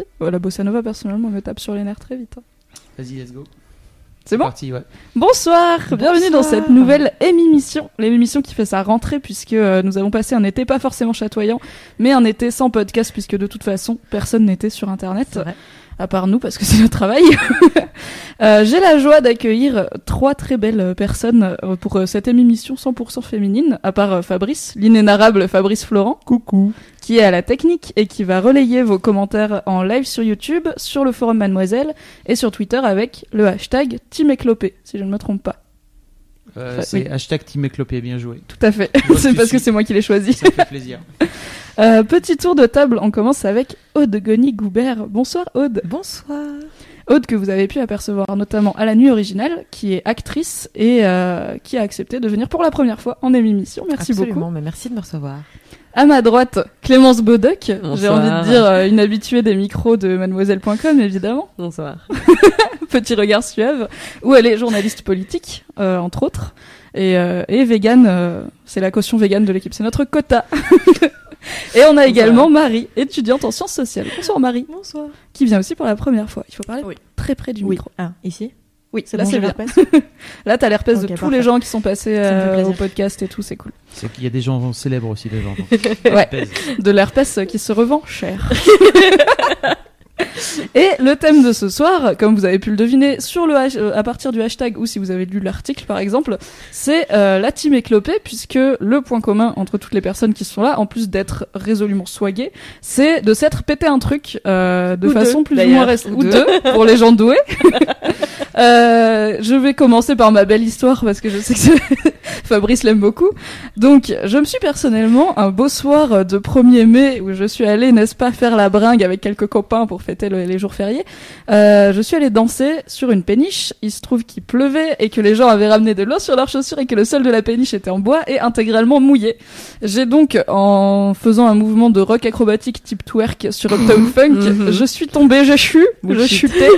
achieve today. La bossa nova, personnellement, me tape sur les nerfs très vite. hein. Vas-y, let's go. C'est bon parti, ouais. Bonsoir, bienvenue dans cette nouvelle émission, l'émission qui fait sa rentrée puisque euh, nous avons passé un été pas forcément chatoyant, mais un été sans podcast puisque de toute façon personne n'était sur internet, à part nous parce que c'est notre travail. Euh, J'ai la joie d'accueillir trois très belles personnes euh, pour euh, cette émission 100% féminine, à part Fabrice, l'inénarrable Fabrice Florent. Coucou. Qui est à la technique et qui va relayer vos commentaires en live sur YouTube, sur le forum Mademoiselle et sur Twitter avec le hashtag Team Éclopé, si je ne me trompe pas. Euh, Enfin, c'est oui. hashtag Team Éclopé, bien joué. Tout à fait. C'est parce que c'est moi qui l'ai choisi. Ça fait plaisir. Euh, petit tour de table, on commence avec Aude Goni-Goubert. Bonsoir Aude. Bonsoir. Aude que vous avez pu apercevoir notamment à la nuit originale, qui est actrice et euh, qui a accepté de venir pour la première fois en émission. Merci Absolument, beaucoup. mais merci de me recevoir. À ma droite, Clémence Bodoc. J'ai envie de dire euh, une habituée des micros de mademoiselle.com évidemment. Bonsoir. Petit regard suave. Où elle est journaliste politique, euh, entre autres. Et, euh, et vegan, euh, c'est la caution vegan de l'équipe, c'est notre quota. et on a également Marie, étudiante en sciences sociales. Bonsoir Marie, Bonsoir. qui vient aussi pour la première fois. Il faut parler Oui. très près du Oui. micro. Ah, ici Oui, C'est là bon, c'est bien. l'herpès Là t'as l'herpès de tous parfait. les gens qui sont passés euh, au podcast et tout, c'est cool. C'est qu'il y a des gens célèbres aussi, les gens. Ouais. De l'herpès qui se revend cher. Et le thème de ce soir, comme vous avez pu le deviner sur le euh, à partir du hashtag ou si vous avez lu l'article par exemple, c'est euh, la team éclopée puisque le point commun entre toutes les personnes qui sont là, en plus d'être résolument swaguées, c'est de s'être pété un truc euh, de Ou façon deux, plus ou moins rest- Ou ou deux. deux pour les gens doués. Euh, je vais commencer par ma belle histoire parce que je sais que Fabrice l'aime beaucoup. Donc, je me suis personnellement, un beau soir de 1er mai, où je suis allée, n'est-ce pas, faire la bringue avec quelques copains pour fêter le- les jours fériés, euh, je suis allée danser sur une péniche. Il se trouve qu'il pleuvait et que les gens avaient ramené de l'eau sur leurs chaussures et que le sol de la péniche était en bois et intégralement mouillé. J'ai donc, en faisant un mouvement de rock acrobatique type twerk sur Uptown Funk, Mhm. je suis tombée, je chue, je chutais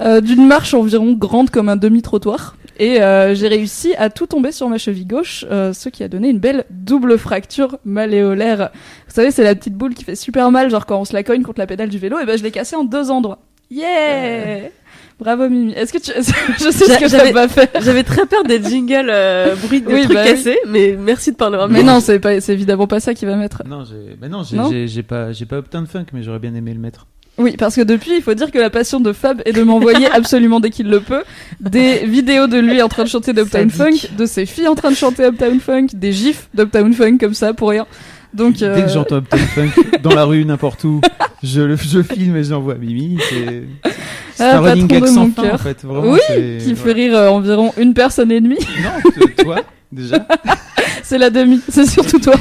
euh, d'une marche environ grande comme un demi-trottoir. Et euh, j'ai réussi à tout tomber sur ma cheville gauche, euh, ce qui a donné une belle double fracture malléolaire. Vous savez, c'est la petite boule qui fait super mal, genre quand on se la cogne contre la pédale du vélo, et ben je l'ai cassée en deux endroits. Yeah Bravo Mimi. Est-ce que tu... je sais ce que ça j'avais- va faire. J'avais très peur des jingles euh, bruit de Oui, trucs bah oui. cassés, mais merci de parler en Mais non, c'est pas, c'est évidemment pas ça qui va mettre. Non, j'ai, mais non, j'ai, pas, j'ai pas Uptown Funk, mais j'aurais bien aimé le mettre. Oui, parce que depuis, il faut dire que la passion de Fab est de m'envoyer absolument dès qu'il le peut des vidéos de lui en train de chanter d'Uptown Funk, de ses filles en train de chanter Uptown Funk, des gifs d'Uptown Funk comme ça pour rien. Donc, euh, Dès que j'entends Uptown Funk dans la rue, n'importe où, je, le- je filme et j'envoie à Mimi. C'est, Ah, un running gag de sans mon fin, cœur. en fait. Vraiment, Oui, qui fait rire euh, environ une personne et demie, Non, toi, déjà. c'est la demi, c'est surtout toi.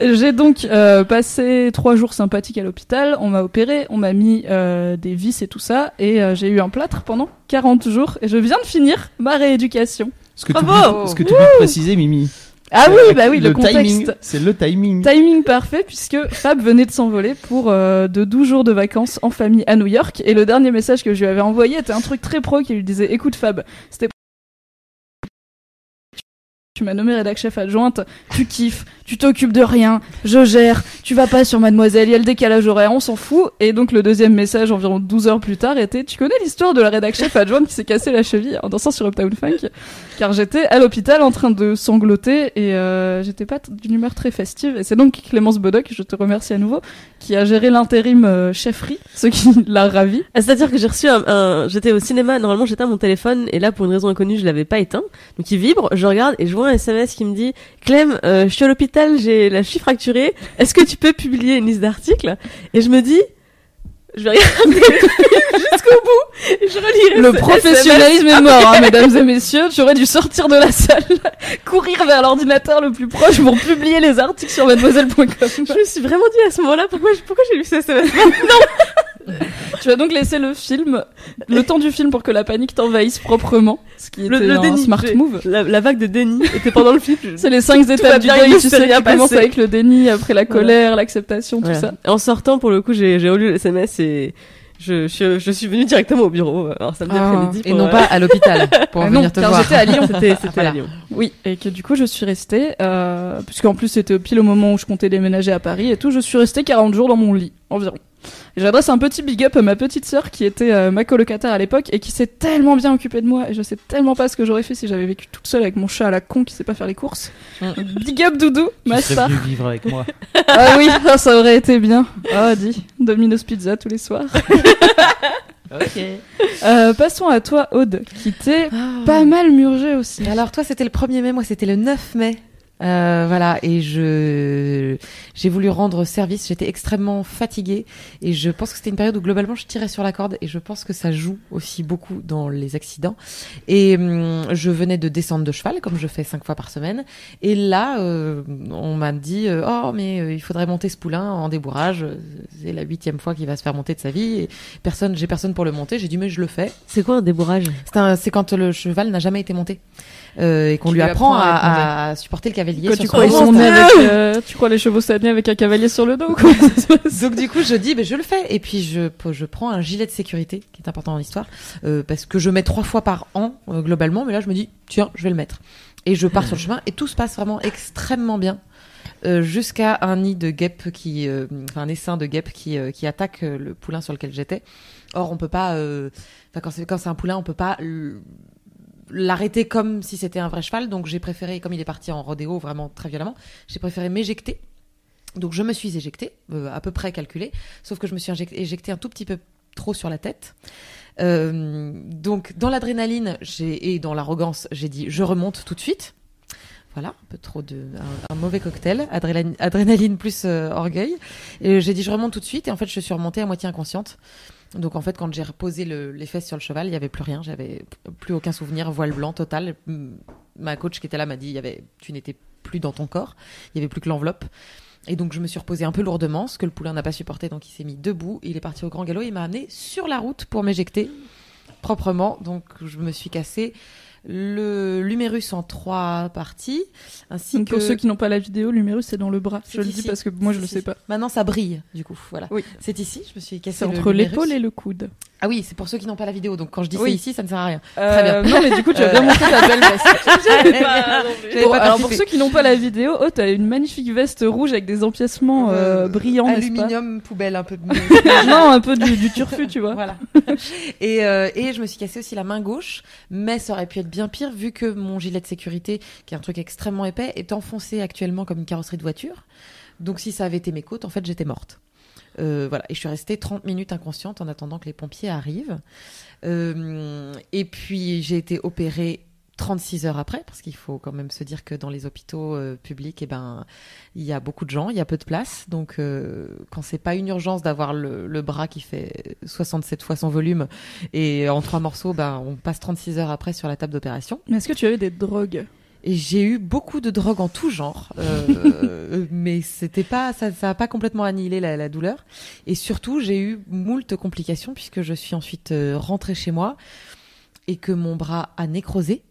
J'ai donc euh, passé trois jours sympathiques à l'hôpital, on m'a opéré, on m'a mis euh, des vis et tout ça, et euh, j'ai eu un plâtre pendant 40 jours, et je viens de finir ma rééducation. Ce que tu ce que tu préciser, Mimi. Ah oui, bah oui, le, timing. contexte. C'est le timing. Timing parfait puisque Fab venait de s'envoler pour euh, de 12 jours de vacances en famille à New York et le dernier message que je lui avais envoyé était un truc très pro qui lui disait écoute Fab, c'était tu m'as nommé rédac chef adjointe, tu kiffes, tu t'occupes de rien, je gère, tu vas pas sur mademoiselle, il y a le décalage horaire, on s'en fout. Et donc le deuxième message environ 12 heures plus tard était tu connais l'histoire de la rédac chef adjointe qui s'est cassé la cheville en dansant sur Uptown Funk? Car j'étais à l'hôpital en train de sangloter et euh, j'étais pas d'une humeur très festive. Et c'est donc Clémence Bodoc, je te remercie à nouveau, qui a géré l'intérim euh, chefferie, ce qui l'a ravi. Ah, C'est-à-dire que j'ai reçu un, un- j'étais au cinéma, normalement j'éteins mon téléphone et là pour une raison inconnue je l'avais pas éteint. Donc il vibre, je regarde et je vois SMS qui me dit Clem, euh, je suis à l'hôpital, j'ai la cheville fracturée, est-ce que tu peux publier une liste d'articles? Et je me dis je vais regarder jusqu'au bout et je relirai Le professionnalisme est mort, hein, mesdames et messieurs. Tu aurais dû sortir de la salle, courir vers l'ordinateur le plus proche pour publier les articles sur mademoiselle.com. Je me suis vraiment dit à ce moment-là pourquoi, pourquoi j'ai lu ce SMS. Tu vas donc laisser le film, le temps du film pour que la panique t'envahisse proprement, ce qui était Le, le un déni. smart move. La, la vague de déni était pendant le film. Je- C'est les cinq étapes du deuil, tu sais, qui commence avec le déni, après la colère, l'acceptation, tout ça. En sortant, pour le coup, j'ai j'ai relu le SMS et je, je, je suis venue directement au bureau. Alors, samedi Ah. après-midi. Et non euh, pas à l'hôpital pour Ah venir non, te car voir. j'étais à Lyon. C'était c'était Voilà. à Lyon. Oui, et que du coup je suis restée, euh, puisqu'en plus c'était pile au moment où je comptais déménager à Paris et tout, je suis restée 40 jours dans mon lit, environ. Et j'adresse un petit big up à ma petite sœur qui était euh, ma colocataire à l'époque et qui s'est tellement bien occupée de moi et je sais tellement pas ce que j'aurais fait si j'avais vécu toute seule avec mon chat à la con qui sait pas faire les courses. Mm. Donc, big up Doudou, Tu ma venu vivre avec moi. Ah oui, ah, ça aurait été bien. Ah dis, Domino's Pizza tous les soirs. Ok. Euh, passons à toi Aude, qui t'es Ah. pas mal murgé aussi. Alors toi c'était le 1er mai, moi c'était le 9 mai. Euh, voilà et je j'ai voulu rendre service. J'étais extrêmement fatiguée et je pense que c'était une période où globalement je tirais sur la corde et je pense que ça joue aussi beaucoup dans les accidents. Et hum, je venais de descendre de cheval comme je fais cinq fois par semaine et là euh, on m'a dit euh, oh mais euh, il faudrait monter ce poulain en débourrage. C'est la huitième fois qu'il va se faire monter de sa vie et personne j'ai personne pour le monter. J'ai dit mais je le fais. C'est quoi un débourrage? C'est quand le cheval n'a jamais été monté euh, et qu'on lui lui apprend à à, à supporter le cavalier. Quoi, sur tu crois avec, euh, tu crois les chevaux nés avec un cavalier sur le dos quoi ça se passe Donc du coup, je dis, ben, je le fais. Et puis je, je prends un gilet de sécurité, qui est important dans l'histoire, euh, parce que je mets trois fois par an euh, globalement. Mais là, je me dis, tiens, je vais le mettre. Et je pars sur le chemin et tout se passe vraiment extrêmement bien. euh, jusqu'à un nid de guêpe qui, euh, enfin un essaim de guêpe qui, euh, qui attaque euh, le poulain sur lequel j'étais. Or, on peut pas, euh, enfin quand c'est quand c'est un poulain, on peut pas l'arrêter comme si c'était un vrai cheval. Donc j'ai préféré, comme il est parti en rodéo vraiment très violemment, j'ai préféré m'éjecter. Donc je me suis éjectée, euh, à peu près calculé, sauf que je me suis éjectée un tout petit peu trop sur la tête. Euh, donc dans l'adrénaline et dans l'arrogance, j'ai dit je remonte tout de suite. Voilà, un peu trop de un, mauvais cocktail, adrénaline, adrénaline plus euh, orgueil. J'ai dit je remonte tout de suite et en fait je suis remontée à moitié inconsciente. Donc en fait quand j'ai reposé le- les fesses sur le cheval, il y avait plus rien, j'avais plus aucun souvenir, voile blanc total. Ma coach qui était là m'a dit tu n'étais plus dans ton corps, il y avait plus que l'enveloppe. Et donc je me suis reposée un peu lourdement, ce que le poulain n'a pas supporté, donc il s'est mis debout, il est parti au grand galop, il m'a amené sur la route pour m'éjecter proprement. Donc je me suis cassé le l'humérus en trois parties, ainsi Donc, que Pour ceux qui n'ont pas la vidéo, l'humérus c'est dans le bras. Je le dis parce que moi je le ici. sais pas. Maintenant ça brille du coup, voilà. Oui. C'est ici, je me suis cassé C'est le- entre l'épaule et le coude. Ah oui, c'est pour ceux qui n'ont pas la vidéo. Donc quand je dis Oui. c'est ici, ça ne sert à rien. Euh, bien. Non mais du coup tu as Euh, bien monté ta belle veste. J'avais Bon, pas alors pour ceux qui n'ont pas la vidéo, oh t'as une magnifique veste rouge avec des empiècements euh, Euh, brillants, pas aluminium poubelle un peu. Non, un peu du, du turfu, tu vois. Voilà. et, euh, et je me suis cassé aussi la main gauche, mais ça aurait pu être bien pire vu que mon gilet de sécurité, qui est un truc extrêmement épais, est enfoncé actuellement comme une carrosserie de voiture. Donc si ça avait été mes côtes, en fait, j'étais morte. Euh, voilà, et je suis restée 30 minutes inconsciente en attendant que les pompiers arrivent. Euh, et puis j'ai été opérée 36 heures après, parce qu'il faut quand même se dire que dans les hôpitaux euh, publics, eh ben, il y a beaucoup de gens, il y a peu de place. Donc, euh, quand c'est pas une urgence d'avoir le, le bras qui fait 67 fois son volume et en trois morceaux, ben, on passe 36 heures après sur la table d'opération. Mais est-ce que tu avais des drogues? Et j'ai eu beaucoup de drogues en tout genre, euh, mais c'était pas, ça, ça a pas complètement annihilé la, la douleur. Et surtout, j'ai eu moult complications puisque je suis ensuite euh, rentrée chez moi et que mon bras a nécrosé.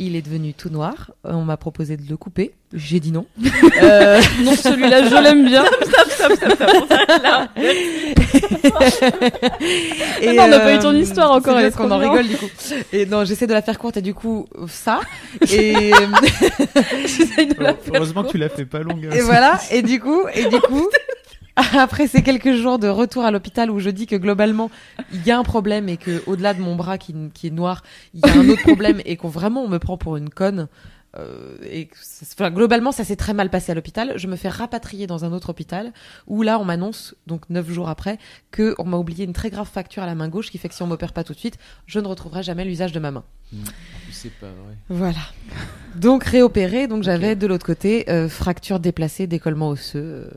Il est devenu tout noir. Euh, On m'a proposé de le couper. J'ai dit non. Euh, Non, celui-là, je l'aime bien. Et, non, on n'a pas eu ton histoire encore, c'est elle est bien qu'on en rigole du coup. Et non, j'essaie de la faire courte et du coup ça. Et, J'essaye de la faire Heureusement que tu l'as fait pas longue. hein. et voilà. Et du coup, et du coup. Après ces quelques jours de retour à l'hôpital où je dis que globalement il y a un problème et que au-delà de mon bras qui, qui est noir, il y a un autre problème et qu'on vraiment on me prend pour une conne. euh, et que ça- enfin, globalement ça s'est très mal passé à l'hôpital. Je me fais rapatrier dans un autre hôpital où là on m'annonce donc neuf jours après que on m'a oublié une très grave fracture à la main gauche qui fait que si on m'opère pas tout de suite, je ne retrouverai jamais l'usage de ma main. C'est pas vrai. Voilà. Donc réopéré, donc j'avais de l'autre côté euh, fracture déplacée, décollement osseux euh,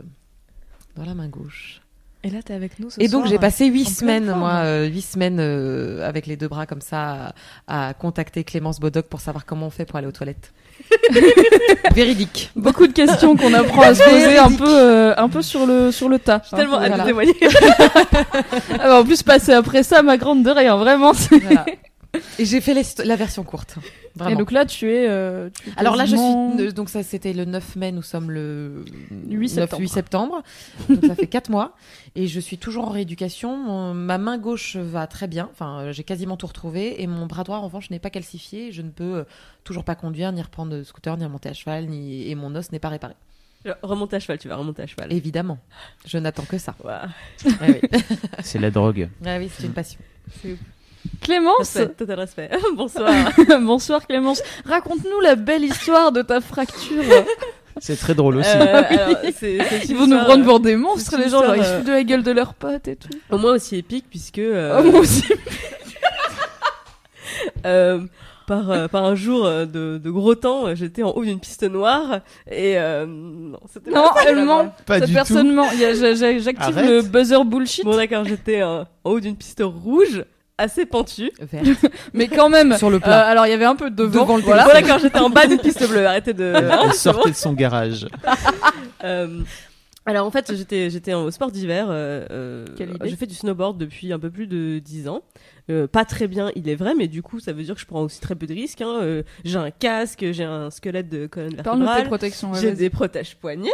dans la main gauche. Et là, t'es avec nous ce Et donc j'ai passé huit en pleine semaines, moi, euh, huit semaines euh, avec les deux bras comme ça, à, à contacter Clémence Bodoc pour savoir comment on fait pour aller aux toilettes. Véridique. Beaucoup de questions qu'on apprend à se poser un peu, euh, un peu sur le, sur le tas. hein. Tellement hâte voilà. de témoigner. Ah bah, en plus, passer après ça, ma grande de rien, vraiment. Voilà. Et j'ai fait les- la version courte. Et donc là, tu es. euh, tu es Alors là, je suis. Donc ça, c'était le 9 mai. Nous sommes le 8 9 septembre. 8 septembre. Donc ça fait 4 mois. Et je suis toujours en rééducation. Mon- ma main gauche va très bien. Enfin, euh, j'ai quasiment tout retrouvé. Et mon bras droit, en revanche, n'est pas calcifié. Je ne peux euh, toujours pas conduire, ni reprendre de scooter, ni remonter à cheval, ni... et mon os n'est pas réparé. Remonte à cheval, tu vas remonter à cheval. Évidemment. Je n'attends que ça. Ah oui, C'est la drogue. Ah oui c'est une passion. Clémence Respect, total respect. Bonsoir. Bonsoir Clémence. Raconte-nous la belle histoire de ta fracture. C'est très drôle aussi. Euh, alors, c'est- c'est Ils une vont nous prendre euh, pour des monstres, les gens. Genre, ils se euh, foutent de la gueule de leurs potes et tout. Au moins aussi épique puisque euh, Oh, moi aussi. euh, par euh, par un jour de, de gros temps, j'étais en haut d'une piste noire et euh, non, c'était Non, pas elle ment. Pas Cette du personne tout. ment. J'active Arrête. le buzzer bullshit. Bon d'accord, j'étais euh, en haut d'une piste rouge assez pentue. Vert. Mais quand même. Sur le euh, plat. alors, il y avait un peu de vent. Devant le voilà. Bon d'accord, j'étais en bas d'une piste bleue. Arrêtez de. Elle, sortait de son garage. Euh, alors en fait, j'étais j'étais au sport d'hiver. Euh, euh, Quelle idée. je fais du snowboard depuis un peu plus de 10 ans. Euh, pas très bien, il est vrai, mais du coup, ça veut dire que je prends aussi très peu de risques. Hein. Euh, j'ai un casque, j'ai un squelette de colonne Parle-nous de tes vertébrale. ouais, J'ai vas-y. des protèges poignets,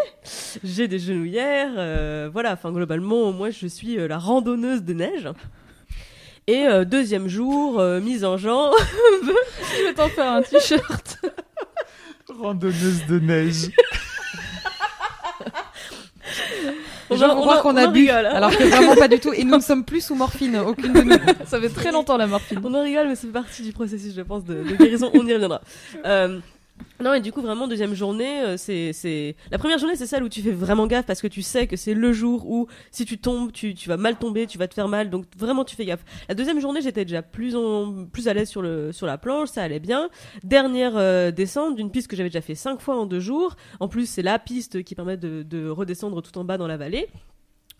j'ai des genouillères, euh, voilà. Enfin, globalement, moi, je suis euh, la randonneuse de neige. Et euh, deuxième jour, euh, mise en jambe. Je vais t'en faire un t-shirt. Randonneuse de neige. Les gens vont croire qu'on a en bu, rigole, hein. alors que vraiment pas du tout. Et nous ne sommes plus sous morphine, aucune de nous. Ça fait très longtemps la morphine. On en rigole, mais c'est partie du processus, je pense, de, de guérison. On y reviendra. Euh, non, et du coup, vraiment, deuxième journée, euh, c'est, c'est, la première journée, c'est celle où tu fais vraiment gaffe parce que tu sais que c'est le jour où, si tu tombes, tu, tu vas mal tomber, tu vas te faire mal. Donc, vraiment, tu fais gaffe. La deuxième journée, j'étais déjà plus en, plus à l'aise sur le, sur la planche, ça allait bien. Dernière euh, descente d'une piste que j'avais déjà fait cinq fois en deux jours. En plus, c'est la piste qui permet de redescendre tout en bas dans la vallée.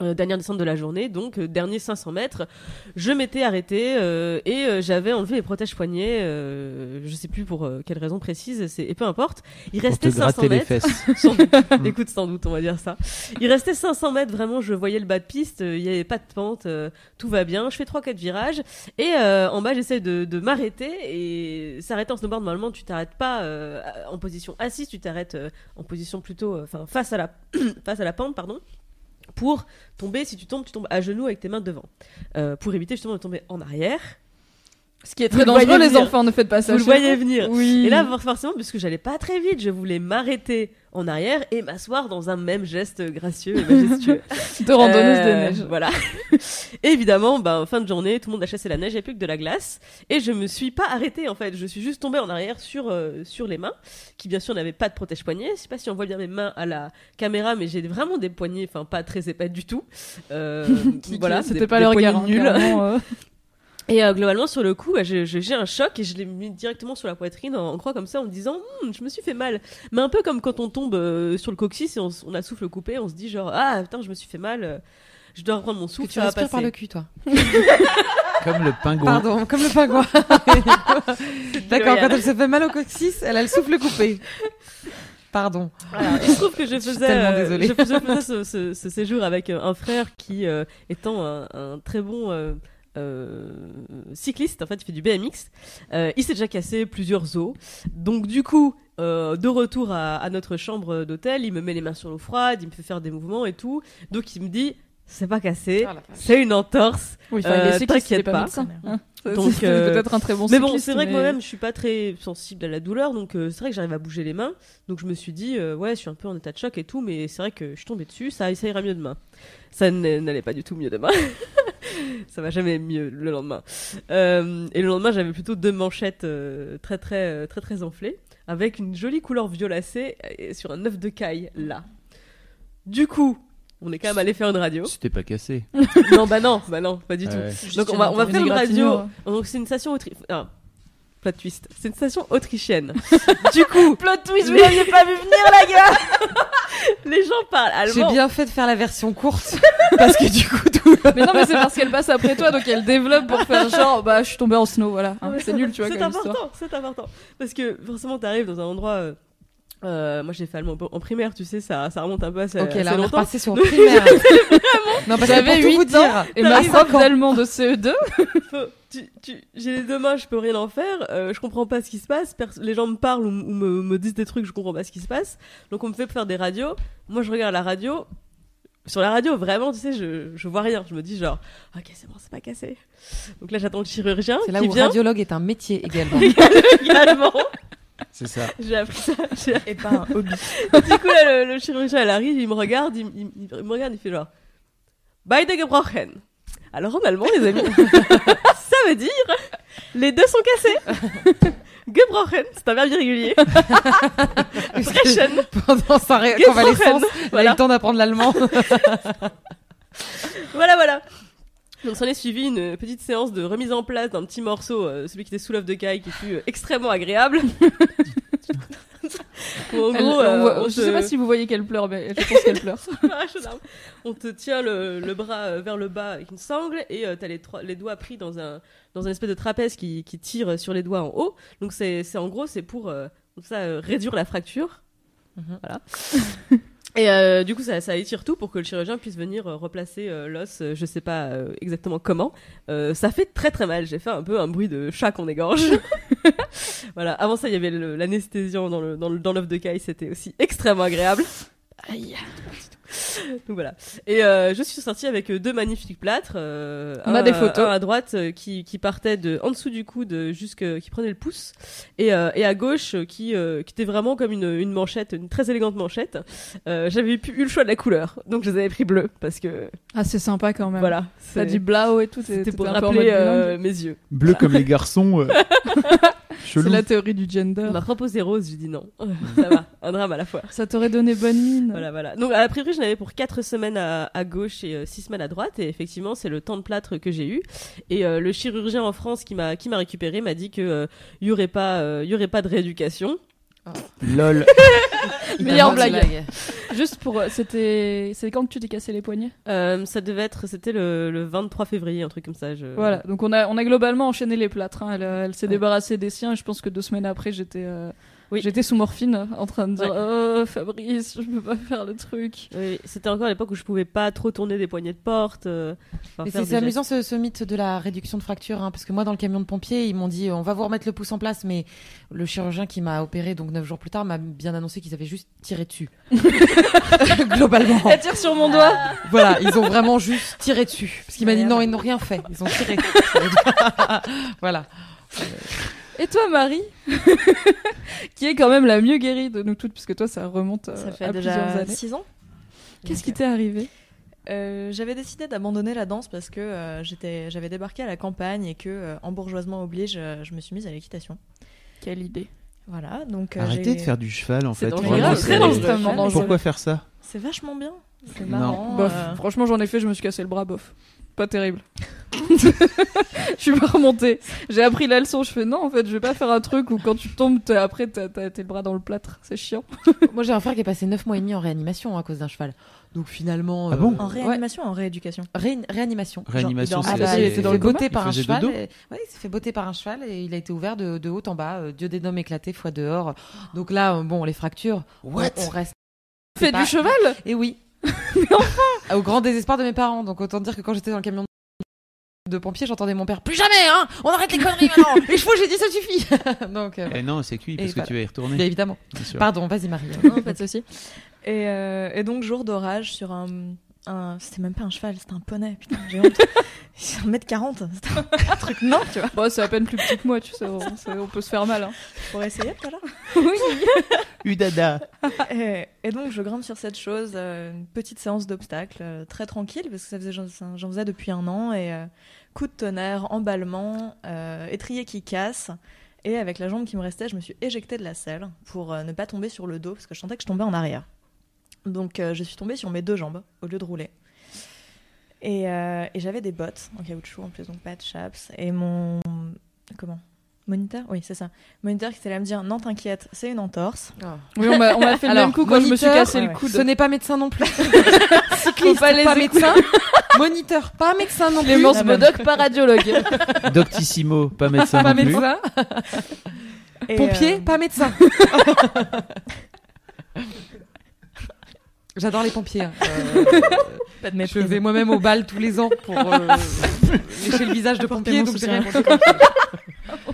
Euh, dernière descente de la journée, donc euh, dernier 500 mètres, je m'étais arrêté euh, et euh, j'avais enlevé les protèges poignets, euh, je sais plus pour euh, quelle raison précise, c'est et peu importe. Il Pour te restait 500 gratter les mètres. fesses. Sans doute. Écoute, sans doute, on va dire ça. Il restait 500 mètres, vraiment, je voyais le bas de piste, euh, il y avait pas de pente, euh, tout va bien. Je fais trois quatre virages et euh, en bas, j'essaie de, de m'arrêter et s'arrêter en snowboard, normalement, tu t'arrêtes pas euh, en position assise, tu t'arrêtes euh, en position plutôt, enfin, face à la face à la pente, pardon. Pour tomber, si tu tombes, tu tombes à genoux avec tes mains devant. Euh, pour éviter justement de tomber en arrière. Ce qui est très dangereux, les venir. enfants, ne faites pas ça. Vous le voyez venir. Oui. Et là, forcément, puisque j'allais pas très vite, je voulais m'arrêter en arrière et m'asseoir dans un même geste gracieux et majestueux. de randonneuse de Euh, neige. Voilà. et évidemment, ben, fin de journée, tout le monde a chassé la neige, il n'y a plus que de la glace. Et je me suis pas arrêtée, en fait. Je suis juste tombée en arrière sur, euh, sur les mains, qui bien sûr n'avaient pas de protège-poignet. Je sais pas si on voit bien mes mains à la caméra, mais j'ai vraiment des poignets, enfin, pas très épais du tout. Euh, Qui- voilà, c'était pas des leur poignets Et euh, globalement, sur le coup, bah, je- je- j'ai un choc et je l'ai mis directement sur la poitrine en, en croix comme ça en me disant Hum, Je me suis fait mal. Mais un peu comme quand on tombe euh, sur le coccyx et on, on a le souffle coupé, on se dit genre Ah putain, je me suis fait mal, euh, je dois reprendre mon Que souffle, tu ça respires par le cul, toi. Comme le pingouin. Pardon, comme le pingouin. D'accord, quand elle se fait mal au coccyx, elle a le souffle coupé. Pardon. Voilà. Il se trouve que je faisais, tellement euh, je faisais, je faisais ce, ce- ce séjour avec euh, un frère qui, euh, étant un, un très bon cycliste, en fait, il fait du BMX. Euh, il s'est déjà cassé plusieurs os. Donc, du coup, euh, de retour à, à notre chambre d'hôtel, il me met les mains sur l'eau froide, il me fait faire des mouvements et tout. Donc, il me dit, c'est pas cassé, Ah, c'est une entorse. Oui, Euh, t'inquiète pas, pas. médecin. hein. Donc, c'est euh, peut-être un très bon mais bon, c'est vrai que moi-même, je suis pas très sensible à la douleur, donc euh, c'est vrai que j'arrive à bouger les mains. Donc je me suis dit, euh, ouais, je suis un peu en état de choc et tout, mais c'est vrai que je suis tombée dessus, ça, ça ira mieux demain. Ça n'allait pas du tout mieux demain. ça va jamais mieux le lendemain. Euh, et le lendemain, j'avais plutôt deux manchettes euh, très très euh, très très enflées, avec une jolie couleur violacée et sur un œuf de caille là. Du coup, on est quand même allé faire une radio. C'était pas cassé. non, bah non, bah non, pas du tout. Ouais. Donc on va, on va faire une radio. égratignure. Donc c'est une station autrichienne. Ah, plot twist. C'est une station autrichienne. du coup, Plot twist, vous l'aviez pas vu venir, la gars Les gens parlent J'ai bien fait de faire la version courte parce que du coup tout. Mais non, mais c'est parce qu'elle passe après toi, donc elle développe pour faire genre, bah, je suis tombée en snow, voilà. Hein, c'est nul, tu vois, C'est important, c'est important. Parce que forcément, t'arrives dans un endroit. euh, euh, moi, j'ai fait allemand en primaire, tu sais, ça, ça remonte un peu assez, Ok, assez là on est longtemps. repassé sur primaire. non, parce que J'avais pour tout vous huit dire, Et ma à prof ans- d'allemand de CE2, Faut- tu- tu- j'ai les deux mains, je peux rien en faire. euh, je comprends pas ce qui se passe. pers- les gens me parlent ou, me, me disent des trucs, je comprends pas ce qui se passe. Donc on me fait faire des radios. Moi, je regarde la radio. Sur la radio, vraiment, tu sais, je, je vois rien. Je me dis genre, ok, c'est bon, c'est pas cassé. Donc là, j'attends le chirurgien C'est là qui où vient. radiologue est un métier également. également. C'est ça. J'ai appris ça. Et pas un hobby. du coup, là, le, le chirurgien, elle arrive, il me regarde, il, il- il me regarde, il fait genre Beide gebrochen. Alors, en allemand, les amis, ça veut dire les deux sont cassés. gebrochen, c'est un verbe irrégulier. Brechen. Pendant sa convalescence, elle a eu Voilà. le temps d'apprendre l'allemand. Voilà, voilà. Donc, s'en est suivi une petite séance de remise en place d'un petit morceau, euh, celui qui était sous l'œuf de caille, qui fut euh, extrêmement agréable. Où, en elle- gros, on euh, on je se- sais pas si vous voyez qu'elle pleure, mais je pense qu'elle pleure. aux. On te tient le, le bras euh, vers le bas avec une sangle et euh, t'as les, trois- les doigts pris dans un, dans un espèce de trapèze qui, qui tire sur les doigts en haut. Donc c'est c'est en gros, c'est pour euh, comme ça, euh, réduire la fracture. Mhm. Voilà. Et euh, du coup, ça, étire tout pour que le chirurgien puisse venir euh, replacer euh, l'os, je sais pas exactement comment. Ça fait très très mal. J'ai fait un peu un bruit de chat qu'on égorge. voilà. Avant ça, il y avait l'anesthésiant dans le- dans l'œuf de caille. C'était aussi extrêmement agréable. Aïe. Donc voilà. Et euh, je suis sortie avec euh, deux magnifiques plâtres. euh, On un, a des photos. Un à droite euh, qui, qui partait de en dessous du coude jusque qui prenait le pouce et, euh, et à gauche qui euh, qui était vraiment comme une, une manchette, une très élégante manchette. Euh, J'avais eu le choix de la couleur, donc je les avais pris bleu parce que Ah, c'est sympa quand même. voilà. T'as c'est- dit blau et tout, C'était pour rappeler euh, mes yeux. Bleu comme les garçons. euh, C'est la théorie du gender. On m'a proposé rose, j'ai dit non. Ça va, un drame à la fois. Ça t'aurait donné bonne mine. Voilà, voilà. Donc, a priori, je n'avais pour 4 semaines à, à gauche et 6 semaines à droite. Et effectivement, c'est le temps de plâtre que j'ai eu. Et euh, le chirurgien en France qui m'a qui m'a récupéré m'a dit que euh, il y aurait pas euh, il y aurait pas de rééducation. Lol. Meilleure Bonne blague. Juste pour. euh, C'était. C'est quand que tu t'es cassé les poignets? Euh, ça devait être, c'était le, le 23 février, un truc comme ça. Je... Voilà, donc on a, on a globalement enchaîné les plâtres. hein. Elle, elle s'est Ouais. débarrassée des siens et je pense que deux semaines après, j'étais euh, Oui. j'étais sous morphine en train de dire Ouais. Oh Fabrice, je peux pas faire le truc. Oui, c'était encore à l'époque où je pouvais pas trop tourner des poignées de porte. euh, c'est amusant ce, ce mythe de la réduction de fracture, hein, parce que moi dans le camion de pompiers, ils m'ont dit on va vous remettre le pouce en place, mais le chirurgien qui m'a opéré donc neuf jours plus tard m'a bien annoncé qu'ils avaient juste tiré dessus. Globalement. Elle tire sur mon doigt. Voilà, ils ont vraiment juste tiré dessus. Parce qu'il m'a dit non, ils n'ont rien fait, ils ont tiré. voilà. Et toi, Marie, qui est quand même la mieux guérie de nous toutes, puisque toi, ça remonte euh, Ça fait à plusieurs déjà années. 6 ans. Qu'est-ce qui t'est arrivé Euh, J'avais décidé d'abandonner la danse parce que euh, j'étais, j'avais débarqué à la campagne et que, euh, embourgeoisement oblige, euh, je me suis mise à l'équitation. Quelle idée Voilà, donc euh, Arrêtez j'ai- de faire du cheval en C'est fait. dangereux. Vraiment, c'est-. Pourquoi faire ça? C'est vachement bien. C'est Non. marrant. Bof, euh, franchement, j'en ai fait, je me suis cassé le bras, bof. Pas terrible. je suis pas remontée. J'ai appris la leçon, je fais non, en fait, je vais pas faire un truc où quand tu tombes, t'es- après, t'as t'as- t'es le bras dans le plâtre. C'est chiant. Moi j'ai un frère qui est passé 9 mois et demi en réanimation à cause d'un cheval. Donc finalement. Ah bon En réanimation, en rééducation? Ré- réanimation. Réanimation, Genre, il c'est Ah bah, s'est dans fait le botter par un cheval. et- ouais, il s'est fait botter par un cheval et il a été ouvert de, de haut en bas, euh, duodénum éclaté, fois dehors. Donc là, euh, bon, les fractures, on, on reste. Fais pas- du cheval? Et oui. Au grand désespoir de mes parents. Donc autant dire que quand j'étais dans le camion de pompiers, j'entendais mon père plus jamais, hein On arrête les conneries maintenant Les chevaux, j'ai dit ça suffit Donc, euh, Eh non, c'est cuit parce Et que voilà. tu vas y retourner. bien évidemment. Pardon, vas-y Marie. Non, pas de souci. Et, euh, et donc, jour d'orage sur un. Un- c'était même pas un cheval, c'était un poney, putain, j'ai honte. C'est 1m40, c'était un truc non, tu vois. Bon, c'est à peine plus petit que moi, tu sais, on, c'est- on peut se faire mal. Hein. Pour essayer tout à l'heure. Udada. Et, et donc, je grimpe sur cette chose, euh, une petite séance d'obstacles, euh, très tranquille, parce que ça faisait, j'en, faisais depuis un an, et euh, coup de tonnerre, emballement, euh, étrier qui casse. Et avec la jambe qui me restait, je me suis éjectée de la selle pour ne pas tomber sur le dos, parce que je sentais que je tombais en arrière. Donc, euh, je suis tombée sur mes deux jambes, au lieu de rouler. Et, euh, et j'avais des bottes en caoutchouc en plus, donc pas de chaps. Et mon. Comment? Moniteur? Oui, c'est ça. Moniteur qui était là à me dire Non, t'inquiète, c'est une entorse. Oui, on m'a on m'a fait le Alors, même coup quand je me suis moniteur, cassé ouais, le coude. Ce n'est pas médecin non plus. Faut pas les pas écouter. médecin. Moniteur, pas médecin non plus. Clémence Ah bah. Modoc, pas radiologue. Doctissimo, pas médecin pas non plus. médecin. Pompier, euh, pas médecin. J'adore les pompiers. hein. Euh, Pas de je vais moi-même au bal tous les ans pour euh, lécher le visage de Apporter pompier, mon donc rien pompiers.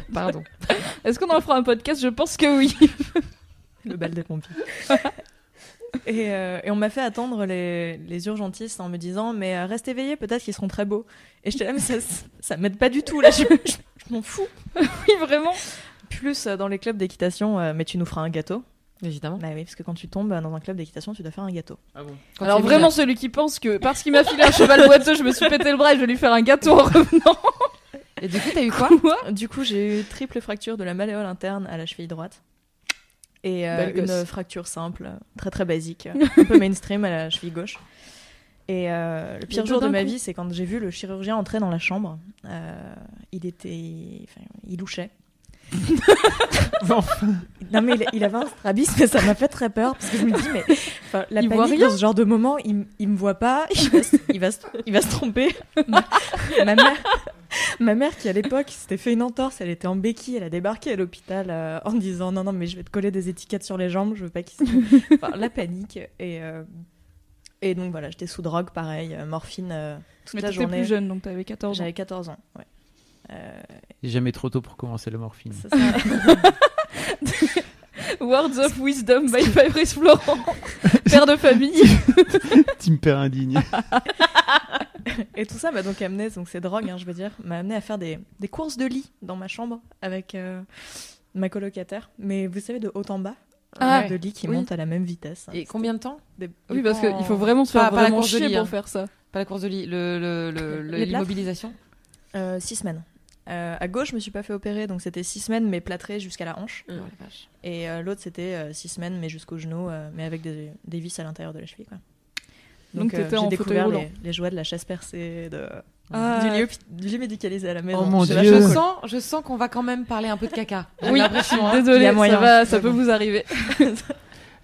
Pardon. Est-ce qu'on en fera un podcast? Je pense que oui. le bal des pompiers. et, euh, et on m'a fait attendre les, les urgentistes en me disant mais euh, reste éveillé, peut-être qu'ils seront très beaux. Et j'étais là mais ça, ça m'aide pas du tout là, je, je- je m'en fous. Oui, vraiment. Plus euh, dans les clubs d'équitation, mais tu nous feras un gâteau. Évidemment. Bah oui, parce que quand tu tombes dans un club d'équitation, tu dois faire un gâteau. Quand Alors tu es vraiment celui qui pense que parce qu'il m'a filé un cheval boiteux, je me suis pété le bras et je vais lui faire un gâteau en revenant. Et du coup, t'as eu quoi Quoi Du coup, j'ai eu triple fracture de la malléole interne à la cheville droite. Et euh, une gosse. fracture simple, euh, très très basique, euh, un peu mainstream à la cheville gauche. Et euh, le pire jour de ma coup. vie, c'est quand j'ai vu le chirurgien entrer dans la chambre. Euh, il était. Enfin, il louchait. Non, mais il, il avait un strabisme, mais ça m'a fait très peur parce que je me dis, mais la Il voit panique rien. dans ce genre de moment, il, il me voit pas, il va, se- il va, se, il va se tromper. ma, ma mère, ma mère, qui à l'époque s'était fait une entorse, elle était en béquille, elle a débarqué à l'hôpital euh, en disant non, non, mais je vais te coller des étiquettes sur les jambes, je veux pas qu'il se. Enfin, la panique. Et, euh, et donc voilà, j'étais sous drogue, pareil, euh, morphine euh, toute Mais la journée. plus jeune, donc t'avais 14 ans. J'avais 14 ans, ouais. Euh, jamais trop tôt pour commencer la morphine. ça. Words of Wisdom by Fabrice Florent, père de famille. Team père indigne. Et tout ça m'a donc amené, donc ces drogues, hein, je veux dire, m'a amené à faire des, des courses de lit dans ma chambre avec euh, ma colocataire. Mais vous savez, de haut en bas, Ah, de lits qui oui. montent à la même vitesse. Et combien de temps Des- Oui, parce qu'il faut vraiment se faire Pas- pas la vraiment course de chier lit, pour hein. faire ça. Pas la course de lit, le, le, le- l'immobilisation. Euh, six semaines. Euh, à gauche, je me suis pas fait opérer, donc c'était six semaines, mais plâtré jusqu'à la hanche. Oh, la vache. Et euh, l'autre, c'était euh, six semaines, mais jusqu'au genou, euh, mais avec des, des vis à l'intérieur de la cheville. Quoi. Donc, euh, en j'ai découvert les, les joies de la chaise percée, de, Ah. du, lit médicalisé à la maison. Oh mon Dieu. Je sens, je sens qu'on va quand même parler un peu de caca. J'ai Oui, l'impression, hein. Désolée, ça, va, ça peut bon. vous arriver.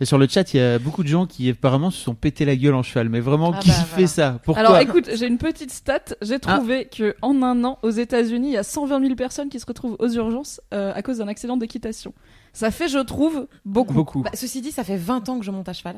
Et sur le chat, il y a beaucoup de gens qui apparemment se sont pété la gueule en cheval. Mais vraiment, Ah qui bah, fait voilà. ça Pourquoi Alors écoute, j'ai une petite stat. J'ai Ah. trouvé que en un an, aux États-Unis, il y a 120 000 personnes qui se retrouvent aux urgences euh, à cause d'un accident d'équitation. Ça fait, je trouve, beaucoup. Beaucoup. Bah, ceci dit, ça fait 20 ans que je monte à cheval.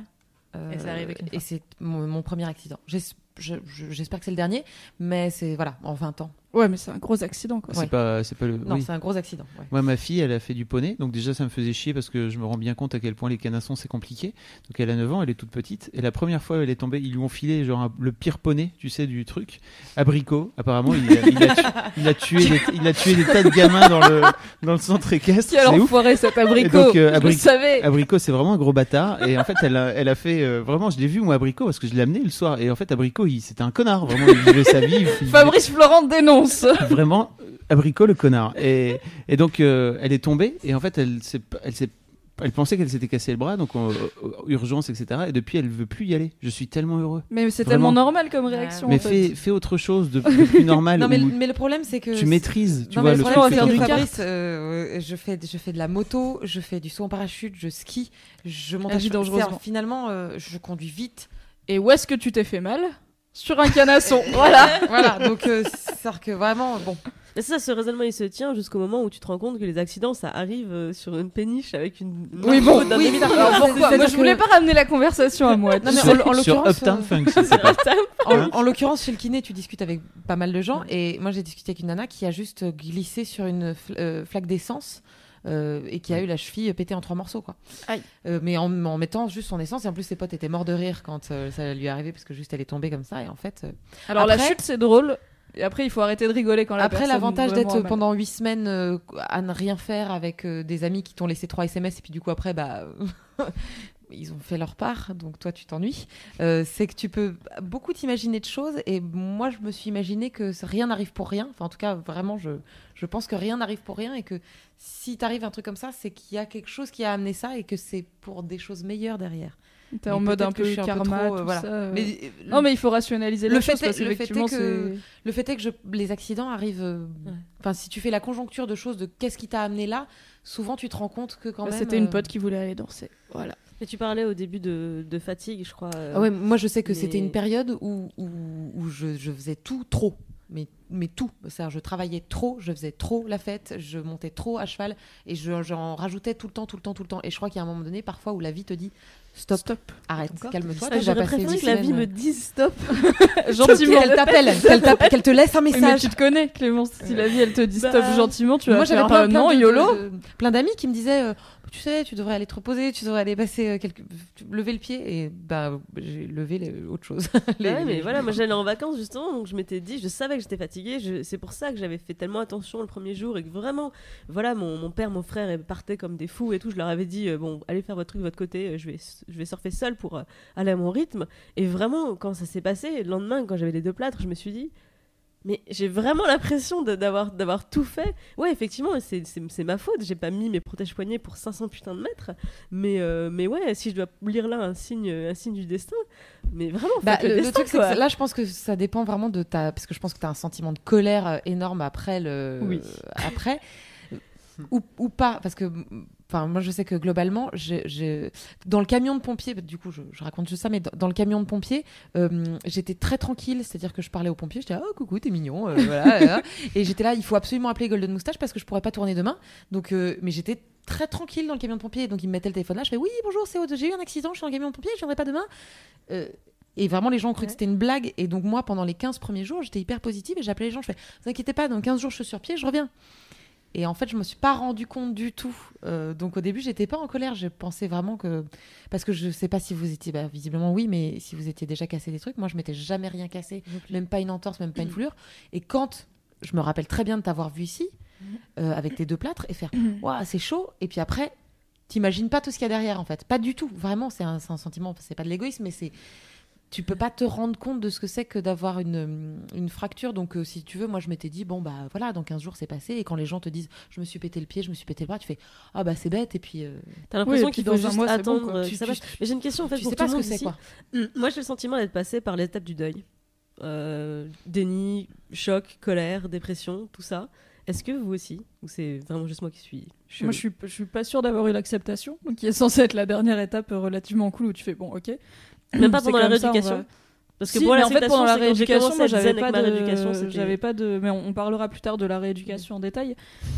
Euh, Et ça arrive qu'une Et c'est mon, mon premier accident. J'es- je- je- J'espère que c'est le dernier, mais c'est voilà, en 20 ans. Ouais, mais c'est un gros accident, quoi. C'est Ouais. pas, c'est pas le. Non, oui. c'est un gros accident. ouais. Moi, ma fille, elle a fait du poney, donc déjà ça me faisait chier parce que je me rends bien compte à quel point les canassons c'est compliqué. Donc elle a 9 ans, elle est toute petite, et la première fois où elle est tombée, ils lui ont filé genre un- le pire poney, tu sais, du truc, abricot. Apparemment, il a, il a tu- il a tué, des, il a tué des tas de gamins dans le dans le centre équestre. Quel enfoiré cet abricot Et donc, euh, Je le savais Abricot, c'est vraiment un gros bâtard. Et en fait, elle a, elle a fait euh, vraiment, je l'ai vu moi Abricot parce que je l'ai amené le soir. Et en fait, Abricot, il, c'était un connard. Vraiment, il vivait sa vie. il- il- Fabrice Florent dénonce vraiment abricot le connard et, et donc euh, elle est tombée et en fait elle s'est elle s'est elle pensait qu'elle s'était cassé le bras donc en, euh, urgence etc et depuis elle veut plus y aller je suis tellement heureux Mais c'est tellement normal comme réaction. mais en fait. fais, fais autre chose de, de plus normal Non, mais, le- mais le problème, c'est que tu maîtrises tu non, vois mais le problème, c'est que. Fabrice, euh, je fais, je fais de la moto, je fais du saut en parachute, je skie, je monte à Finalement, euh, je conduis vite. Et où est-ce que tu t'es fait mal? Sur un canasson. voilà. voilà, donc euh, c'est-à-dire que vraiment, bon. Mais ça, ce raisonnement, il se tient jusqu'au moment où tu te rends compte que les accidents, ça arrive euh, sur une péniche avec une. Oui, bon, d'un oui, ça- Alors c'est- pourquoi Moi, je voulais que- pas ramener la conversation à moi. Non, mais sur, en- en sur l'occurrence, Uptown euh, Funk c'est pas En, en l'occurrence, chez le kiné, tu discutes avec pas mal de gens. Et moi, j'ai discuté avec une nana qui a juste glissé sur une fl- euh, flaque d'essence. Euh, et qui a eu la cheville pétée en trois morceaux quoi. Aïe. Euh, mais en, en mettant juste son essence et en plus ses potes étaient morts de rire quand euh, ça lui est arrivé parce que juste elle est tombée comme ça et en fait euh, Alors la chute, c'est drôle. Et après, il faut arrêter de rigoler quand la après l'avantage d'être pendant huit semaines euh, à ne rien faire avec euh, des amis qui t'ont laissé trois SMS et puis du coup après bah ils ont fait leur part donc toi tu t'ennuies euh, c'est que tu peux beaucoup t'imaginer de choses et moi je me suis imaginé que rien n'arrive pour rien enfin en tout cas vraiment je je pense que rien n'arrive pour rien et que si t'arrive un truc comme ça c'est qu'il y a quelque chose qui a amené ça et que c'est pour des choses meilleures derrière T'es en mode un peu un peu karma, trop, euh, tout voilà. ça. euh. Mais, euh, Non, mais il faut rationaliser Le fait chose est- parce le fait est qu'effectivement, que- c'est. Le fait est que je- les accidents arrivent. Ouais. Enfin, si tu fais la conjoncture de choses, de qu'est-ce qui t'a amené là, souvent tu te rends compte que quand Bah, même. C'était une pote qui voulait aller danser. Voilà. Mais tu parlais au début de, de fatigue, je crois. euh, Ah ouais, moi je sais que mais- c'était une période où, où, où je, je faisais tout trop. Mais, mais tout. C'est-à-dire, je travaillais trop, je faisais trop la fête, je montais trop à cheval et je- j'en rajoutais tout le temps, tout le temps, tout le temps. Et je crois qu'il y a un moment donné, parfois, où la vie te dit stop, Stop. arrête, calme-toi. Ah, J'aurais préféré que la vie me dise stop. Gentiment. Qu'elle t'appelle, qu'elle te laisse un Oui, Mais message. tu te connais, Clémence. Si la vie elle te dit Bah, stop gentiment, tu vas Moi, faire j'avais plein, plein non, de- YOLO. de- de- plein d'amis qui me disaient, euh, tu sais, tu devrais aller te reposer, tu devrais aller passer euh, quelques, lever le pied. Et bah, j'ai levé les- autre chose. Les- ouais, mais voilà, moi j'allais en vacances justement, donc je m'étais dit, je savais que j'étais fatiguée, je- c'est pour ça que j'avais fait tellement attention le premier jour et que vraiment, voilà, mon, mon père, mon frère ils partaient comme des fous et tout, je leur avais dit, euh, bon, allez faire votre truc de votre côté, euh, je vais, je vais surfer seul pour euh, aller à mon rythme. Et vraiment, quand ça s'est passé, le lendemain, quand j'avais les deux plâtres, je me suis dit, mais j'ai vraiment l'impression d'avoir d'avoir tout fait. Ouais, effectivement, c'est- ma faute. J'ai pas mis mes protèges poignets pour 500 putains de mètres. Mais, euh, mais ouais, si je dois lire là un signe, un signe du destin, mais vraiment, Bah, le, le, destin, truc, c'est que là, je pense que ça dépend vraiment de ta. Parce que je pense que tu as un sentiment de colère euh, énorme après le. Oui. Après. ou, ou pas. Parce que. Enfin, moi, je sais que globalement, j'ai- dans le camion de pompiers, du coup, je, je raconte juste ça, mais dans, dans le camion de pompiers, euh, j'étais très tranquille, c'est-à-dire que je parlais aux pompiers, j'étais oh coucou, t'es mignon, euh, voilà, et j'étais là, il faut absolument appeler Golden Moustache parce que je pourrais pas tourner demain, donc, euh, mais j'étais très tranquille dans le camion de pompiers, donc ils me mettaient le téléphone là, je fais oui, bonjour, c'est j'ai eu un accident, je suis dans le camion de pompiers, je viendrai pas demain. Euh, et vraiment, les gens ont cru que c'était une blague. Et donc, moi, pendant les 15 premiers jours, j'étais hyper positive et j'appelais les gens. Je fais, vous inquiétez pas, dans 15 jours, je suis sur pied, je reviens. Et en fait, je me suis pas rendu compte du tout. Euh, donc, au début, j'étais pas en colère. Je pensais vraiment que. Parce que je sais pas si vous étiez. Bah, visiblement, oui, mais si vous étiez déjà cassé des trucs, moi, je m'étais jamais rien cassé. Même pas une entorse, même pas une foulure. Et quand. Je me rappelle très bien de t'avoir vu ici, euh, avec tes deux plâtres, et faire Waouh, c'est chaud. Et puis après, t'imagines pas tout ce qu'il y a derrière, en fait. Pas du tout. Vraiment, c'est un, un sentiment. C'est pas de l'égoïsme, mais c'est tu peux pas te rendre compte de ce que c'est que d'avoir une, une fracture. Donc, euh, si tu veux, moi, je m'étais dit, bon, bah voilà, dans 15 jours, c'est passé. Et quand les gens te disent, je me suis pété le pied, je me suis pété le bras, tu fais, ah bah c'est bête. Et puis, euh, T'as l'impression Oui, qu'il faut juste mois, c'est bon, attendre. euh, Tu- ça tu-. Mais j'ai une question en fait tu pour sais tout pas ce que c'est, quoi. Hum, Moi, j'ai le sentiment d'être passé par l'étape du deuil. Euh, déni, choc, colère, dépression, tout ça. Est-ce que vous aussi Ou c'est vraiment juste moi qui suis chelou Moi, je suis, je suis pas sûre d'avoir eu l'acceptation, qui est censée être la dernière étape relativement cool où tu fais bon, ok. Même pas pendant la ça, rééducation va- Parce que Si, moi, mais la en fait, pendant la rééducation, moi, j'avais pas de, j'avais pas de, mais on, on parlera plus tard de la rééducation en détail.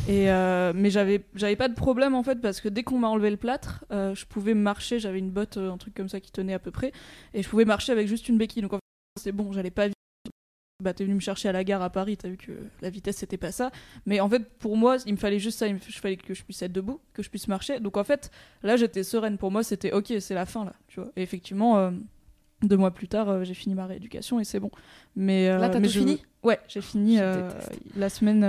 Et euh, mais j'avais, j'avais pas de problème en fait parce que dès qu'on m'a enlevé le plâtre, euh, je pouvais marcher. J'avais une botte, euh, un truc comme ça qui tenait à peu près, et je pouvais marcher avec juste une béquille. Donc en fait, c'est bon, j'allais pas vite. Bah, t'es venu me chercher à la gare à Paris, t'as vu que la vitesse c'était pas ça. Mais en fait, pour moi, il me fallait juste ça, il me fallait que je puisse être debout, que je puisse marcher. Donc en fait, là j'étais sereine. Pour moi, c'était ok, c'est la fin là, tu vois. Et effectivement, euh, deux mois plus tard, euh, j'ai fini ma rééducation et c'est bon. Mais euh, Là, t'as mais tout je- fini? Ouais, j'ai fini euh, la semaine.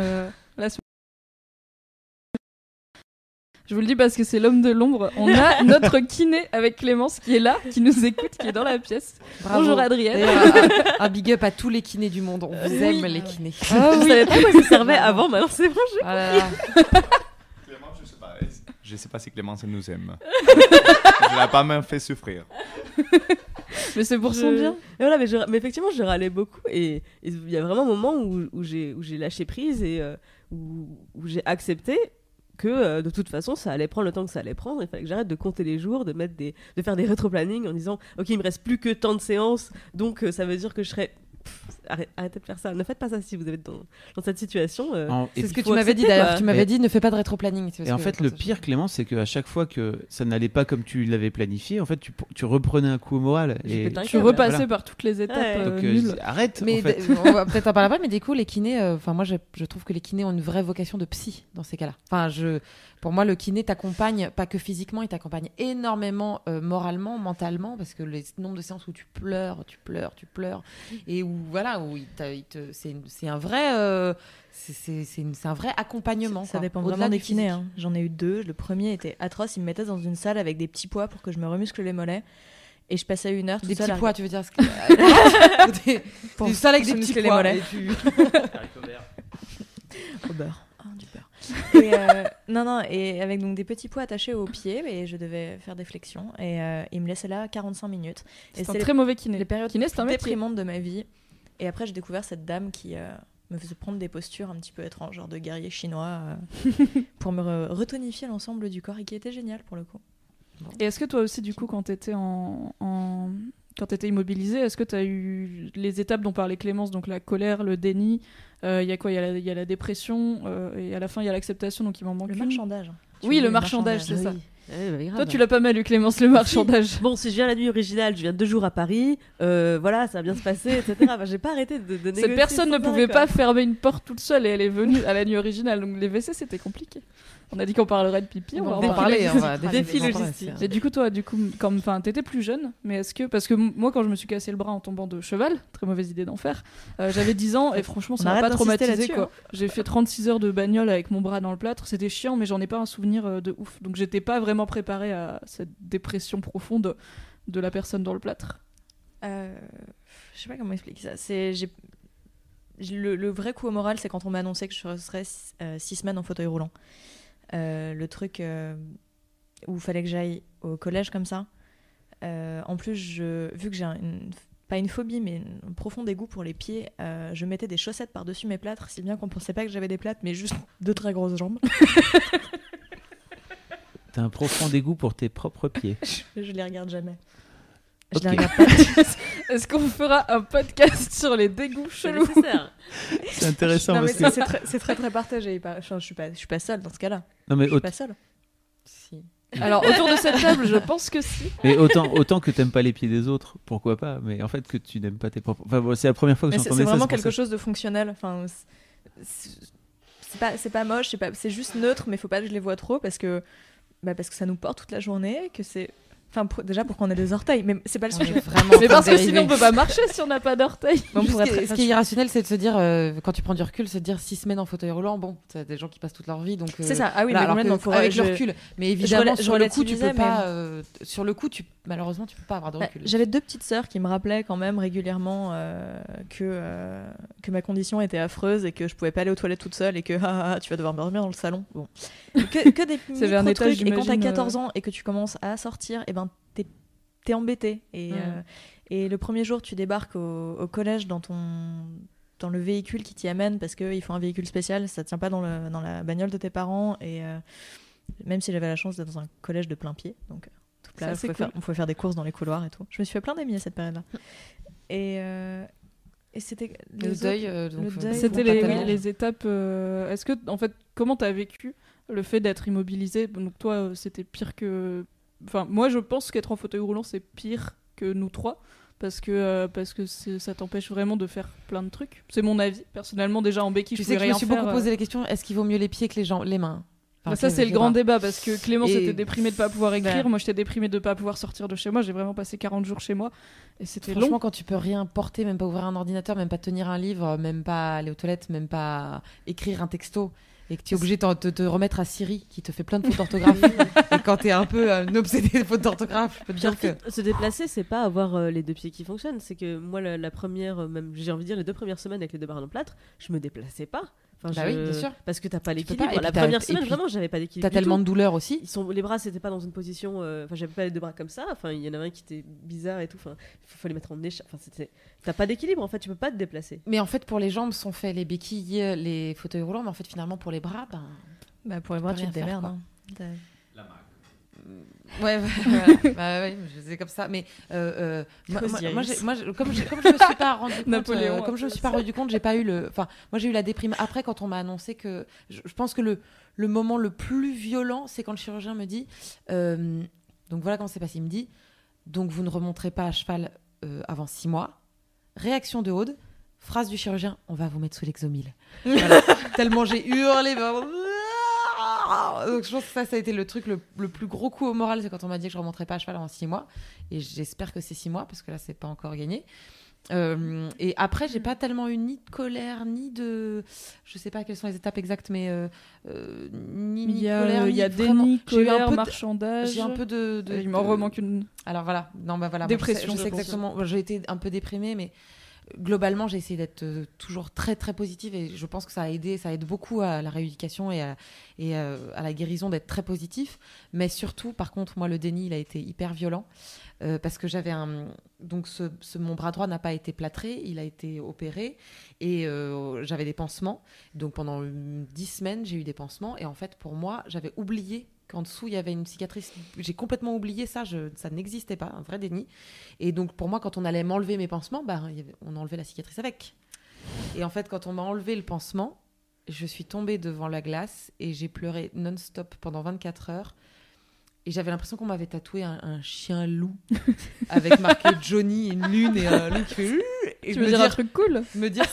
Je vous le dis parce que c'est l'homme de l'ombre. On a notre kiné avec Clémence qui est là, qui nous écoute, qui est dans la pièce. Bravo. Bonjour Adrienne. D'ailleurs, un, un big up à tous les kinés du monde. On vous Oui. aime, les kinés. Ah Je savais pas à quoi ça servait avant, maintenant c'est bon. je- Ah là là. Clémence, je sais pas. Je sais pas si Clémence nous aime. je l'ai pas même fait souffrir. Mais c'est pour son bien. Et voilà, mais, je- mais effectivement, je râlais beaucoup. Et il y a vraiment un moment où, j'ai où j'ai lâché prise et euh, où, où j'ai accepté que euh, de toute façon, ça allait prendre le temps que ça allait prendre. Il fallait que j'arrête de compter les jours, de, mettre des, de faire des rétro-planning en disant Ok, il me reste plus que tant de séances, donc euh, ça veut dire que je serai. Arrêtez de faire ça. Ne faites pas ça si vous êtes dans, dans cette situation. euh, En- C'est ce que tu m'avais dit d'ailleurs. Tu m'avais dit ne fais pas de rétro-planning. Et en que- fait, le pire, Clément, c'est qu'à chaque fois que ça n'allait pas comme tu l'avais planifié, en fait, tu, tu reprenais un coup au moral. Et Tu repassais Voilà. par toutes les étapes Ouais. euh, donc, euh, nulles. arrête. Mais en fait. on va peut-être en parler après, mais du coup, les kinés, euh, enfin moi, je, je trouve que les kinés ont une vraie vocation de psy dans ces cas-là. Enfin, je, pour moi, le kiné t'accompagne pas que physiquement, il t'accompagne énormément euh, moralement, mentalement, parce que le nombre de séances où tu pleures, tu pleures, tu pleures, et où voilà, où il t'a- il te- c'est une- c'est un vrai, euh, c'est- un vrai accompagnement. Ça quoi, dépend vraiment des kinés. hein. J'en ai eu deux. Le premier était atroce. Il me mettait dans une salle avec des petits poids pour que je me remuscle les mollets. Et je passais une heure toute Des seule petits à- poids, tu veux dire ce que... des, pour des salles avec des petits muscler les poids. mollets. et tu- au beurre. Et, euh, non, non, et avec donc des petits poids attachés aux pieds, et je devais faire des flexions. Et euh, il me laissait là 45 minutes. C'est un les- très mauvais kiné. les périodes Kiné, c'est un métier. déprimantes de ma vie. Et après, j'ai découvert cette dame qui euh, me faisait prendre des postures un petit peu étranges, genre de guerrier chinois, pour me re- retonifier l'ensemble du corps, et qui était génial pour le coup. Et est-ce que toi aussi, du coup, quand t'étais en, en... quand t'étais immobilisé, est-ce que t'as eu les étapes dont parlait Clémence, donc la colère, le déni, euh, il y a quoi Il y, a la- il y a la dépression euh, et à la fin il y a l'acceptation, donc il m'en manque Le une. marchandage. Tu Oui, le marchandage, c'est ça. Ouais, bah. Toi, tu l'as pas mal lu, Clémence, le marchandage. Bon, si je viens la nuit originale, je viens deux jours à Paris, euh, voilà, ça va bien se passer, etc. Enfin, j'ai pas arrêté de, de négocier. Cette personne ne pouvait arrêt, pas fermer une porte toute seule et elle est venue à la nuit originale, donc les WC c'était compliqué. On a dit qu'on parlerait de pipi, on va en On va parler. parler, on va Défi logistique. Et du coup, toi, du coup, comme, enfin, t'étais plus jeune, mais est-ce que, parce que moi, quand je me suis cassé le bras en tombant de cheval, très mauvaise idée d'en faire, euh, j'avais 10 ans et franchement, ça m'a pas traumatisé, quoi. J'ai fait 36 heures de bagnole avec mon bras dans le plâtre, c'était chiant, mais j'en ai pas un souvenir euh, de ouf. Donc, j'étais pas vraiment préparée à cette dépression profonde de la personne dans le plâtre. Euh, je sais pas comment expliquer ça. C'est j'ai le, le vrai coup au moral, c'est quand on m'a annoncé que je serais six, euh, six semaines en fauteuil roulant. Euh, le truc euh, où il fallait que j'aille au collège comme ça. Euh, en plus, je, vu que j'ai une, pas une phobie, mais un profond dégoût pour les pieds, euh, je mettais des chaussettes par-dessus mes plâtres, si bien qu'on pensait pas que j'avais des plâtres, mais juste deux très grosses jambes. T'as un profond dégoût pour tes propres pieds. je les regarde jamais. Je les regarde pas. Est-ce qu'on fera un podcast sur les dégoûts C'est chelous. C'est intéressant Non, mais parce c'est que... c'est très, c'est très très partagé. Enfin, Je suis pas, je suis pas seule dans ce cas-là. Non, mais, Je suis pas seule. Si. Alors, autour de cette table, je pense que si. mais autant, autant que t'aimes pas les pieds des autres, pourquoi pas Mais en fait, que tu n'aimes pas tes propres. Enfin, bon, c'est la première fois que j'entendais c'est ça. vraiment c'est pour quelque ça. chose de fonctionnel. Enfin, c'est- c'est pas, c'est pas moche, c'est pas, c'est juste neutre, mais faut pas que je les vois trop parce que, bah, parce que ça nous porte toute la journée, que c'est, enfin, pour- déjà pour qu'on ait des orteils, mais c'est pas le sujet. vraiment Mais parce que sinon, on peut pas marcher si on n'a pas d'orteil. On Juste pourrait ce, qui est, très- ce qui est irrationnel, c'est de se dire, euh, quand tu prends du recul, se dire six semaines en fauteuil roulant, bon, t'as des gens qui passent toute leur vie, donc. euh, C'est ça. Ah oui, voilà, mais alors que, faut- avec je- le recul. Mais évidemment, sur le coup, tu peux pas. euh, sur le coup, tu malheureusement, tu peux pas avoir de Bah, recul. J'avais deux petites sœurs qui me rappelaient quand même régulièrement euh, que, euh, que ma condition était affreuse et que je pouvais pas aller aux toilettes toute seule et que ah, ah, tu vas devoir dormir dans le salon. Bon. que, que des micro trucs. Et quand t'as j'imagine, 14 euh. ans et que tu commences à sortir, et ben t'es t'es embêté. Et, Mm. euh, et le premier jour, tu débarques au, au collège dans ton dans le véhicule qui t'y amène parce qu'il faut un véhicule spécial, ça tient pas dans, le, dans la bagnole de tes parents et euh, même si j'avais la chance d'être dans un collège de plein pied, donc euh, tout plat, on pouvait, cool. faire, on pouvait faire des courses dans les couloirs et tout. Je me suis fait plein d'amis à cette période-là. Et, euh, et c'était le les deuil, euh, le C'était les, tellement. oui, les étapes. euh, Est-ce que, en fait, comment t'as vécu le fait d'être immobilisé? Donc toi, c'était pire que. Enfin, moi, je pense qu'être en fauteuil roulant, c'est pire que nous trois. Parce que, euh, parce que ça t'empêche vraiment de faire plein de trucs. C'est mon avis. Personnellement, déjà en béquille, Tu je sais que je me suis faire. beaucoup euh. posé la question est-ce qu'il vaut mieux les pieds que les, jambes, les mains? Enfin, Bah, ça, c'est le grand débat parce que Clémence Et- était déprimée de pas pouvoir écrire. Moi, j'étais déprimée de pas pouvoir sortir de chez moi. J'ai vraiment passé 40 jours chez moi. Et c'était Franchement, long. quand tu peux rien porter, même pas ouvrir un ordinateur, même pas tenir un livre, même pas aller aux toilettes, même pas écrire un texto, et que tu es obligé de te, te remettre à Siri qui te fait plein de fautes d'orthographe, et quand t'es un peu euh, un obsédé des fautes d'orthographe, je peux te dire que. se déplacer, c'est pas avoir euh, les deux pieds qui fonctionnent. C'est que moi, la, la première, euh, même j'ai envie de dire les deux premières semaines avec les deux barres en plâtre, je me déplaçais pas. Enfin, Bah je- oui, bien sûr. Parce que t'as pas l'équilibre. La première semaine, puis vraiment, j'avais pas d'équilibre. T'as tellement tout. de douleur aussi. Ils sont, les bras, c'était pas dans une position. euh, Enfin, j'avais pas les deux bras comme ça. Enfin, il y en avait un qui était bizarre et tout. Enfin, il faut les mettre en échec. Enfin, c'était. T'as pas d'équilibre en fait. Tu peux pas te déplacer. Mais en fait, pour les jambes sont faits les béquilles, les fauteuils roulants, mais en fait, finalement, pour les bras, ben. Bah, pour les bras, tu te démerdes. Ouais, voilà. bah ouais, je c'est comme ça. Mais euh, euh, moi, comme, je, comme je me suis pas rendu compte, Napoléon, euh, comme je me suis pas rendu compte, j'ai pas eu le. Enfin, moi j'ai eu la déprime après quand on m'a annoncé que. Je, je pense que le le moment le plus violent, c'est quand le chirurgien me dit. donc voilà comment c'est passé. Il me dit. Donc vous ne remonterez pas à cheval avant six mois. Réaction de Aude. Phrase du chirurgien. On va vous mettre sous l'exomile. Voilà. Tellement j'ai hurlé. Donc je pense que ça, ça a été le truc le, le plus gros coup au moral, c'est quand on m'a dit que je remonterais pas à cheval avant six mois. Et j'espère que c'est six mois, parce que là, c'est pas encore gagné. Euh, et après, j'ai pas tellement eu ni de colère, ni de. Je sais pas quelles sont les étapes exactes, mais. euh, euh, ni, ni Il y a, colère, il y a ni vraiment- déni, J'ai eu un colère, peu de- marchandage. J'ai un peu de. de- Il m'en de- remanque une. alors voilà, non, bah voilà. moi, Dépression, Je sais, je sais je pense. exactement. moi, J'ai été un peu déprimée, mais globalement, j'ai essayé d'être euh, toujours très très positive et je pense que ça a aidé, ça aide beaucoup à la rééducation et à, euh, à la guérison d'être très positif. Mais surtout, par contre, moi, le déni, il a été hyper violent euh, parce que j'avais un donc ce, mon bras droit n'a pas été plâtré, il a été opéré et j'avais des pansements. Donc pendant dix semaines, j'ai eu des pansements et en fait, pour moi, j'avais oublié qu'en dessous il y avait une cicatrice. J'ai complètement oublié ça, je, ça n'existait pas, un vrai déni. Et donc pour moi, quand on allait m'enlever mes pansements, bah, on enlevait la cicatrice avec. Et en fait, quand on m'a enlevé le pansement, je suis tombée devant la glace et j'ai pleuré non-stop pendant 24 heures. Et j'avais l'impression qu'on m'avait tatoué un, un chien loup avec marqué Johnny, une lune et un loup qui fait et Tu me veux dire un truc cool? me dire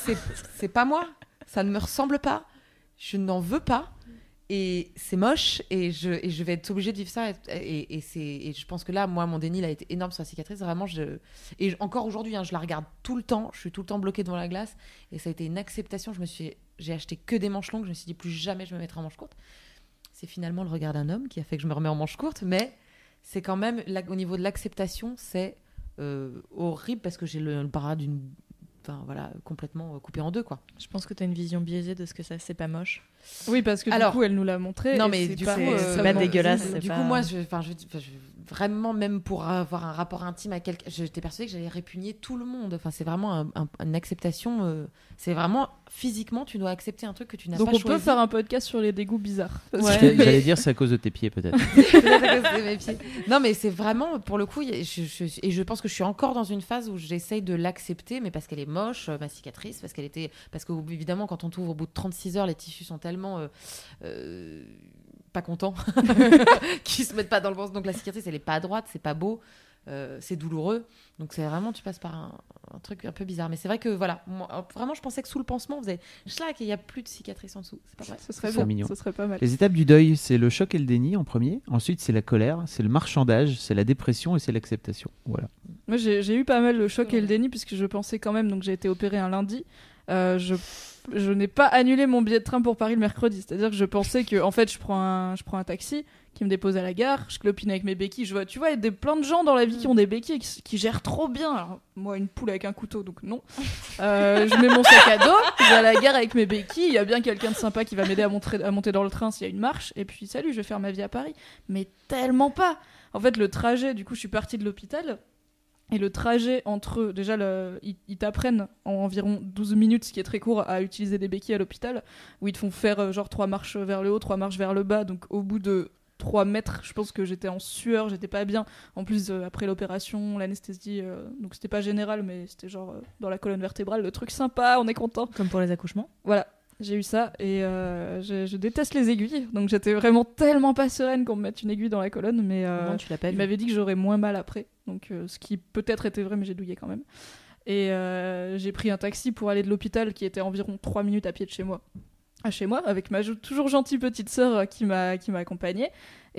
c'est pas moi, ça ne me ressemble pas, je n'en veux pas et c'est moche et je, vais être obligée de vivre ça. Et, je pense que là moi mon déni il a été énorme sur la cicatrice. Vraiment je et encore aujourd'hui hein, je la regarde tout le temps. Je suis tout le temps bloquée devant la glace. Et ça a été une acceptation. Je me suis j'ai acheté que des manches longues. Je me suis dit plus jamais je me mettrai en manches courtes c'est finalement le regard d'un homme qui a fait que je me remets en manches courtes mais c'est quand même au niveau de l'acceptation c'est euh, horrible parce que j'ai le, le bras d'une enfin voilà complètement euh, coupé en deux quoi Je pense que tu as une vision biaisée de ce que ça, c'est pas moche. Oui, parce que Alors- du coup, elle nous l'a montré. Non, mais c'est du pas, coup, euh, euh, c'est pas dégueulasse, Du coup, moi, je, enfin, je, enfin, je- vraiment, même pour avoir un rapport intime à quelqu'un, j'étais persuadée que j'allais répugner tout le monde. Enfin, c'est vraiment un- un- une acceptation. euh, c'est vraiment physiquement, tu dois accepter un truc que tu n'as Donc pas on choisi. peut faire un podcast sur les dégoûts bizarres. Parce Ouais. que- J'allais j'allais dire c'est à cause de tes pieds peut-être. Peut-être à cause de mes pieds. Non, mais c'est vraiment, pour le coup, y a- je, je- et je pense que je suis encore dans une phase où j'essaye de l'accepter, mais parce qu'elle est moche, euh, ma cicatrice, parce qu'elle était, parce que évidemment, quand on t'ouvre au bout de 36 heures, les tissus sont tellement euh, euh, pas contents qu'ils se mettent pas dans le bon. Donc la cicatrice, elle est pas à droite, c'est pas beau. euh, c'est douloureux, donc c'est vraiment tu passes par un, un truc un peu bizarre. Mais c'est vrai que voilà, moi, vraiment je pensais que sous le pansement, vous avez schlac et il y a plus de cicatrice en dessous. C'est pas vrai. Ce serait beau, mignon. ce serait pas mal. Les étapes du deuil, c'est le choc et le déni en premier. Ensuite, c'est la colère, c'est le marchandage, c'est la dépression et c'est l'acceptation. Voilà. Moi, j'ai j'ai eu pas mal le choc et le déni puisque je pensais quand même, donc j'ai été opérée un lundi. Euh, je je n'ai pas annulé mon billet de train pour Paris le mercredi. C'est-à-dire que je pensais que, en fait, je prends un, je prends un taxi qui me dépose à la gare, je clopine avec mes béquilles. Je vois, tu vois, il y a des, plein de gens dans la vie qui ont des béquilles qui gèrent trop bien. Alors, moi, une poule avec un couteau, donc non. Euh, je mets mon sac à dos, je vais à la gare avec mes béquilles. Il y a bien quelqu'un de sympa qui va m'aider à, monter- à monter dans le train s'il y a une marche. Et puis, salut, je vais faire ma vie à Paris. Mais tellement pas. En fait, le trajet, du coup, je suis partie de l'hôpital. Et le trajet entre eux, déjà, le- ils, ils t'apprennent en environ 12 minutes, ce qui est très court, à utiliser des béquilles à l'hôpital, où ils te font faire euh, genre trois marches vers le haut, trois marches vers le bas. Donc au bout de 3 mètres, je pense que j'étais en sueur, j'étais pas bien. En plus, euh, après l'opération, l'anesthésie, euh, donc c'était pas général, mais c'était genre euh, dans la colonne vertébrale, le truc sympa, on est content. Comme pour les accouchements? Voilà, j'ai eu ça et euh, je, je déteste les aiguilles. Donc j'étais vraiment tellement pas sereine qu'on me mette une aiguille dans la colonne, mais euh, non, tu l'as pas il m'avait dit que j'aurais moins mal après, donc euh, ce qui peut-être était vrai, mais j'ai douillé quand même. Et j'ai pris un taxi pour aller de l'hôpital qui était environ 3 minutes à pied de chez moi. À chez moi, avec ma jou- toujours gentille petite sœur qui m'a qui m'a accompagnée.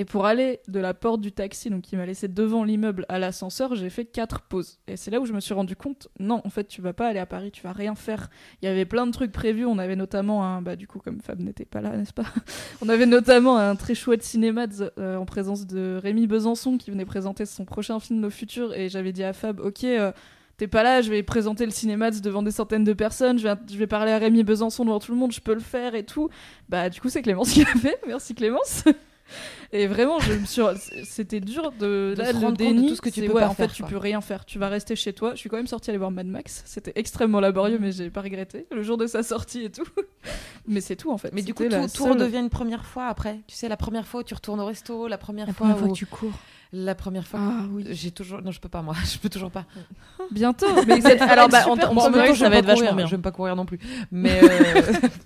Et pour aller de la porte du taxi, donc qui m'a laissé devant l'immeuble à l'ascenseur, j'ai fait quatre pauses. Et c'est là où je me suis rendu compte, non, en fait, tu vas pas aller à Paris, tu vas rien faire. Il y avait plein de trucs prévus. On avait notamment un, bah du coup, comme Fab n'était pas là, n'est-ce pas On avait notamment un très chouette cinéma euh, en présence de Rémi Besançon qui venait présenter son prochain film Nos Futurs. Et j'avais dit à Fab, ok. euh, T'es pas là, je vais présenter le cinéma devant des centaines de personnes, je vais, je vais parler à Rémi Besançon devant tout le monde, je peux le faire et tout. Bah, du coup, c'est Clémence qui l'a fait. Merci Clémence. Et vraiment, je me suis... c'était dur de, De là, le de tout ce que tu peux ouais, pas en faire, fait, tu quoi. peux rien faire. Tu vas rester chez toi. Je suis quand même sortie aller voir Mad Max. C'était extrêmement laborieux, mais j'ai pas regretté. Le jour de sa sortie et tout. mais c'est tout en fait. Mais du coup, tout, seule- redevient une première fois après. Tu sais, la première fois où tu retournes au resto, la première La fois première fois où... tu cours. La première fois. Ah oui. J'ai toujours. Non, je peux pas, moi. Je peux toujours pas. Bientôt. Mais c'est- alors, bah, en, même temps, je ça va vais être vachement bien. Je n'aime pas courir non plus. Mais euh,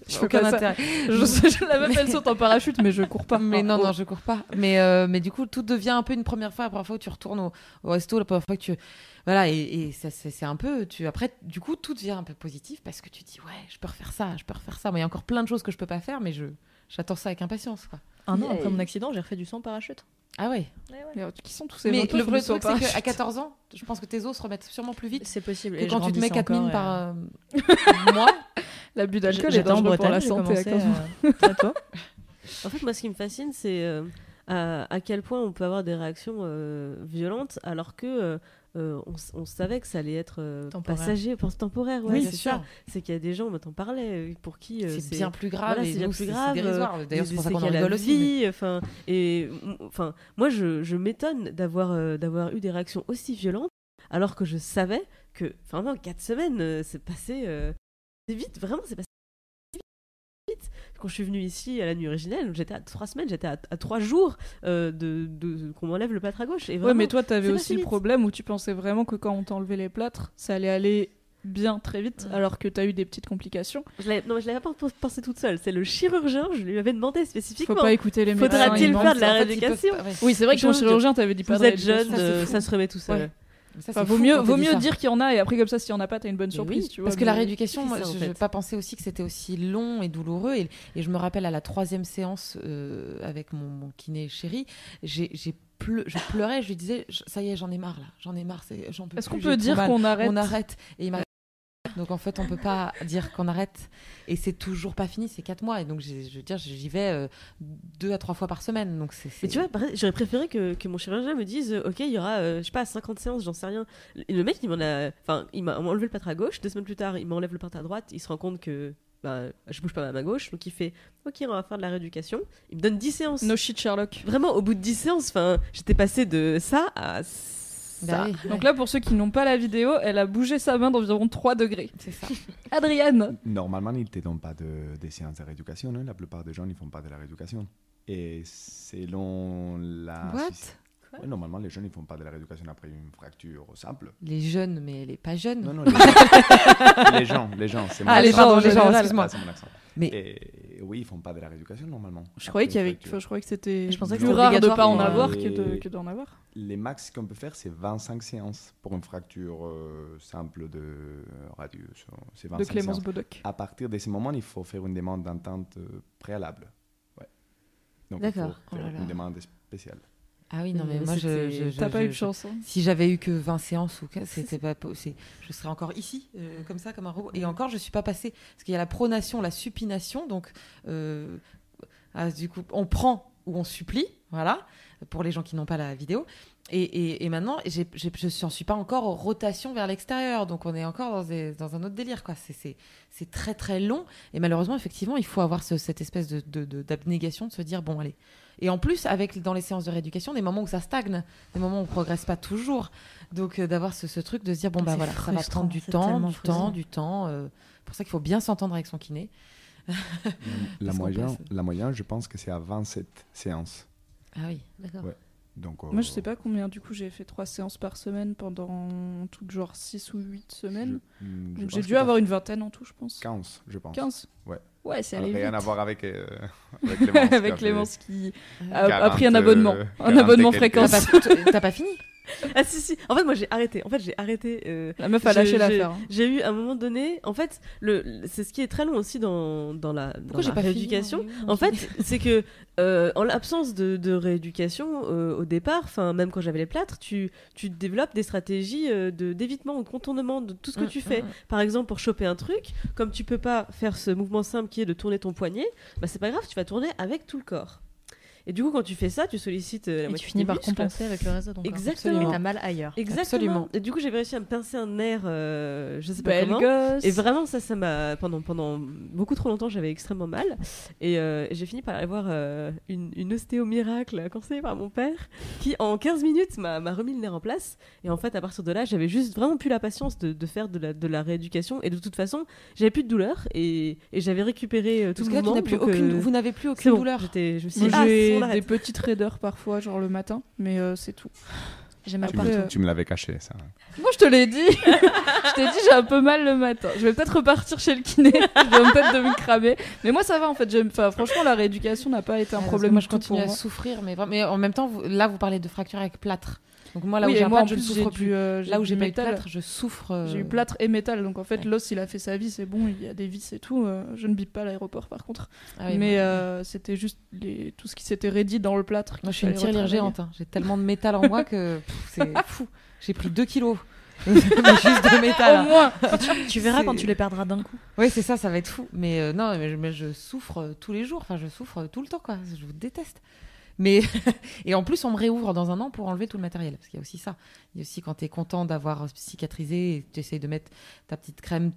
Je fais aucun intérêt. Je, je, la meuf, elle saute en parachute, mais je cours pas. Mais non, Oh. non, je cours pas. Mais, euh, mais du coup, tout devient un peu une première fois. La première fois où tu retournes au, au resto, la première fois que tu. Voilà, et, et ça, c'est c'est un peu. Tu, après, du coup, tout devient un peu positif parce que tu dis, ouais, je peux refaire ça, je peux refaire ça. Moi, il y a encore plein de choses que je peux pas faire, mais je j'attends ça avec impatience. Quoi. Un an après mon accident, j'ai refait du sang en parachute. Ah ouais. Euh, qui sont tous ces Mais le vrai truc, c'est qu'à 14 ans, je pense que tes os se remettent sûrement plus vite C'est possible. que Et quand tu te mets grandissais 4 mines encore, par et, euh, mois. L'abus d'alcool est dangereux pour la santé à commencé 15 ans. En fait, moi, ce qui me fascine, c'est euh, à, à quel point on peut avoir des réactions euh, violentes, alors que euh, on, savait que ça allait être euh, passager, enfin, temporaire. Ouais, Oui, c'est ça. C'est qu'il y a des gens, on t'en parlait, euh, pour qui euh, C'est bien plus grave. voilà, c'est bien plus grave. D'ailleurs, c'est pour ça qu'on rigole aussi. Enfin, et enfin, moi, je, je m'étonne d'avoir d'avoir eu des réactions aussi violentes, alors que je savais que, enfin, vraiment, quatre semaines, c'est passé, c'est vite, vraiment, c'est passé. Quand je suis venue ici à la nuit originelle, j'étais à trois semaines, j'étais à, à trois jours euh, de, de- qu'on m'enlève le plâtre à gauche. Et Ouais, mais toi, t'avais aussi le problème où tu pensais vraiment que quand on t'enlevait les plâtres, ça allait aller bien très vite, alors que t'as eu des petites complications. je non, mais je l'avais pas pensé toute seule. C'est le chirurgien, je lui avais demandé Faut spécifiquement. pas écouter les médecins. Faudra-t-il faire de la rééducation. Oui, c'est vrai que ton chirurgien t'avait dit pas Vous êtes jeune. Ça, euh, ça se remet tout seul. Ouais. Ça, Enfin, vaut mieux, vaut mieux dire qu'il y en a et après comme ça, s'il y en a pas, t'as une bonne surprise, oui, tu vois. parce que la rééducation, moi, je n'ai pas pensé aussi que c'était aussi long et douloureux. Et, et je me rappelle à la troisième séance euh, avec mon, mon kiné chéri, j'ai, pleu- je pleurais, je lui disais, ça y est, j'en ai marre là, j'en ai marre, c'est, j'en peux Est-ce qu'on peut dire qu'on arrête On arrête. Et il m'a donc en fait, on peut pas dire qu'on arrête. Et c'est toujours pas fini, c'est quatre mois. Et donc, je veux dire, j'y vais euh, deux à trois fois par semaine. Donc c'est. Mais tu vois, j'aurais préféré que, que mon chirurgien me dise euh, Ok, il y aura, euh, je sais pas, 50 séances, j'en sais rien. Et le mec, il m'en a. Enfin, il m'a enlevé le plâtre à gauche. Deux semaines plus tard, il m'enlève le plâtre à droite. Il se rend compte que bah, je bouge pas ma main gauche. Donc il fait Ok, on va faire de la rééducation. Il me donne 10 séances. No shit, Sherlock. Vraiment, au bout de 10 séances, enfin, j'étais passé de ça à. Bah oui, Donc là, pour ceux qui n'ont pas la vidéo, elle a bougé sa main d'environ 3 degrés. c'est ça. Adrienne Normalement, ils ne te donnent pas de, des séances de rééducation. hein. La plupart des gens ne font pas de la rééducation. Et selon la. What? Ouais, normalement, les jeunes ne font pas de la rééducation après une fracture simple. Les jeunes, mais les pas jeunes. Non, non, les, les gens, les gens. c'est mon Ah, les accent. gens, en les gens, excuse-moi. Ah, c'est mon accent. Mais- Et oui, ils font pas de la rééducation normalement. Je croyais qu'il y avait, je croyais que c'était Je pensais que plus c'était rare de pas en avoir que de que d'en avoir. Les max qu'on peut faire, c'est 25 séances pour une fracture euh, simple de radius. C'est 25 De Clémence séances. Bodoc. À partir de ce moment, il faut faire une demande d'entente euh, préalable. Ouais. Donc, il D'accord. faut faire Oh là là. une demande spéciale. Ah oui, non, mais Euh, moi, je. je- je- T'as pas eu de chance. Si j'avais eu que 20 séances ou c'était pas je serais encore ici euh, comme ça comme un robot et encore je suis pas passée parce qu'il y a la pronation, la supination donc euh, ah, du coup on prend ou on supplie, voilà, pour les gens qui n'ont pas la vidéo. Et, et, et maintenant, j'ai- j'ai- je n'en suis pas encore aux rotations vers l'extérieur, donc on est encore dans, des- dans un autre délire. quoi. C'est- très très long, et malheureusement, effectivement, il faut avoir ce- cette espèce de- de- de- d'abnégation de, se dire, bon, allez. Et en plus, avec dans les séances de rééducation, des moments où ça stagne, des moments où on progresse pas toujours. Donc euh, d'avoir ce, ce truc de se dire, bon, bah voilà, ça va prendre du temps, du frustrant. temps, du temps. euh, pour ça qu'il faut bien s'entendre avec son kiné. La moyenne, passe- la moyenne, je pense que c'est à 27 séances. Ah oui, d'accord. Ouais. Donc, euh, Moi, je sais pas combien. Du coup, j'ai fait 3 séances par semaine pendant tout genre 6 ou 8 semaines. je- mm, je Donc pense j'ai dû avoir une vingtaine en tout, je pense. 15, je pense. 15 Ouais. Ouais, c'est allé Rien vite. à voir avec, euh, avec Clémence. qui a Avec Clémence qui Euh, a, a 40, pris un abonnement. euh, un 40 abonnement. T'as fréquence. pas, t'as pas fini? Ah si si. En fait moi j'ai arrêté. En fait j'ai arrêté. euh, La meuf a lâché l'affaire. hein. J'ai eu à un moment donné. En fait le, le- c'est ce qui est très long aussi dans dans la dans Pourquoi la pas rééducation. En fait c'est que euh, en l'absence de, de rééducation euh, au départ, enfin même quand j'avais les plâtres, tu tu développes des stratégies de d'évitement ou de contournement de tout ce que Mm, tu fais. mm, mm. Par exemple, pour choper un truc, comme tu peux pas faire ce mouvement simple qui est de tourner ton poignet, bah c'est pas grave, tu vas tourner avec tout le corps. Et du coup, quand tu fais ça, tu sollicites euh, la Et moitié tu finis par compenser avec le reste de ton corps. Exactement. Mais t'as mal ailleurs. Exactement. Absolument. Et du coup, j'ai réussi à me pincer un nerf, euh, je sais pas Belle comment. gosse. Et vraiment, ça, ça m'a. Pendant, pendant beaucoup trop longtemps, j'avais extrêmement mal. Et, euh, et j'ai fini par aller voir euh, une, une ostéo miracle conseillée par mon père, qui en 15 minutes m'a remis le nerf en place. Et en fait, à partir de là, j'avais juste vraiment plus la patience de, de faire de la, de la rééducation. Et de toute façon, j'avais plus de douleur. Et, et j'avais récupéré euh, tout Parce le que vous n'avez plus aucune bon. douleur. Je me suis Ah, des arrête. petites raideurs parfois, genre le matin, mais euh, c'est tout. J'ai mal Tu, me, tu me l'avais caché, ça. Moi, je te l'ai dit. je t'ai dit, j'ai un peu mal le matin. Je vais peut-être repartir chez le kiné. je vais peut-être de me cramer. Mais moi, ça va en fait. J'aime- Enfin, franchement, la rééducation n'a pas été un que problème. Moi, je continue à moi. souffrir, mais, en même temps, vous- là, vous parlez de fracture avec plâtre. Donc moi, là oui, où j'ai un je plus, souffre euh, Là où j'ai plâtre, je souffre. euh, J'ai eu plâtre et métal, donc en fait Ouais. l'os il a fait sa vie, c'est bon, il y a des vis et tout. euh, je ne bip pas à l'aéroport par contre, ah oui, mais euh, c'était juste les... tout ce qui s'était raidi dans le plâtre. Moi, je suis une tirelire géante. hein. J'ai tellement de métal en moi que pff, c'est fou. J'ai pris 2 kilos. Juste de métal. Au hein. moins. Tu verras C'est- quand tu les perdras d'un coup. Oui, c'est ça, ça va être fou. Mais euh, non, mais je, mais je souffre tous les jours. Enfin, je souffre tout le temps, quoi. Je vous déteste. Mais et en plus, on me réouvre dans un an pour enlever tout le matériel, parce qu'il y a aussi ça. Il y a aussi quand tu es content d'avoir cicatrisé et que tu essayes de mettre ta petite crème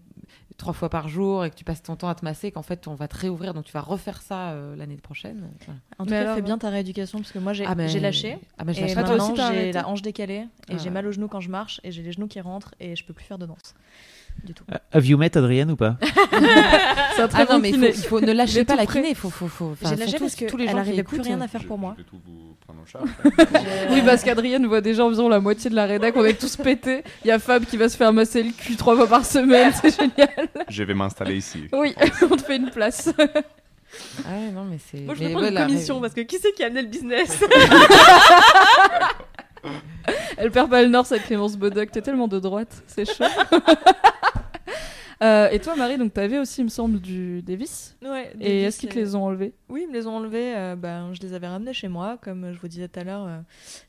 trois fois par jour et que tu passes ton temps à te masser, qu'en fait on va te réouvrir, donc tu vas refaire ça euh, l'année prochaine. Voilà. En tout Mais cas, alors- fais bien ta rééducation parce que moi j'ai Ah, mais- lâché. Ah, mais Et maintenant j'ai la hanche décalée et Ah j'ai ouais. mal au genou quand je marche et j'ai les genoux qui rentrent et je peux plus faire de danse. Du tout. Euh, Have you met Adrienne ou pas C'est un très Ah non, bon mais il faut, ne lâchez pas la kiné. Il faut, faut, faut, J'ai lâché parce tous les qu'elle gens qui arrivait plus rien à euh, faire pour moi. Je vais tout vous prendre en charge. Oui, parce qu'Adrienne voit déjà environ la moitié de la rédac, on est tous pétés. Il y a Fab qui va se faire masser le cul trois fois par semaine, c'est génial. Je vais m'installer ici. Oui, on te fait une place. Ah ouais, non, mais c'est. Moi, je vais prendre une commission parce que qui c'est qui a amené le business? Elle perd pas le nord, cette Clémence Bodoc. T'es tellement de droite, c'est chaud. Euh, et toi, Marie, donc t'avais aussi, il me semble, du Davis. Ouais, Et est-ce qu'ils te euh, les ont enlevés? Oui, ils me les ont enlevés. euh, ben, je les avais ramenés chez moi. Comme je vous disais tout à l'heure, euh,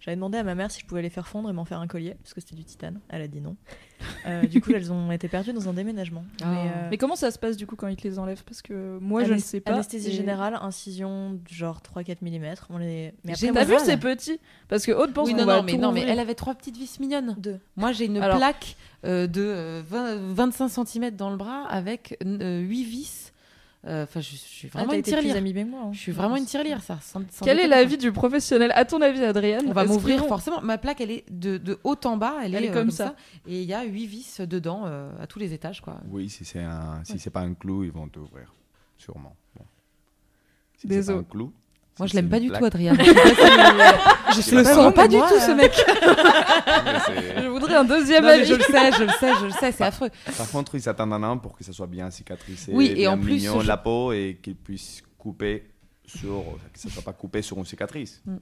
j'avais demandé à ma mère si je pouvais les faire fondre et m'en faire un collier, parce que c'était du titane. Elle a dit non. Euh, du coup, elles ont été perdues dans un déménagement. Ah. Mais, euh, Mais comment ça se passe du coup quand ils te les enlèvent? Parce que moi, je ne sais pas. Anesthésie Et- générale, incision genre 3-4 mm. On les... Mais après, T'as vu, voilà. c'est petit Parce que Aude pense Oui, non, non, mais, non, mais elle avait trois petites vis mignonnes. Deux. Moi, j'ai une Alors- plaque euh, de euh, 20 25 cm dans le bras avec 8 vis. Euh, Enfin, je, je suis Ah, vraiment une plus tirelire. moi. hein. Je suis vraiment une tirelire, ça. sans- sans Quel est l'avis du professionnel? À ton avis, Adrienne On va m'ouvrir forcément. Ma plaque, elle est de, de haut en bas. Elle, Elle est, est euh, comme ça. Et il y a 8 vis dedans euh, à tous les étages. Quoi. Oui, si c'est un, si c'est pas un clou, ils vont t'ouvrir, sûrement. Bon. Si c'est un clou. Moi, je l'aime pas du tout, Adrien. Je je sais le sens pas du moi, tout, euh, ce mec. Mais c'est- Je voudrais un deuxième Non, avis. je le sais, je le sais, je le sais, c'est affreux. Par contre, ils attendent un an pour que ça soit bien cicatrisé, Oui, et bien en plus, mignon, je- la peau et qu'ils puissent couper sur, que ça soit pas coupé sur une cicatrice. Mm.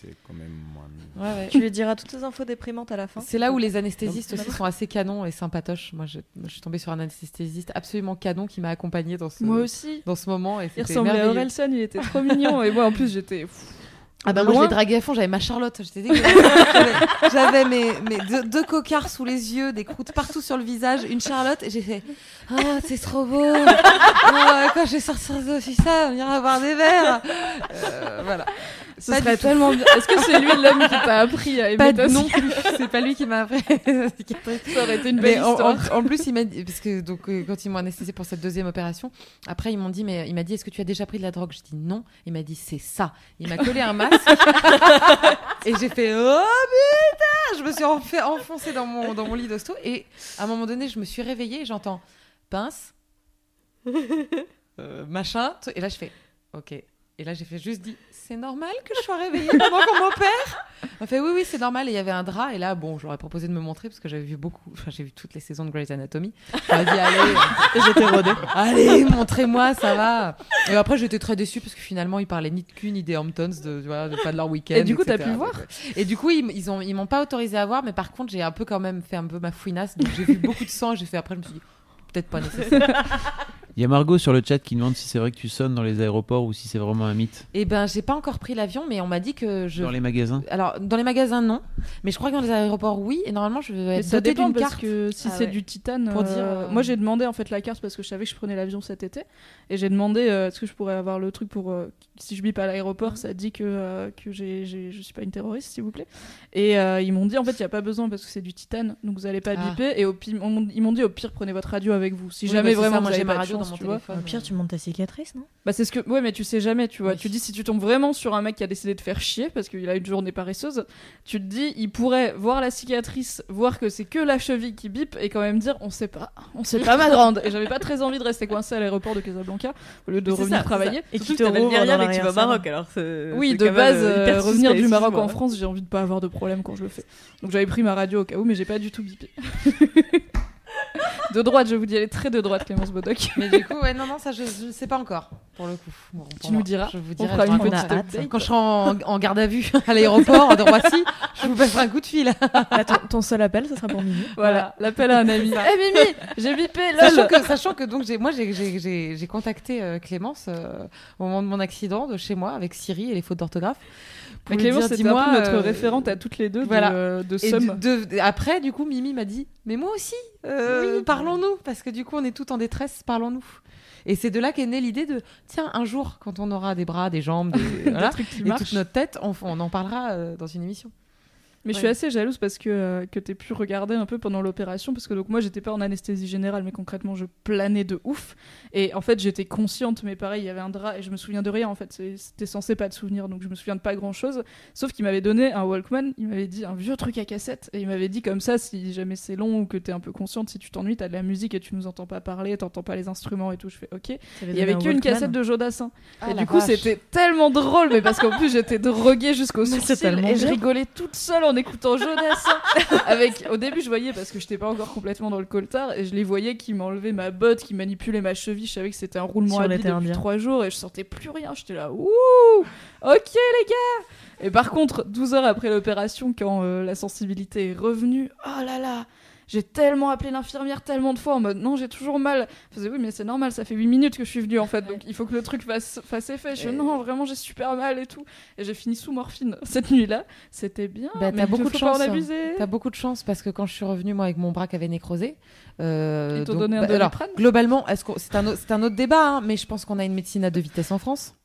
C'est quand même moins. Ouais, ouais. Tu lui diras toutes ces infos déprimantes à la fin. C'est là où les anesthésistes aussi sont assez canons et sympatoches. Moi, je, moi, je suis tombée sur un anesthésiste absolument canon qui m'a accompagnée dans ce, Moi aussi. dans ce moment. Et Il ressemblait à. Orelsan, il était trop mignon. Et moi, en plus, j'étais. Ah bah moi je l'ai dragué à fond, j'avais ma Charlotte, j'étais dégueulasse. J'avais- mes, mes deux, deux cocards sous les yeux, des croûtes partout sur le visage, une Charlotte et j'ai fait Ah c'est trop beau Ah, Quand je vais sortir de ça, on ira boire des verres Euh, Voilà. Ce Pas serait du tellement. Est-ce que c'est lui l'homme qui t'a appris à aimer Pas ta non plus, c'est pas lui qui m'a appris. Ça aurait été une belle en, histoire. en- en plus, il m'a dit, parce que donc, euh, quand ils m'ont anesthésié pour cette deuxième opération, après, ils m'ont dit, mais il m'a dit, est-ce que tu as déjà pris de la drogue? Je dis non. Il m'a dit, c'est ça. Il m'a collé un masque. et j'ai fait, oh putain Je me suis en- fait enfoncer dans mon, dans mon lit d'hosto. Et à un moment donné, je me suis réveillée et j'entends pince, euh, machin. Et là, je fais, ok. Et là, j'ai fait juste dit, c'est normal que je sois réveillée pendant qu'on m'opère On fait oui, oui, c'est normal. Et il y avait un drap. Et là, bon, j'aurais proposé de me montrer parce que j'avais vu beaucoup. Enfin, j'ai vu toutes les saisons de Grey's Anatomy. J'aurais dit, allez, J'étais rodée. allez, montrez-moi, ça va. Et après, j'étais très déçue parce que finalement, ils parlaient ni de cul ni des Hamptons, de, tu vois, de pas de leur week-end. Et du coup, t'as pu voir Et du coup, ils, ils ont, ils m'ont pas autorisé à voir, mais par contre, j'ai un peu quand même fait un peu ma fouinasse. Donc, j'ai vu beaucoup de sang. et J'ai fait après, je me suis dit, peut-être pas nécessaire. Il y a Margot sur le chat qui demande si c'est vrai que tu sonnes dans les aéroports ou si c'est vraiment un mythe. Et ben, j'ai pas encore pris l'avion, mais on m'a dit que je. Dans les magasins. Alors, dans les magasins, non. Mais je crois que dans les aéroports, oui. Et normalement, je vais être ça dotée dépend d'une parce carte. que si Ah c'est ouais. du titane, Pour euh, dire, euh, moi j'ai demandé en fait la carte parce que je savais que je prenais l'avion cet été et j'ai demandé euh, est-ce que je pourrais avoir le truc pour euh, si je bip à l'aéroport ça dit que euh, que j'ai, j'ai- je suis pas une terroriste s'il vous plaît et euh, ils m'ont dit en fait il y a pas besoin parce que c'est du titane donc vous allez pas Ah. biper et au pire on ils m'ont dit au pire prenez votre radio avec vous si Oui, jamais bah, vraiment ça, moi, j'ai ma radio chance, dans mon tu vois. téléphone. Au pire, tu montes ta cicatrice, non? Bah c'est ce que ouais mais tu sais jamais tu vois Oui. tu dis si tu tombes vraiment sur un mec qui a décidé de faire chier parce qu'il a une journée paresseuse tu te dis il pourrait voir la cicatrice voir que c'est que la cheville qui bip et quand même dire on sait pas on sait pas ma grande et j'avais pas très envie de rester coincé à l'aéroport de Casablanca au lieu de revenir travailler. Et que te t'avais au. Maroc, alors oui de base euh, euh, revenir du Maroc en France j'ai envie de pas avoir de problème quand je le fais. Donc j'avais pris ma radio au cas où mais j'ai pas du tout bipé de droite je vous dis elle est très de droite Clémence Bodoc Mais du coup, ouais, non, non, ça, je, je sais pas encore, pour le coup. Bon, Tu nous moi, diras. Je vous On dirai. fera je une petite update. Quand je serai en, en garde à vue à l'aéroport de Roissy, je vous passerai un coup de fil. Bah, ton, ton seul appel, ce sera pour Mimi. voilà l'appel à un ami Ça. eh Mimi j'ai bipé Sachant que, sachant que donc moi j'ai, contacté euh, Clémence euh, au moment de mon accident de chez moi avec Siri et les fautes d'orthographe. pour mais lui Clémence un peu notre euh, référente à toutes les deux de, voilà. de de- de- après, du coup, Mimi m'a dit Mais moi aussi, euh, Oui. parlons-nous, parce que du coup, on est toutes en détresse, parlons-nous. Et c'est de là qu'est née l'idée de tiens, un jour, quand on aura des bras, des jambes, des, trucs qui et marchent. toute notre tête, on, on en parlera euh, dans une émission. Mais je suis assez jalouse parce que, euh, que t'aies pu regarder un peu pendant l'opération. Parce que donc moi, j'étais pas en anesthésie générale, mais concrètement, je planais de ouf. Et en fait, j'étais consciente, mais pareil, il y avait un drap et je me souviens de rien. En fait, c'était censé pas de souvenir, donc je me souviens de pas grand chose. Sauf qu'il m'avait donné un Walkman, il m'avait dit un vieux truc à cassette. Et il m'avait dit comme ça, si jamais c'est long ou que t'es un peu consciente, si tu t'ennuies, t'as de la musique et tu nous entends pas parler, t'entends pas les instruments et tout. Je fais ok. Il y avait qu'une cassette de Jodassin. Ah, et du coup, c'était tellement drôle, mais parce qu'en plus, j'étais droguée jusqu'au sourcil et je rigolais toute seule en écoutant Jodassin. Avec, au début, je voyais parce que j'étais pas encore complètement dans le coltard et je les voyais qui m'enlevaient ma botte, qui manipulaient ma cheville. Je savais que c'était un roulement à depuis trois jours et je sentais plus rien. J'étais là, ouh, ok les gars. Et par contre, 12 heures après l'opération, quand euh, la sensibilité est revenue, oh là là. J'ai tellement appelé l'infirmière tellement de fois en mode non, j'ai toujours mal. Je faisais oui, mais c'est normal, ça fait 8 minutes que je suis venue en fait, donc il faut que le truc fasse, fasse effet. Je fais non, vraiment, j'ai super mal et tout. Et j'ai fini sous morphine cette nuit-là. C'était bien. Bah, mais t'as beaucoup faut de pas en chance. abuser. T'as beaucoup de chance parce que quand je suis revenue, moi, avec mon bras qui avait nécrosé. euh, donc- donné un bah, alors, globalement, c'est un, un autre débat, hein, mais je pense qu'on a une médecine à deux vitesses en France.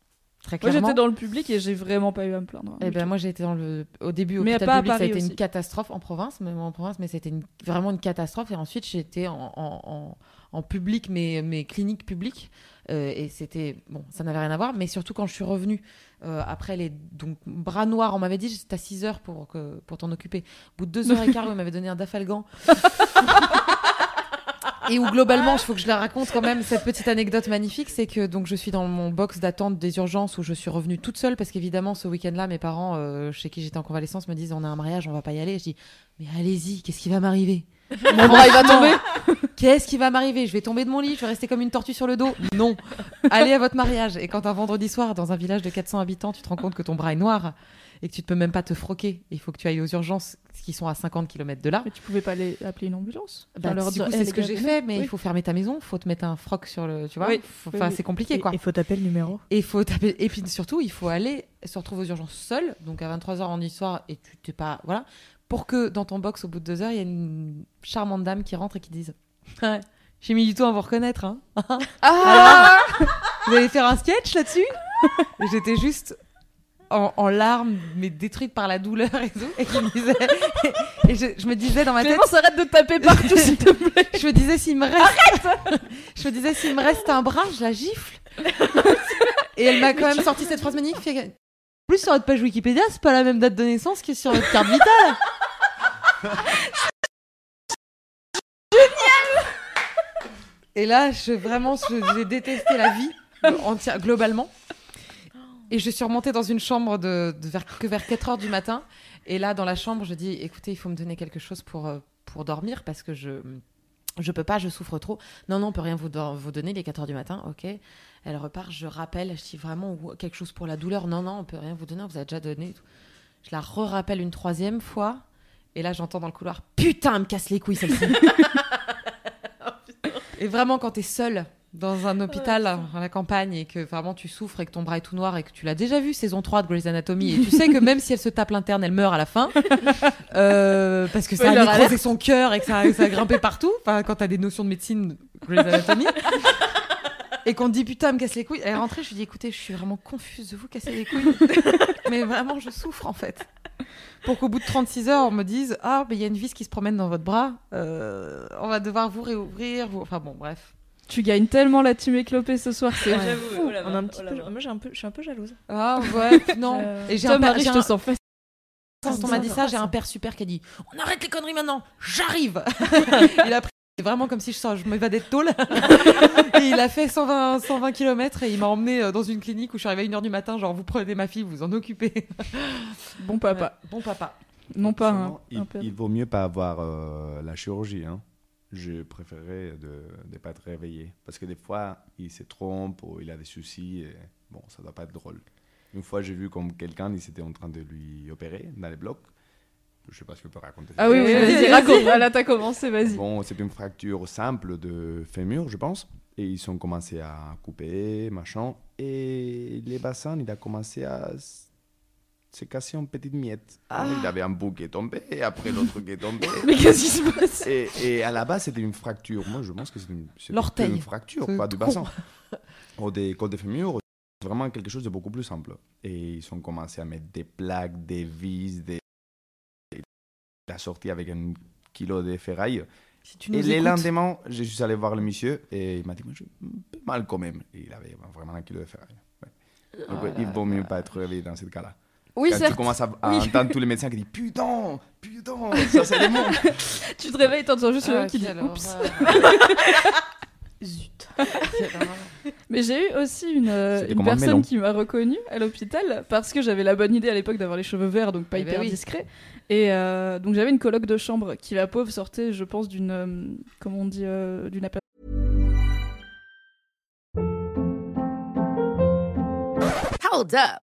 Très Moi clairement. j'étais dans le public et j'ai vraiment pas eu à me plaindre. Eh du ben moi j'ai été dans le au début au Mais hôpital public ça a été aussi. une catastrophe en province même en province mais c'était une- vraiment une catastrophe et ensuite j'étais en, en, en, en public mais mais clinique publique euh, et c'était bon ça n'avait rien à voir mais surtout quand je suis revenue euh, après les donc bras noirs on m'avait dit c'était à 6 heures pour que pour t'en occuper au bout de deux heures et quart on m'avait donné un dafalgan et où globalement, il faut que je la raconte quand même cette petite anecdote magnifique, c'est que donc je suis dans mon box d'attente des urgences où je suis revenue toute seule parce qu'évidemment ce week-end-là, mes parents, euh, chez qui j'étais en convalescence, me disent on a un mariage, on va pas y aller. Je dis mais allez-y, qu'est-ce qui va m'arriver? Mon bras il va tomber. Qu'est-ce qui va m'arriver? Je vais tomber de mon lit, je vais rester comme une tortue sur le dos. Non. Allez à votre mariage. Et quand un vendredi soir, dans un village de 400 habitants, tu te rends compte que ton bras est noir et que tu ne peux même pas te froquer, il faut que tu ailles aux urgences qui sont à 50 km de là. Mais tu pouvais pas aller appeler une ambulance Bah, leur c'est les ce que j'ai fait, mais Oui. il faut fermer ta maison, faut te mettre un froc sur le, tu vois. Oui. Faut- Oui, Enfin, oui. c'est compliqué, quoi. Il faut taper le numéro. Et il faut taper. Et puis surtout, il faut aller se retrouver aux urgences seul, donc à 23h en soir, et tu t'es pas. Voilà. Pour que dans ton box, au bout de deux heures, il y a une charmante dame qui rentre et qui dise Ouais, J'ai mis du temps à vous reconnaître, hein. Ah Vous allez faire un sketch là-dessus? J'étais juste en, en larmes, mais détruite par la douleur et tout. Et, qui me disait... et je, je me disais dans ma tête. Clémence, arrête de taper partout, s'il te plaît. Je me disais s'il me reste. je me disais s'il me reste un bras, je la gifle. Et elle m'a quand même sorti cette phrase magnifique. Plus, sur votre page Wikipédia, c'est pas la même date de naissance que sur votre carte vitale. Et là, je, vraiment, j'ai détesté la vie entière, globalement. Et je suis remontée dans une chambre de, de vers, que vers 4 heures du matin. Et là, dans la chambre, je dis écoutez, il faut me donner quelque chose pour, euh, pour dormir parce que je je peux pas, je souffre trop. Non, non, on peut rien vous, do- vous donner les 4 heures du matin. Ok. Elle repart, je rappelle, je dis vraiment quelque chose pour la douleur. Non, non, on peut rien vous donner, on vous a déjà donné. Je la re-rappelle une troisième fois. Et là, j'entends dans le couloir Putain, elle me casse les couilles celle-ci. et vraiment, quand t'es seule dans un hôpital à la campagne et que vraiment tu souffres et que ton bras est tout noir et que tu l'as déjà vu saison 3 de Grey's Anatomy et tu sais que même si elle se tape l'interne, elle meurt à la fin euh, parce que ça a alert. son cœur et que ça, a- ça a grimpé partout. Enfin, quand t'as des notions de médecine, Grey's Anatomy. Et qu'on te dit putain, me casse les couilles. Elle est rentrée, je lui dis écoutez, je suis vraiment confuse de vous casser les couilles. mais vraiment, je souffre en fait. Pour qu'au bout de 36 heures, on me dise ah, mais il y a une vis qui se promène dans votre bras. Euh, on va devoir vous réouvrir. Vous... Enfin bon, bref. Tu gagnes tellement la team éclopée ce soir, c'est J'avoue, fou. oh là On a là, un petit oh là peu... là. Moi, j'ai un peu... je suis un peu jalouse. Ah ouais, non. Euh, Et j'ai un père, je te sens. Quand on m'a dit ça, j'ai un père super qui a dit On arrête les conneries maintenant, j'arrive Il a pris c'est vraiment comme si je, sors- je m'évadais de tôle. et il a fait 120, 120 km et il m'a emmené euh, dans une clinique où je suis arrivée à 1h du matin. Genre, vous prenez ma fille, vous vous en occupez. Bon papa. Ouais, bon papa. Non pas un, Sûrement, il, un père. il vaut mieux pas avoir euh, la chirurgie. Hein. Je préférerais de ne pas être réveillé. Parce que des fois, il se trompe ou il a des soucis. Et bon, ça doit pas être drôle. Une fois, j'ai vu comme quelqu'un, il s'était en train de lui opérer dans les blocs. Je sais pas si je peux raconter. Ah oui, oui, Vas-y, raconte. Là, t'as commencé, vas-y. Bon, c'est une fracture simple de fémur, je pense. Et ils ont commencé à couper, machin. Et les bassins, il a commencé à, s'est cassé en petites miettes. Ah. Il avait un bout qui est tombé, et après l'autre qui est tombé. Mais qu'est-ce qui se passe? Et, et à la base, c'était une fracture. Moi, je pense que c'était une, fracture, C'est pas du bassin. Ou des côtes de fémur, vraiment quelque chose de beaucoup plus simple. Et ils ont commencé à mettre des plaques, des vis, des... Il a sorti avec un kilo de ferraille. Si Et le lendemain, je suis allé voir le monsieur et il m'a dit, peu mal quand même. Et il avait vraiment un kilo de ferraille. Ouais. Donc, il vaut mieux pas être réveillé dans ce cas-là. Oui, Quand tu commences à, à Oui. entendre tous les médecins qui disent Putain, putain, ça c'est le monde. Tu te réveilles, t'entends juste le ah, mec qui dit Oups. Zut. Mais j'ai eu aussi une, euh, une personne qui m'a reconnue à l'hôpital parce que j'avais la bonne idée à l'époque d'avoir les cheveux verts, donc pas Eh ben hyper oui. discret. Et euh, donc j'avais une coloc de chambre qui, la pauvre, sortait, je pense, d'une. euh, comment on dit euh, D'une appel- Hold up.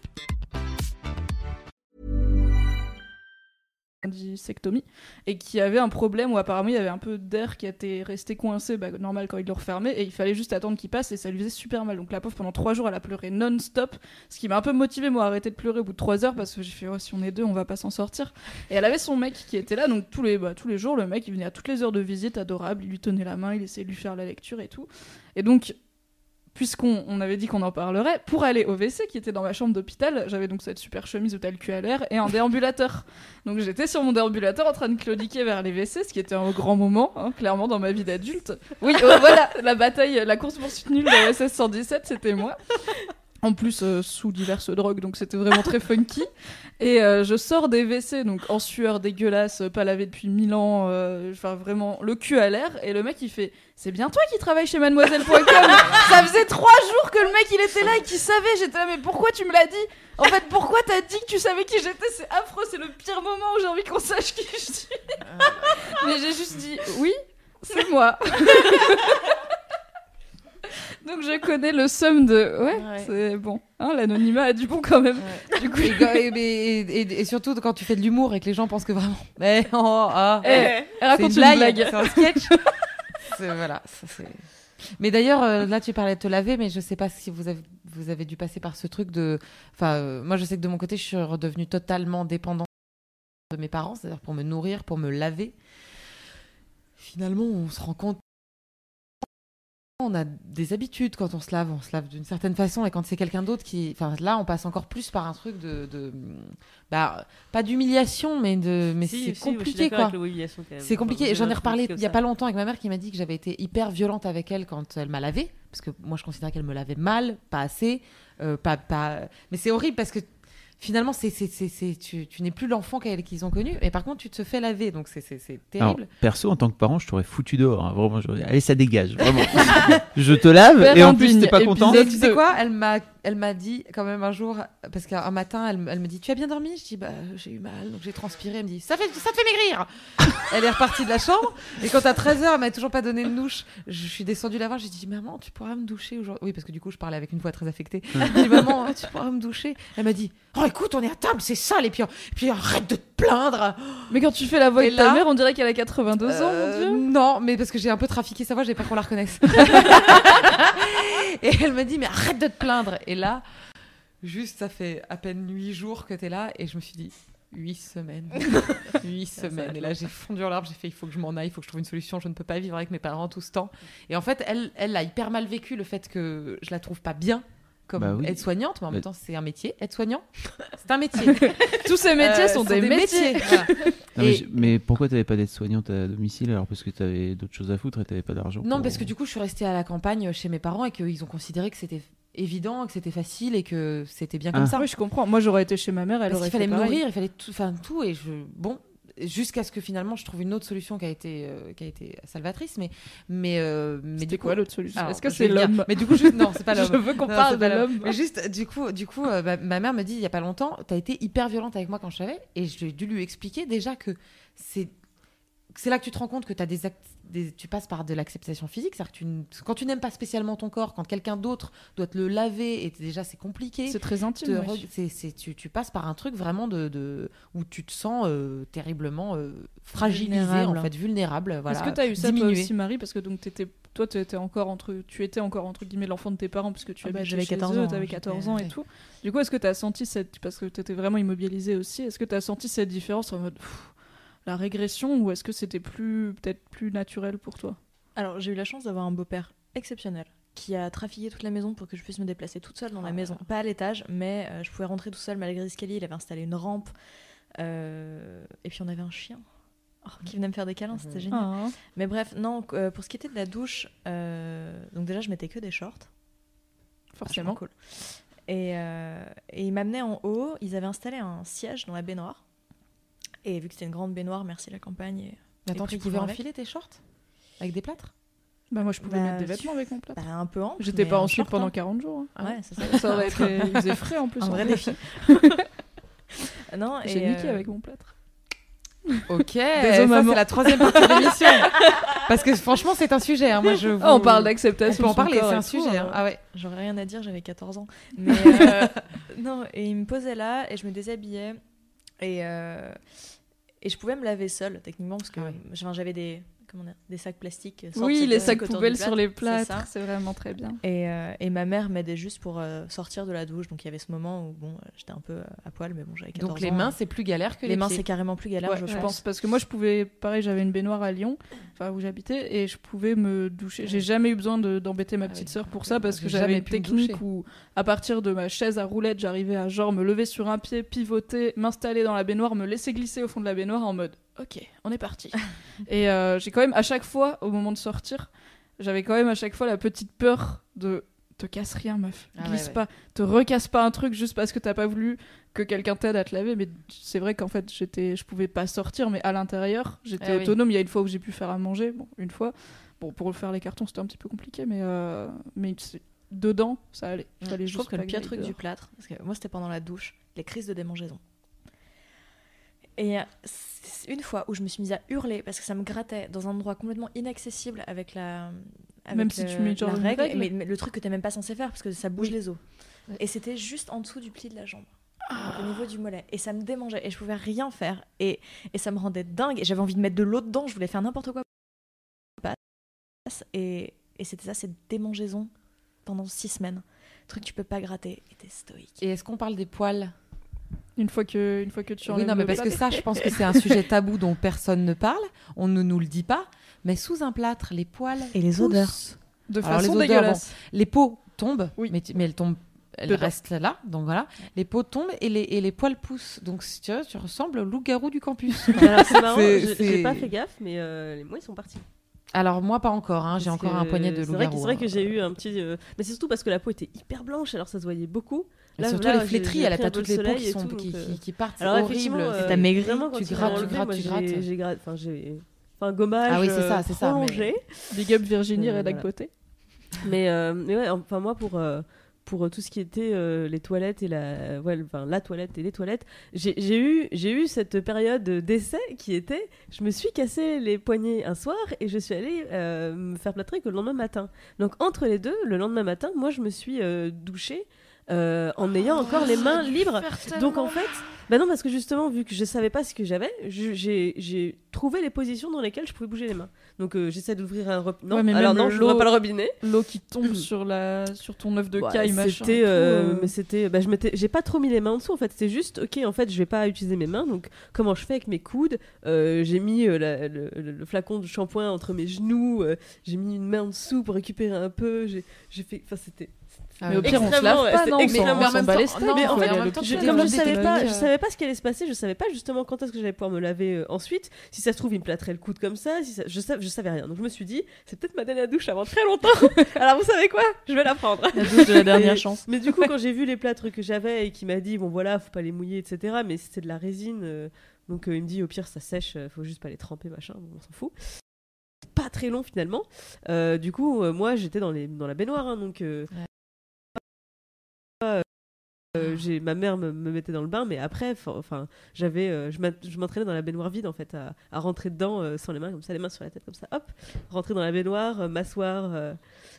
et qui avait un problème où apparemment il y avait un peu d'air qui était resté coincé, bah, normal quand il le refermait, et il fallait juste attendre qu'il passe et ça lui faisait super mal. Donc la pauvre pendant trois jours elle a pleuré non-stop, ce qui m'a un peu motivé moi à arrêter de pleurer au bout de trois heures parce que j'ai fait oh, si on est deux on va pas s'en sortir. Et elle avait son mec qui était là donc tous les bah, tous les jours le mec il venait à toutes les heures de visite adorable, il lui tenait la main, il essayait de lui faire la lecture et tout. Et donc puisqu'on on avait dit qu'on en parlerait, pour aller au WC qui était dans ma chambre d'hôpital, j'avais donc cette super chemise à l'air et un déambulateur. Donc j'étais sur mon déambulateur en train de claudiquer vers les WC, ce qui était un grand moment, hein, clairement, dans ma vie d'adulte. Oui, euh, voilà, la bataille, la course-poursuite nulle de SS 117, c'était moi. En plus, euh, sous diverses drogues, donc c'était vraiment très funky. Et euh, je sors des WC, donc en sueur dégueulasse, pas lavé depuis mille ans, euh, enfin vraiment le cul à l'air. Et le mec il fait C'est bien toi qui travailles chez mademoiselle.com Ça faisait trois jours que le mec il était là et qu'il savait. J'étais là, mais pourquoi tu me l'as dit? En fait, pourquoi t'as dit que tu savais qui j'étais? C'est affreux, c'est le pire moment où j'ai envie qu'on sache qui je suis. mais j'ai juste dit Oui, c'est moi. Donc je connais le somme de ouais, Ouais. c'est bon. Hein, L'anonymat a du bon quand même. Du coup, Et, et- et- et- et surtout quand tu fais de l'humour et que les gens pensent que vraiment. Mais oh, ah, Eh, elle c'est raconte une une blague, blague. c'est un sketch. Voilà, ça, c'est- Mais d'ailleurs, euh, là, tu parlais de te laver, mais je sais pas si vous avez, vous avez dû passer par ce truc de. Enfin, euh, moi, je sais que de mon côté, je suis redevenue totalement dépendante de mes parents, c'est-à-dire pour me nourrir, pour me laver. Finalement, on se rend compte. On a des habitudes quand on se lave, on se lave d'une certaine façon, et quand c'est quelqu'un d'autre qui. Enfin, là, on passe encore plus par un truc de. de... Bah, pas d'humiliation, mais, de... mais Si, c'est si, compliqué, quoi. C'est compliqué. J'en ai reparlé il y a pas longtemps avec ma mère qui m'a dit que j'avais été hyper violente avec elle quand elle m'a lavé. Parce que moi, je considérais qu'elle me lavait mal, pas assez. euh, pas, pas... Mais c'est horrible parce que finalement, c'est, c'est, c'est, c'est- tu, tu n'es plus l'enfant qu'elle- qu'ils ont connu. Et par contre, tu te fais laver. Donc, c'est, c'est, c'est Alors, terrible. perso, en tant que parent, je t'aurais foutu dehors. hein, Vraiment, allez, ça dégage. Vraiment. je te lave Père et en plus, t'es pas content. Tu sais quoi elle m'a, elle m'a dit quand même un jour, parce qu'un matin, elle, elle me dit Tu as bien dormi? Je dis Bah, j'ai eu mal, donc j'ai transpiré. Elle me dit Ça, fait, ça te fait maigrir Elle est repartie de la chambre. Et quand à 13h, elle m'a toujours pas donné de douche, je suis descendue la voir. J'ai dit Maman, tu pourras me doucher aujourd'hui? Oui, parce que du coup, je parlais avec une voix très affectée. J'ai dit Maman, tu pourras me doucher? Elle m'a dit Oh, écoute, on est à table, c'est sale. Et puis, et puis arrête de te plaindre. Mais quand tu fais la voix Et de ta là- mère, on dirait qu'elle a 82 ans, mon Euh, dieu. Non, mais parce que j'ai un peu trafiqué sa voix, j'ai pas qu'on la reconnaisse. et elle m'a dit, mais arrête de te plaindre. Et là, juste, ça fait à peine huit jours que t'es là, et je me suis dit, huit semaines. Huit semaines. Et là, j'ai fondu en larmes, j'ai fait, il faut que je m'en aille, il faut que je trouve une solution, je ne peux pas vivre avec mes parents tout ce temps. Et en fait, elle, elle a hyper mal vécu le fait que je la trouve pas bien comme Bah oui. aide-soignante, mais en même temps, c'est un métier. Aide-soignant, c'est un métier. Tous ces métiers Euh, sont, des, métiers. Voilà. Non, mais, Et- je- mais pourquoi t'avais pas d'aide-soignante à domicile alors parce que t'avais d'autres choses à foutre et t'avais pas d'argent Non, pour- parce que du coup, je suis restée à la campagne chez mes parents et qu'ils ont considéré que c'était évident, que c'était facile et que c'était bien comme Ah. ça. Oui, je comprends. Moi, j'aurais été chez ma mère, elle Parce aurait qu'il fallait me nourrir, il fallait tout, enfin tout, et je bon. Jusqu'à ce que finalement je trouve une autre solution qui a été, euh, qui a été salvatrice, mais mais euh, mais du quoi l'autre solution Est-ce que je c'est l'homme Mais du coup, juste non, c'est pas Je l'homme. veux qu'on parle de l'homme. Mais juste, du coup, du coup euh, ma, ma mère me dit il y a pas longtemps, t'as été hyper violente avec moi quand je savais, et j'ai dû lui expliquer déjà que c'est c'est là que tu te rends compte que as des act- des- tu passes par de l'acceptation physique. C'est-à-dire que tu quand tu n'aimes pas spécialement ton corps, quand quelqu'un d'autre doit te le laver, et déjà c'est compliqué. C'est très te intime. tu, tu passes par un truc vraiment de, de- où tu te sens euh, terriblement euh, fragilisé, Vulnérable. en fait, vulnérable. Voilà, Est-ce que tu as eu ça toi aussi, Marie Parce que donc toi, tu étais encore entre, tu étais encore entre guillemets l'enfant de tes parents parce que tu Ah bah, chez 14 eux, ans, t'avais j'étais- 14 ans et ouais. tout. Du coup, est-ce que tu as senti cette, parce que tu étais vraiment immobilisée aussi, est-ce que tu as senti cette différence en mode pff, la régression ou est-ce que c'était plus peut-être plus naturel pour toi? Alors, j'ai eu la chance d'avoir un beau-père exceptionnel qui a trafiqué toute la maison pour que je puisse me déplacer toute seule dans la maison. Pas à l'étage, mais euh, je pouvais rentrer tout seul malgré l'escalier. Il avait installé une rampe. Euh, Et puis, on avait un chien oh, qui venait me faire des câlins, c'était génial. Ah, Mais bref, non, euh, pour ce qui était de la douche, donc déjà, je mettais que des shorts. Forcément. Cool. Et, et ils m'amenaient en haut. Ils avaient installé un siège dans la baignoire. Et vu que c'était une grande baignoire, merci la campagne. Et, Mais Attends, tu pouvais enfiler tes shorts Avec des plâtres? Bah moi je pouvais Bah, mettre des vêtements avec mon plat. bah, un peu ample. J'étais pas en short, pendant hein. 40 jours. hein. Ouais, c'est ça. Ça aurait été, il faisait frais en plus. Un en vrai défi. non, J'ai niqué euh, avec mon plâtre. Ok, Désolé, ça c'est la troisième partie de l'émission. Parce que franchement, c'est un sujet. hein. Moi, je Ah, on parle On d'acceptation. peut en parler, c'est un sujet. hein. hein. Ah ouais. J'aurais rien à dire, j'avais 14 ans. Mais euh, non, et il me posait là et je me déshabillais et euh, et je pouvais me laver seule techniquement parce que Ah ouais. j'avais des comment dire, des sacs plastiques. Oui, sortis les sacs poubelles sur les plâtres, c'est vraiment très bien. Et, euh, et ma mère m'aidait juste pour euh, sortir de la douche. Donc il y avait ce moment où bon, euh, j'étais un peu euh, à poil, mais bon, j'avais 14 Donc les ans. mains, c'est plus galère que les, les mains, c'est carrément plus galère, Ouais, je, pense. parce que moi je pouvais, pareil, j'avais une baignoire à Lyon, enfin où j'habitais, et je pouvais me doucher. J'ai jamais eu besoin de- d'embêter ma Ah petite oui. sœur pour ça parce que j'avais une technique où, à partir de ma chaise à roulettes, j'arrivais à genre me lever sur un pied, pivoter, m'installer dans la baignoire, me laisser glisser au fond de la baignoire en mode ok, on est parti. et euh, j'ai quand même à chaque fois, au moment de sortir, j'avais quand même à chaque fois la petite peur de te casse rien meuf, Ah ouais, glisse ouais. pas, te recasse pas un truc juste parce que t'as pas voulu que quelqu'un t'aide à te laver. Mais c'est vrai qu'en fait j'étais je pouvais pas sortir mais à l'intérieur j'étais Ah oui. autonome. Il y a une fois où j'ai pu faire à manger. Bon une fois. Bon pour faire les cartons c'était un petit peu compliqué mais euh, mais dedans ça allait. Fallait Je trouve juste que le pire truc du plâtre, parce que moi c'était pendant la douche, les crises de démangeaison. Et euh, une fois où je me suis mise à hurler parce que ça me grattait dans un endroit complètement inaccessible avec la. Avec Même si le- tu mets genre la règle, règle. Mais, mais le truc que t'es même pas censé faire parce que ça bouge Oui. les os. Ouais. Et c'était juste en dessous du pli de la jambe. Ah. au niveau du mollet. Et ça me démangeait et je pouvais rien faire. Et, et ça me rendait dingue. Et j'avais envie de mettre de l'eau dedans, je voulais faire n'importe quoi. Et, et c'était ça, cette démangeaison pendant six semaines. Truc que tu peux pas gratter. Et t'es stoïque. Et est-ce qu'on parle des poils? Une fois que une fois que tu Oui, non, mais parce que ça, je pense que c'est un sujet tabou dont personne ne parle. On ne nous le dit pas. Mais sous un plâtre, les poils. Et les odeurs. de Alors, façon les odeurs, dégueulasse Les peaux tombent, Oui. mais, tu- mais elles tombent. Elles Dedans. restent là, donc voilà. Les peaux tombent et les, et les poils poussent. Donc, si tu ressembles au loup-garou du campus. Alors, c'est marrant, j'ai pas fait gaffe, mais euh, les mois ils sont partis. Alors, moi, pas encore. hein, J'ai encore un poignet de C'est vrai, que- loup-garou. c'est vrai que hein. j'ai eu un petit. euh, Mais c'est surtout parce que la peau était hyper blanche, alors ça se voyait beaucoup. Là, surtout là, les flétries, elle a toutes le les peaux qui, sont, tout, qui, qui, euh, qui partent. C'est Alors horrible. effectivement, c'est- euh, T'as maigri, vraiment, quand tu grattes, tu grattes, moi, tu grattes. J'ai gratte- enfin j'ai un gommage Ah oui, c'est ça, euh, c'est ça, mais- big up Virginie rédac Mais, mais ouais, enfin moi pour euh, pour tout ce qui était euh, les toilettes et la ouais, enfin la toilette et les toilettes, j'ai eu eu cette période d'essai qui était je me suis cassé les poignets un soir et je suis allée euh, me faire plâtrer que le lendemain matin. Donc entre les deux, le lendemain matin, moi je me suis euh, douchée euh, en ayant encore les mains libres. Donc en fait, bah non parce que justement vu que je savais pas ce que j'avais, j'ai j'ai trouvé les positions dans lesquelles je pouvais bouger les mains. Donc euh, j'essaie d'ouvrir un robinet. Non, Ouais, mais alors non, je n'ouvre l'eau- pas le robinet. l'eau qui tombe sur la sur ton œuf de Ouais, caille machin c'était euh, euh, mais c'était bah, je m'étais j'ai pas trop mis les mains en dessous en fait c'était juste ok en fait je vais pas utiliser mes mains donc comment je fais avec mes coudes? Euh, j'ai mis euh, la- le, le- le flacon de shampoing entre mes genoux euh, j'ai mis une main en dessous pour récupérer un peu j'ai j'ai fait enfin c'était mais au ouais. pire on se lave pas ouais, non Mais en même temps- mais en fait, je- comme je savais pas, je technique, savais pas ce qui allait se passer, je savais pas justement quand est-ce que j'allais pouvoir me laver euh, ensuite. Si ça se trouve, il me plâtrait le coude comme ça, si ça- je, savais, je savais rien. Donc je me suis dit, c'est peut-être ma dernière douche avant très longtemps. Alors vous savez quoi? Je vais la prendre. La douche de la dernière chance. Mais du coup, quand j'ai vu les plâtres que j'avais et qui m'a dit, bon voilà, faut pas les mouiller, etc. Mais c'était de la résine, euh, donc euh, il me dit, au pire, ça sèche, euh, faut juste pas les tremper, machin, bon, on s'en fout. Pas très long finalement. Euh, du coup, euh, moi, j'étais dans, les, dans la baignoire, hein, donc. euh, euh, j'ai ma mère me, me mettait dans le bain, mais après, enfin, j'avais, euh, je m'entraînais dans la baignoire vide en fait, à, à rentrer dedans euh, sans les mains comme ça, les mains sur la tête comme ça, hop, rentrer dans la baignoire, euh, m'asseoir. euh,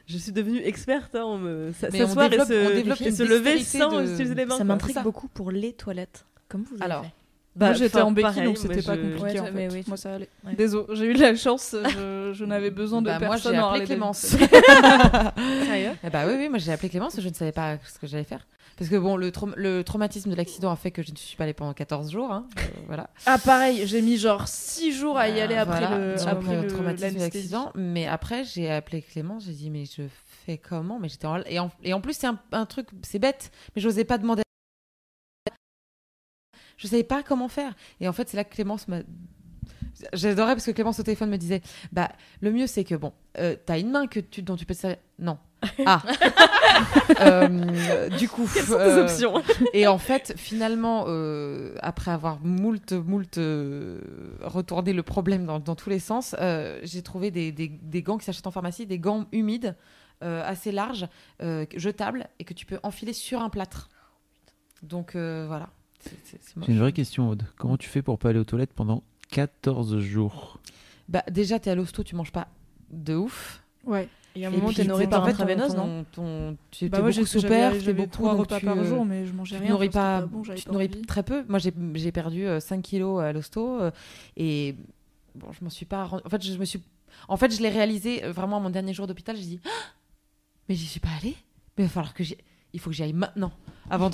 je suis devenue experte hein, en me on s'asseoir et on se, et lever sans de- utiliser les mains. Ça m'intrigue beaucoup pour les toilettes. Comme vous avez Alors, fait. Bah, moi j'étais enfin, en béquille pareil, donc c'était moi, pas je- compliqué Ouais, en fait. oui. Moi ça allait. Ouais. Désolé, j'ai eu de la chance, je, je n'avais besoin de Bah, moi, personne j'ai en appelé Clémence. Sérieux Eh bah oui, oui, moi j'ai appelé Clémence, je ne savais pas ce que j'allais faire. Parce que bon, le, traum- le traumatisme de l'accident a fait que je ne suis pas allée pendant 14 jours. hein. Euh, voilà. Ah pareil, j'ai mis genre 6 jours à y aller Euh, après voilà, le, après après le le- traumatisme de l'accident. Mais après, j'ai appelé Clémence, j'ai dit, mais je fais comment? Mais j'étais en... Et, en... et en plus, c'est un, un truc, c'est bête, mais j'osais pas demander. Je savais pas comment faire. Et en fait, c'est là que Clémence m'a. J'adorais parce que Clémence au téléphone me disait Bah, le mieux c'est que bon, euh, t'as une main que tu, dont tu peux te servir. Non. Ah Euh, Du coup. Quelles sont tes euh, options? et en fait, finalement, euh, après avoir moult, moult retourné le problème dans, dans tous les sens, j'ai trouvé des, des- des gants qui s'achètent en pharmacie, des gants humides, assez larges, jetables, et que tu peux enfiler sur un plâtre. Donc voilà. J'ai une vraie question, Aude. Comment tu fais pour pas aller aux toilettes pendant 14 jours? Bah, déjà, t'es à l'hosto, tu manges pas de ouf. Ouais. Il y a un Et moment, puis, t'es nourri ton- par intraveineuse, ton- non ton- Tu Bah moi beaucoup j'ai sous père, j'avais beaucoup, trois donc repas tu, par euh, jour mais je mangeais rien. nourris pas, bon, tu te pas nourris envie. très peu. Moi, j'ai perdu euh, 5 kilos à l'hosto euh, et bon, je m'en suis pas. En fait, je me suis. En fait, je l'ai réalisé euh, vraiment à mon dernier jour d'hôpital. J'ai dit, Ah mais j'y suis pas allée. Mais il va falloir que j'y. Il faut que j'y aille maintenant, avant.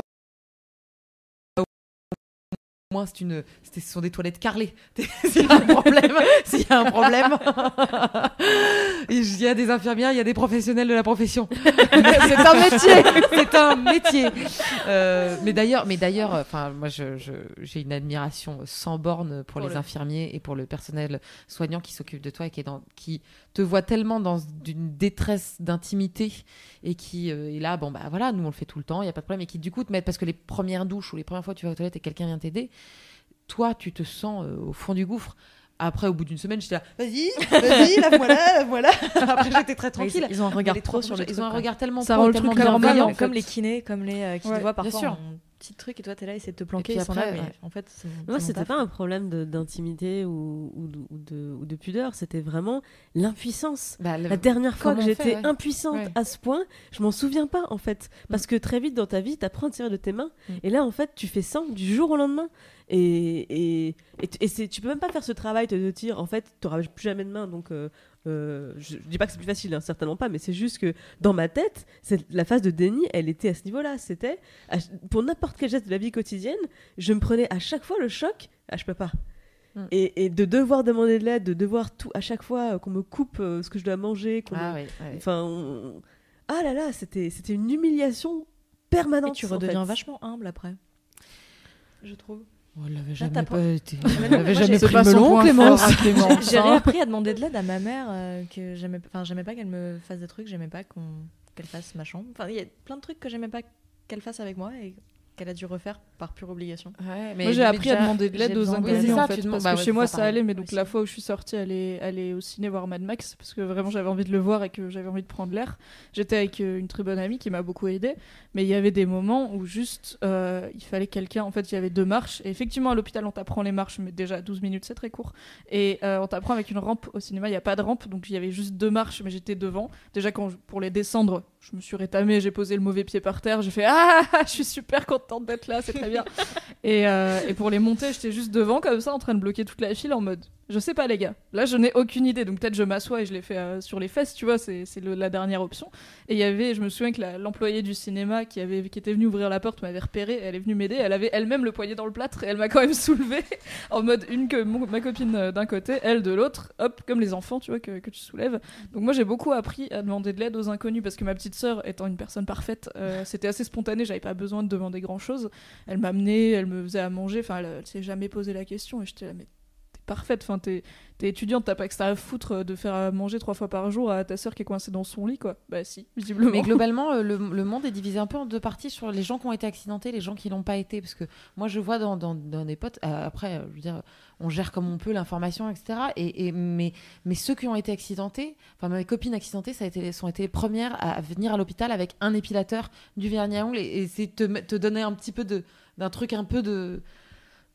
Moins, c'est une. Ce sont des toilettes carrelées. S'il y a un problème, s'il y a un problème, il y a des infirmières, il y a des professionnels de la profession. c'est un métier. C'est un métier. Euh, mais d'ailleurs, mais d'ailleurs, enfin, moi, je, je- j'ai une admiration sans borne pour, Pour les le- infirmiers et pour le personnel soignant qui s'occupe de toi et qui est dans, qui te voit tellement dans une détresse d'intimité et qui euh, est là, bon bah voilà, nous on le fait tout le temps, il y a pas de problème, et qui du coup te mettent parce que les premières douches ou les premières fois que tu vas aux toilettes et quelqu'un vient t'aider, toi tu te sens euh, au fond du gouffre. Après, au bout d'une semaine, j'étais là, vas-y, vas-y, la voilà, la voilà. Après, j'étais très tranquille. Ils, ils ont un regard trop sur le ils truc, ont un regard tellement Ça pro, rend le truc normal, en Comme, les kinés, comme les euh, qui Ouais, te voient bien parfois sûr. en petit truc et toi t'es là, essaient de te planquer, puis sont après, là, mais ouais. en fait, Moi, c'était pas un problème d'intimité ou, ou, de- ou de, ou de pudeur, c'était vraiment l'impuissance. Bah, le- La dernière fois comment que j'étais ouais. impuissante Ouais. à ce point, je m'en souviens pas en fait. Parce que très vite dans ta vie, t'apprends à tirer de tes mains. Mm. Et là, en fait, tu fais ça du jour au lendemain. Et, et, et, et c'est- tu peux même pas faire ce travail de te dire, en fait, t'auras plus jamais de main. Donc, euh, euh, je, je dis pas que c'est plus facile, hein, certainement pas, mais c'est juste que dans ma tête, c'est- la phase de déni, elle était à ce niveau-là. C'était, pour n'importe quel geste de la vie quotidienne, je me prenais à chaque fois le choc, ah, je peux pas. Mm. Et, et de devoir demander de l'aide, de devoir tout, à chaque fois euh, qu'on me coupe euh, ce que je dois manger, qu'on Ah me-. Enfin, on- ah là là, c'était c'était une humiliation permanente. Et tu en redeviens fait. vachement humble après. Je trouve. Oh, elle avait Là, jamais pas été. j'ai- pris melon, Clémence. J'ai réappris à demander de l'aide à ma mère euh, que j'aimais enfin j'aimais pas qu'elle me fasse des trucs j'aimais pas qu'on qu'elle fasse ma chambre enfin il y a plein de trucs que j'aimais pas qu'elle fasse avec moi et qu'elle a dû refaire par pure obligation Ouais, mais Moi, j'ai appris à demander de l'aide aux inconnus en fait, parce bah que ouais, chez moi ça allait, mais donc aussi. la fois où je suis sortie, aller aller au ciné voir Mad Max parce que vraiment j'avais envie de le voir et que j'avais envie de prendre l'air. J'étais avec euh, une très bonne amie qui m'a beaucoup aidée, mais il y avait des moments où juste euh, il fallait quelqu'un. En fait, il y avait deux marches et effectivement à l'hôpital on t'apprend les marches, mais déjà 12 minutes c'est très court et euh, on t'apprend avec une rampe. Au cinéma il y a pas de rampe, donc il y avait juste deux marches, mais j'étais devant. Déjà quand je- pour les descendre, je me suis rétamée, j'ai posé le mauvais pied par terre, j'ai fait ah je suis super contente d'être là, c'est très bien. Et, euh, et pour les monter, j'étais juste devant comme ça en train de bloquer toute la file en mode je sais pas les gars. Là je n'ai aucune idée donc peut-être je m'assois et je l'ai fait euh, sur les fesses, tu vois, c'est la dernière option. Et il y avait, je me souviens que l'employée du cinéma qui avait qui était venue ouvrir la porte m'avait repéré, elle est venue m'aider, elle avait elle-même le poignet dans le plâtre et elle m'a quand même soulevé en mode une que mon- ma copine euh, d'un côté, elle de l'autre, hop comme les enfants, tu vois que, que tu soulèves. Donc moi j'ai beaucoup appris à demander de l'aide aux inconnus parce que ma petite sœur étant une personne parfaite, euh, c'était assez spontané, j'avais pas besoin de demander grand chose. Elle m'amenait, elle me faisait à manger, enfin elle, elle s'est jamais posé la question et j'étais là mais parfaite. Enfin, t'es t'es étudiante, t'as pas que ça à foutre euh, de faire manger trois fois par jour à ta sœur qui est coincée dans son lit, quoi. Bah si, visiblement. Mais globalement, euh, le, monde est divisé un peu en deux parties sur les gens qui ont été accidentés, les gens qui l'ont pas été. Parce que moi, je vois dans, des potes, euh, après, on gère comme on peut l'information, etc. Et, et- mais, ceux qui ont été accidentés, enfin mes copines accidentées, ça a été, sont été les premières à venir à l'hôpital avec un épilateur, du vernis à ongles, et, c'est te, te donner un petit peu d'un truc un peu de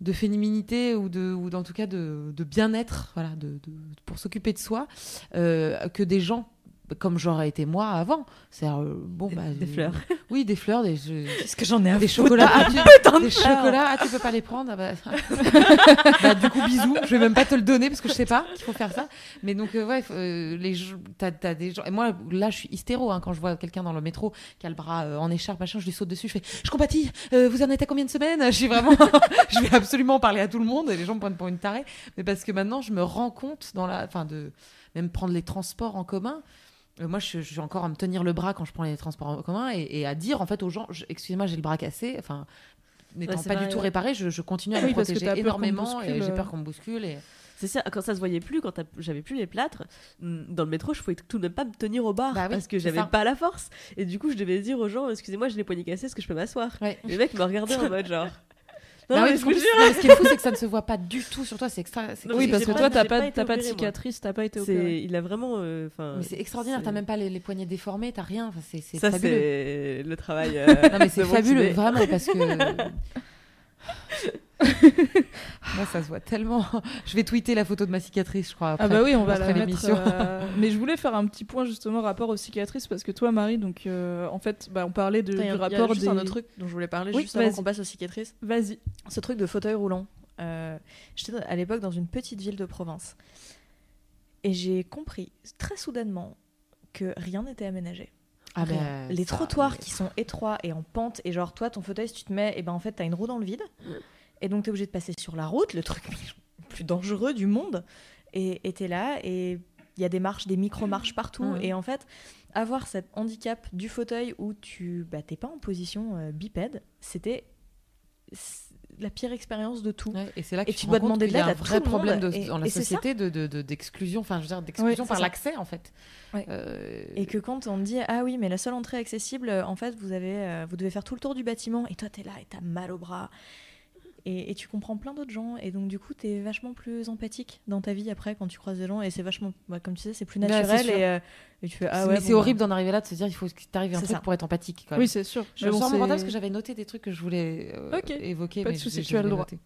de féminité ou de ou en tout cas de, de bien-être voilà de, de- pour s'occuper de soi euh, que des gens comme j'aurais été moi avant c'est bon bah Des euh, fleurs. oui des fleurs des je- Qu'est-ce que j'en ai à des chocolats, ah, tu, des fleurs chocolats, ah, tu peux pas les prendre. ah bah, bah, du coup, bisous. Je vais même pas te le donner parce que je sais pas qu'il faut faire ça. Mais donc, euh, ouais, euh, les, t'as, t'as des gens. Et moi, là, je suis hystéro hein, quand je vois quelqu'un dans le métro qui a le bras euh, en écharpe, machin, je lui saute dessus. Je fais, je compatis. euh, vous en êtes à combien de semaines? Je suis vraiment, je vais absolument parler à tout le monde et les gens me prennent pour une tarée. Mais parce que maintenant, je me rends compte dans la, enfin, de même prendre les transports en commun. Euh, moi, je, suis encore à me tenir le bras quand je prends les transports en commun et, et à dire en fait aux gens, excusez-moi, j'ai le bras cassé. Enfin, n'étant pas du tout ouais. réparé, je, je continue à Oui, me parce que protéger énormément et j'ai euh. peur qu'on me bouscule. Et... C'est ça, quand ça se voyait plus, quand j'avais plus les plâtres, mm, dans le métro, je pouvais tout de même pas me tenir au bar Bah oui, parce que j'avais pas la force. Et du coup, je devais dire aux gens, excusez-moi, j'ai les poignets cassés, est-ce que je peux m'asseoir? Ouais. Les mecs me regardaient en mode genre. Non, Bah oui, mais parce je qu'en vous plus, non, ce qui est fou, c'est que ça ne se voit pas du tout sur toi. C'est extra. oui, parce que toi, t'as pas, pas pas de cicatrice, t'as pas été opéré. il a vraiment. euh, enfin, Mais c'est extraordinaire. T'as même pas les, les poignets déformés, t'as rien. Enfin, c'est Ça, fabuleux. c'est le travail. euh, Non mais c'est fabuleux, vraiment, parce que. Moi, ça se voit tellement. Je vais tweeter la photo de ma cicatrice, je crois. Ah bah oui, on va la mettre. l'émission. euh, Mais je voulais faire un petit point justement rapport aux cicatrices parce que toi, Marie, donc euh, en fait, bah, on parlait de, Attends, Il y du a- il y a rapport juste des. un autre truc dont je voulais parler Oui, juste avant qu'on passe aux cicatrices. Vas-y. Ce truc de fauteuil roulant. Euh, J'étais à l'époque dans une petite ville de province. Et j'ai compris très soudainement que rien n'était aménagé. Ah ben, les ça, trottoirs mais- qui sont étroits et en pente, et genre toi, ton fauteuil, si tu te mets, et ben en fait, t'as une roue dans le vide. Et donc, t'es obligé de passer sur la route, le truc le plus dangereux du monde. Et et t'es là, et il y a des marches, des micro-marches partout. Et en fait, avoir cet handicap du fauteuil où tu bah, t'es pas en position euh, bipède, c'était la pire expérience de tout. Ouais, et c'est là que Et tu, tu dois demander de l'aide à vrai tout le problème monde. de- Et- dans la société de de- de- d'exclusion, enfin, je veux dire, d'exclusion par l'accès, en fait. Ouais. Euh, Et que quand on te dit ah oui mais la seule entrée accessible en fait vous avez euh, vous devez faire tout le tour du bâtiment et toi t'es là et t'as mal au bras et, et tu comprends plein d'autres gens et donc du coup t'es vachement plus empathique dans ta vie après quand tu croises des gens et c'est vachement bah, comme tu sais c'est plus c'est naturel et, euh, et tu fais ah ouais mais bon, c'est bah. horrible d'en arriver là, de se dire il faut que t'arrives à un truc ça. pour être empathique. Quand même. Oui, c'est sûr. Je bon, sors mon parce que j'avais noté des trucs que je voulais euh, Ok, évoquer. pas de mais souci, je- tu as le droit. noté.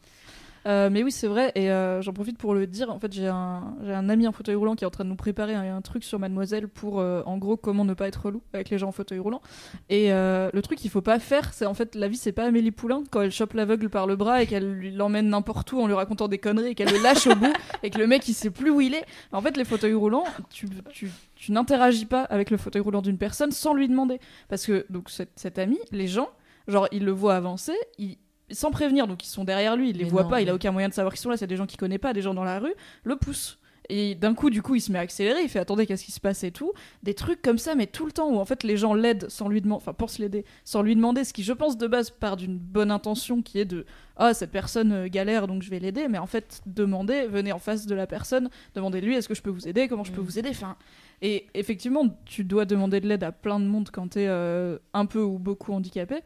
Euh, mais oui, c'est vrai, et euh, j'en profite pour le dire. En fait, j'ai un, j'ai un ami en fauteuil roulant qui est en train de nous préparer un, un truc sur Mademoiselle pour, euh, en gros, comment ne pas être relou avec les gens en fauteuil roulant. Et le truc qu'il faut pas faire, c'est en fait, la vie, c'est pas Amélie Poulain quand elle chope l'aveugle par le bras et qu'elle l'emmène n'importe où en lui racontant des conneries et qu'elle le lâche au bout et que le mec il sait plus où il est. En fait, les fauteuils roulants, tu, tu, tu n'interagis pas avec le fauteuil roulant d'une personne sans lui demander. Parce que, donc, cet, cet ami, les gens, genre, ils le voient avancer, ils sans prévenir, donc ils sont derrière lui, il les Mais voit non, pas, il a aucun moyen de savoir qui sont là, c'est des gens qu'il connaît pas, des gens dans la rue, le pousse. Et d'un coup, du coup, il se met à accélérer, il fait attendez, qu'est-ce qui se passe et tout. Des trucs comme ça, mais tout le temps où en fait les gens l'aident sans lui demander, enfin pensent l'aider sans lui demander, ce qui je pense de base part d'une bonne intention qui est de ah cette personne euh, galère donc je vais l'aider, mais en fait demander, venez en face de la personne, demandez lui est-ce que je peux vous aider, comment je peux Mm. vous aider, enfin. Et effectivement, tu dois demander de l'aide à plein de monde quand t'es euh, un peu ou beaucoup handicapé.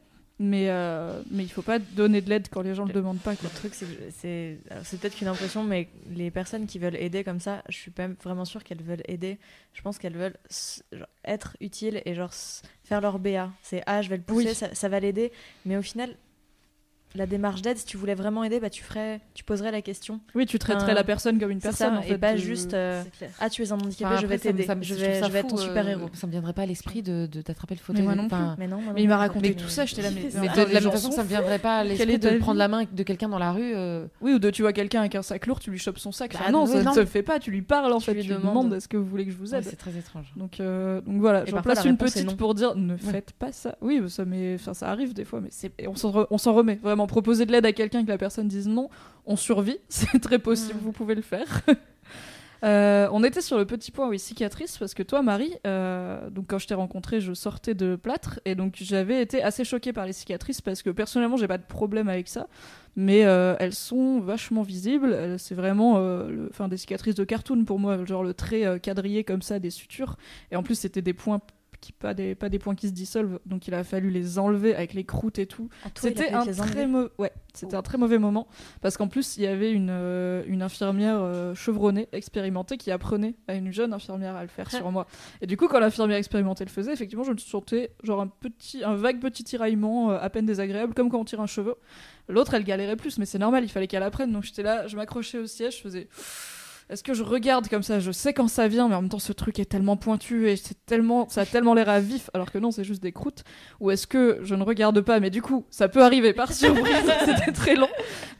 Mais, euh, mais il faut pas donner de l'aide quand les gens le demandent pas. Quoi. Le truc, c'est peut-être qu'une impression, mais les personnes qui veulent aider comme ça, je suis pas vraiment sûre qu'elles veulent aider. Je pense qu'elles veulent genre, être utiles et genre faire leur BA. C'est ah, je vais le pousser, Oui. ça, ça va l'aider. Mais au final, la démarche d'aide, si tu voulais vraiment aider, bah tu ferais, tu poserais la question. Oui, tu traiterais la personne comme une personne ça, en et fait. pas euh, juste euh, ah tu es un handicapé, Enfin, je vais t'aider, je vais, je être ton fou, euh, super héros. Ça me viendrait pas à l'esprit de de t'attraper le fauteuil. moi non plus. Enfin, Mais non, moi non Mais il m'a raconté Mais- tout ça, j'étais là, mais, Mais mais de, de la même façon, ça me viendrait pas à l'esprit de prendre la main de quelqu'un dans la rue. euh, Oui, ou de tu vois quelqu'un avec un sac lourd, tu lui chopes son sac. Bah, Ah non, ça ne se fait pas, tu lui parles en Tu fait, lui tu lui demandes. est-ce que vous voulez que je vous aide. C'est très étrange. Donc, donc voilà, Et j'en parfois, place la une petite pour dire ne faites pas ça. Oui, ça, mais enfin, ça arrive des fois, mais et on s'en remet. Vraiment, proposer de l'aide à quelqu'un que la personne dise non, on survit, c'est très possible, Mm. vous pouvez le faire. Euh, on était sur le petit point, oui, cicatrice, parce que toi, Marie, euh, donc quand je t'ai rencontré, je sortais de plâtre, et donc j'avais été assez choquée par les cicatrices, parce que personnellement, j'ai pas de problème avec ça. mais euh, elles sont vachement visibles. C'est vraiment le- des cicatrices de cartoon pour moi, genre le trait quadrillé comme ça, des sutures. Et en plus, c'était des points qui pas des pas des points qui se dissolvent, donc il a fallu les enlever avec les croûtes et tout. Ah, C'était un très ouais, c'était un très mauvais moment parce qu'en plus il y avait une, euh, une infirmière euh, chevronnée, expérimentée qui apprenait à une jeune infirmière à le faire sur moi. Et du coup quand l'infirmière expérimentée le faisait, effectivement je me sentais genre un petit un vague petit tiraillement euh, à peine désagréable comme quand on tire un cheveu. L'autre elle galérait plus mais c'est normal, il fallait qu'elle apprenne donc j'étais là, je m'accrochais au siège, je faisais est-ce que je regarde comme ça Je sais quand ça vient, mais en même temps, ce truc est tellement pointu et c'est tellement, ça a tellement l'air à vif, alors que non, c'est juste des croûtes. Ou est-ce que je ne regarde pas, mais du coup, ça peut arriver par surprise. C'était très long,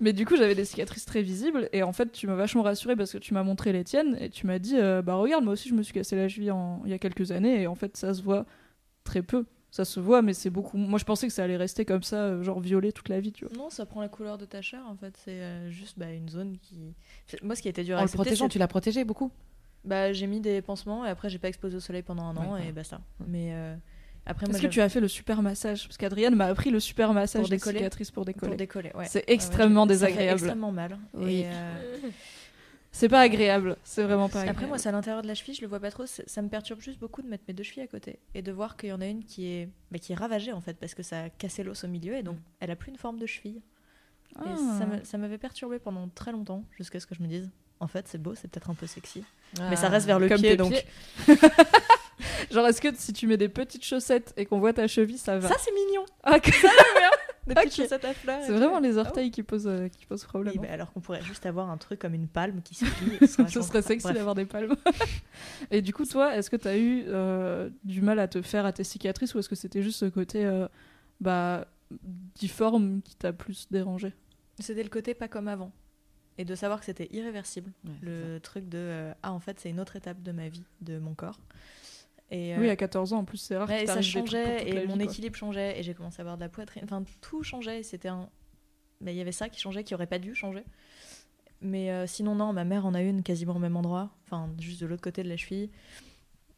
mais du coup, j'avais des cicatrices très visibles. Et en fait, tu m'as vachement rassurée parce que tu m'as montré les tiennes et tu m'as dit, euh, bah regarde, moi aussi, je me suis cassé la cheville il y a quelques années et en fait, ça se voit très peu. Ça se voit, mais c'est beaucoup. Moi, je pensais que ça allait rester comme ça, euh, genre violet toute la vie, tu vois. Non, ça prend la couleur de ta chair en fait. C'est euh, juste bah, une zone qui. Moi, ce qui a été dur En à le accepter, protégeant, tu l'as protégé beaucoup Bah, j'ai mis des pansements et après, j'ai pas exposé au soleil pendant un an Ouais, et ouais. basta. Mais euh, après, Est-ce que tu as fait le super massage? Parce qu'Adrienne m'a appris le super massage Pour des décoller cicatrices pour décoller. pour décoller, ouais. C'est Ouais, ouais, extrêmement fait désagréable. extrêmement mal. Oui. Et, euh, C'est pas agréable, c'est vraiment pas agréable. Après, moi, c'est à l'intérieur de la cheville, je le vois pas trop. Ça me perturbe juste beaucoup de mettre mes deux chevilles à côté et de voir qu'il y en a une qui est, bah, qui est ravagée en fait parce que ça a cassé l'os au milieu et donc elle a plus une forme de cheville. Ah. Et ça ça m'avait perturbé pendant très longtemps jusqu'à ce que je me dise, en fait, c'est beau, c'est peut-être un peu sexy, mais ça reste vers le Comme pied donc. Genre, est-ce que si tu mets des petites chaussettes et qu'on voit ta cheville, ça va Ça, c'est mignon. Ah, que- Des Ok. petites chaussettes à fleurs. et C'est vraiment les Ah orteils qui posent, euh, qui posent problème. Oui, hein. bah alors qu'on pourrait juste avoir un truc comme une palme qui se plie. ce serait sexy Bref. d'avoir des palmes. et du coup, toi, est-ce que t'as eu euh, du mal à te faire à tes cicatrices ou est-ce que c'était juste ce côté euh, bah, difforme qui t'a plus dérangé? C'était le côté pas comme avant. Et de savoir que c'était irréversible. Ouais, le truc de euh, ah en fait c'est une autre étape de ma vie, de mon corps. Et, euh, Oui, à 14 ans, en plus, c'est rare ouais, que et ça changeait et mon quoi. équilibre changeait et j'ai commencé à avoir de la poitrine. Enfin tout changeait. C'était un. Mais il y avait ça qui changeait qui aurait pas dû changer. Mais euh, sinon non, ma mère en a une quasiment au même endroit, enfin juste de l'autre côté de la cheville.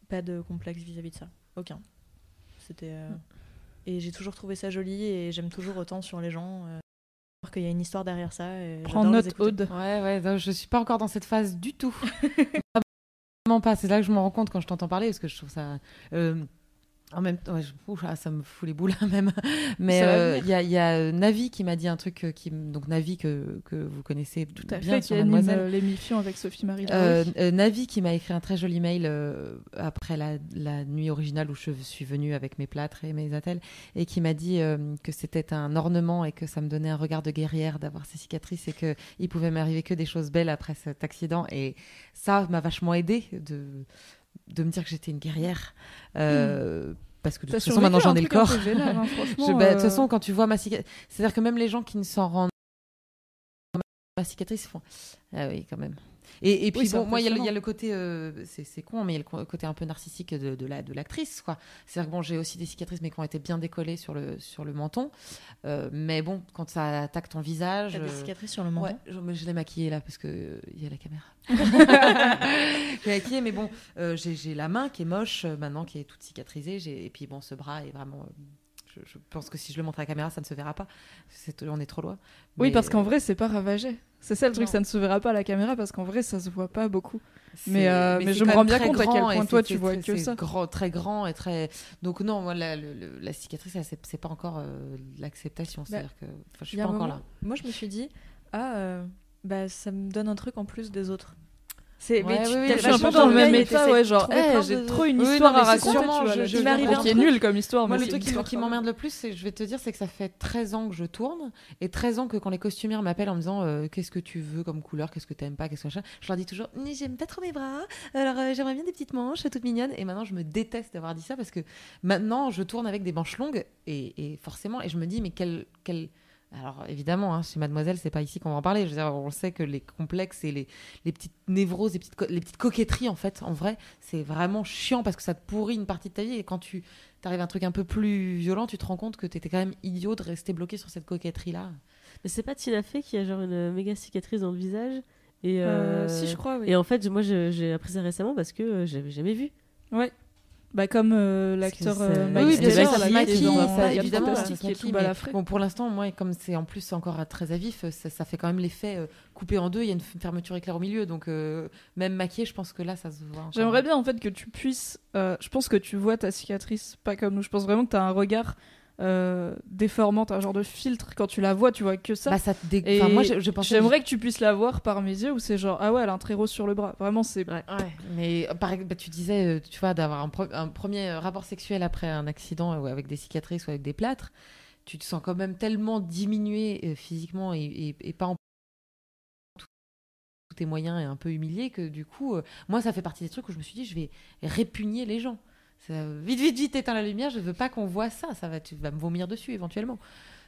Pas de complexe vis-à-vis de ça, aucun. C'était. euh, Et j'ai toujours trouvé ça joli et j'aime toujours autant sur les gens. euh, voir qu'il y a une histoire derrière ça. Et Prends note. Aude. Ouais, ouais, je suis pas encore dans cette phase du tout. Pas. C'est là que je me rends compte quand je t'entends parler, parce que je trouve ça. euh, en même temps, ouais, je- ouh, ah, ça me fout les boules même. Mais euh, il y a, y a, euh, Navi qui m'a dit un truc euh, qui, donc Navi que, que vous connaissez Tout à bien fait, sur qui Mademoiselle. l'émission avec Sophie Marie Euh, euh, Navi qui m'a écrit un très joli mail après la, la nuit originale où je suis venue avec mes plâtres et mes attelles et qui m'a dit que c'était un ornement et que ça me donnait un regard de guerrière d'avoir ces cicatrices et que il pouvait m'arriver que des choses belles après cet accident et ça m'a vachement aidé de de me dire que j'étais une guerrière euh, parce que de toute façon maintenant j'en ai le corps. vénère, hein, Je- bah, de toute euh, façon quand tu vois ma cicatrice c'est-à-dire que même les gens qui ne s'en rendent ma cicatrice ils font ah oui quand même et, et puis Oui, bon moi il y, a le- il y a impressionnant. le côté euh, c'est con mais il y a le côté un peu narcissique de, de la de l'actrice quoi c'est-à-dire que bon j'ai aussi des cicatrices mais qui ont été bien décollées sur le sur le menton Euh, mais bon quand ça attaque ton visage T'as des euh, cicatrices sur le menton? Ouais, je, mais je l'ai maquillée là parce que euh, il y a la caméra. je l'ai maquillée, mais bon, euh, j'ai j'ai la main qui est moche euh, maintenant, qui est toute cicatrisée. j'ai- Et puis bon, ce bras est vraiment. euh, je, je pense que si je le montre à la caméra, ça ne se verra pas. C'est- on est trop loin. Oui, Mais, parce qu'en vrai, c'est pas ravagé. C'est ça le truc, Non. ça ne se verra pas à la caméra parce qu'en vrai, ça se voit pas beaucoup. mais, euh, mais c'est je me rends bien compte à quel point toi, tu vois que ça. Grand, très grand et très. Donc non, moi, la, la cicatrice, c'est pas encore euh, l'acceptation. C'est-à-dire que, je suis pas encore moment, là. Moi, je me suis dit, ah, euh, bah, ça me donne un truc en plus des autres. C'est, Ouais, oui, oui, Je je suis un peu dans le même état, ouais, genre, eh, j'ai trop une Oui, non, histoire mais à raconter, sûrement, tu vois, je- qui est truc. nul comme histoire. Moi, mais le truc qui, m'emmerde le plus, c'est, je vais te dire, c'est que ça fait 13 ans que je tourne et 13 ans que quand les costumières m'appellent en me disant euh, qu'est-ce que tu veux comme couleur, qu'est-ce que t'aimes pas, qu'est-ce que machin, je leur dis toujours j'aime pas trop mes bras, alors euh, j'aimerais bien des petites manches toutes mignonnes. Et maintenant, je me déteste d'avoir dit ça parce que maintenant, je tourne avec des manches longues et, et forcément, et je me dis mais quel. quel... Alors évidemment, hein, chez Mademoiselle, c'est pas ici qu'on va en parler. Je veux dire, on sait que les complexes et les, les petites névroses, les petites, les petites coquetteries, en fait, en vrai, c'est vraiment chiant parce que ça te pourrit une partie de ta vie. Et quand tu arrives à un truc un peu plus violent, tu te rends compte que t'étais quand même idiot de rester bloqué sur cette coquetterie-là. Mais c'est pas Tina Fey qui a genre une méga cicatrice dans le visage et Euh, euh, Si, je crois, oui. Et en fait, moi, je- j'ai appris ça récemment parce que euh, j'avais jamais vu. Ouais. Bah comme euh, l'acteur euh, oui, bien sûr, est maquille, ça, évidemment, Fantastique, ça qui est maquille, tout mais balafré. Bon, pour l'instant, moi, comme c'est en plus encore à très à vif, ça, ça fait quand même l'effet euh, coupé en deux. Il y a une fermeture éclair au milieu, donc euh, même maquillé, je pense que là, ça se voit. J'aimerais bien en fait que tu puisses. euh, je pense que tu vois ta cicatrice pas comme nous. Je pense vraiment que tu as un regard euh, déformant, t'as un genre de filtre. Quand tu la vois, tu vois que ça. Bah, ça te dé- Et enfin, moi, je, je pensais. J'aimerais que tu puisses la voir par mes yeux où c'est genre ah ouais elle a un trait rose sur le bras. Vraiment c'est. Ouais. Ouais, mais euh, par bah, tu disais, euh, tu vois, d'avoir un, pro- un premier rapport sexuel après un accident ou avec des cicatrices ou avec des plâtres, tu te sens quand même tellement diminué euh, physiquement et, et- et pas en tous tes moyens et un peu humilié que du coup, euh, moi, ça fait partie des trucs où je me suis dit, je vais répugner les gens. Ça- vite, vite, vite, éteins la lumière, je veux pas qu'on voit ça, ça va, tu vas me vomir dessus éventuellement.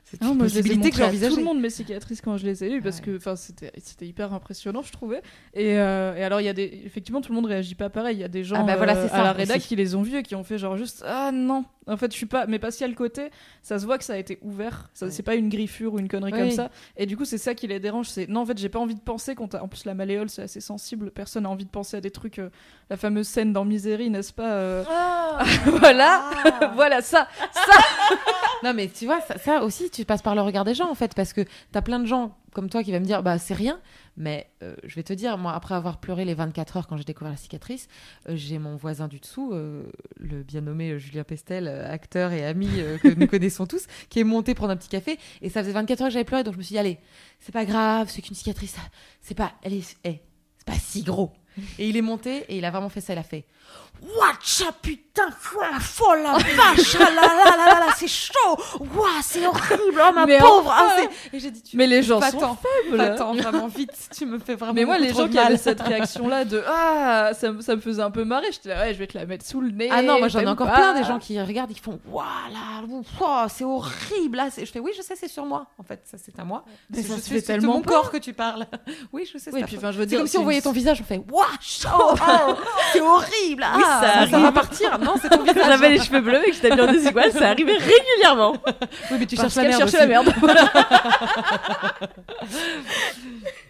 C'est Non, une moi je les ai possibilité que j'ai tout le monde mes cicatrices quand je les ai eues parce Ouais. que c'était c'était hyper impressionnant je trouvais et, euh, et alors il y a des effectivement tout le monde réagit pas pareil il y a des gens Ah bah voilà, euh, à la rédac aussi. qui les ont vus et qui ont fait genre juste ah non en fait je suis pas mais parce qu'il y a le côté ça se voit que ça a été ouvert. Ça Ouais. c'est pas une griffure ou une connerie Oui. comme ça. Et du coup c'est ça qui les dérange. C'est non en fait j'ai pas envie de penser quand t'as- en plus la malléole c'est assez sensible. Personne a envie de penser à des trucs euh, la fameuse scène dans Misery n'est-ce pas euh, voilà. Voilà ça Non, mais tu vois, ça, ça aussi, tu passes par le regard des gens, en fait, parce que t'as plein de gens comme toi qui va me dire, bah, c'est rien. Mais euh, je vais te dire, moi, après avoir pleuré les 24 heures quand j'ai découvert la cicatrice, euh, j'ai mon voisin du dessous, euh, le bien nommé Julien Pestel, acteur et ami que nous connaissons tous, qui est monté prendre un petit café. Et ça faisait 24 heures que j'avais pleuré, donc je me suis dit, allez, c'est pas grave, c'est qu'une cicatrice, c'est pas, elle est, eh, c'est pas si gros. Et il est monté et il a vraiment fait ça, il a fait. Watcha putain, foi, folle la vache, ah là là là là là, c'est chaud, Ouah, c'est horrible, oh ma Mais pauvre. enfin. ah, c'est- et j'ai dit, tu mais les gens pas sont tant, faibles tant, vraiment vite, tu me fais vraiment. Mais moi, les gens qui avaient cette réaction-là de Ah, ça, me- ça me faisait un peu marrer, j'étais là, ouais, je vais te la mettre sous le nez. Ah non, moi j'en ai encore pas. plein des gens qui regardent, ils font Waouh là, oh, c'est horrible. Là, je fais Oui, je sais, c'est sur moi. En fait, ça c'est à moi. Mais C'est ça juste se fait tellement mon corps que tu parles. Oui, je sais. Oui, c'est puis enfin, je veux C'est dire, comme si on voyait ton visage, on fait Waouh, oh, c'est horrible. Ah, Oui, ça ça, va partir. Non, c'est ton visage. J'avais les cheveux bleus et que j'étais bien desigual, ça arrivait régulièrement. Oui, mais tu Parce cherches la merde. la merde.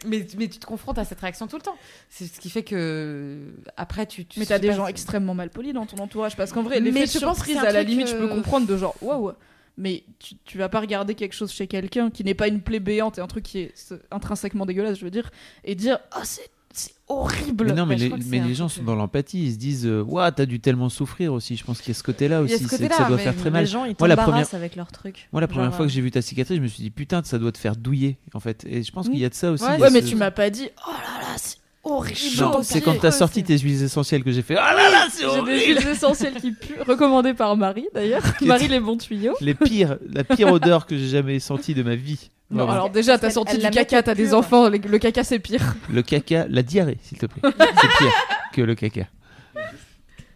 mais, mais tu te confrontes à cette réaction tout le temps. C'est ce qui fait que après tu. tu Mais t'as des gens extrêmement mal polis dans ton entourage parce qu'en vrai, Mais l'effet de surprise, à la limite, je peux euh, comprendre de genre waouh. Mais tu, tu vas pas regarder quelque chose chez quelqu'un qui n'est pas une plaie béante et un truc qui est intrinsèquement dégueulasse, je veux dire, et dire ah c'est c'est horrible. Mais non, mais, je les, mais les gens truc, sont dans l'empathie. Ils se disent euh, Ouah, t'as dû tellement souffrir aussi. Je pense qu'il y a ce côté-là aussi. ce c'est côté-là, que ça doit faire très Les mal. gens, ils Moi, la première- avec leurs trucs. Moi, la première Genre, fois que euh, j'ai vu ta cicatrice, je me suis dit Putain, ça doit te faire douiller, en fait. Et je pense Oui. qu'il y a de ça aussi. Ouais, Ouais, mais tu m'as pas dit oh là là, c'est horrible. C'est quand t'as sorti tes huiles essentielles que j'ai fait Ah là là, c'est J'ai des horrible huiles essentielles qui puent, recommandées par Marie d'ailleurs. Qui Marie les bons tuyaux. Les pires, la pire odeur que j'ai jamais sentie de ma vie. Non, alors déjà, t'as sorti du caca, t'as des enfants, le, le caca c'est pire. Le caca, la diarrhée, s'il te plaît. C'est pire que le caca.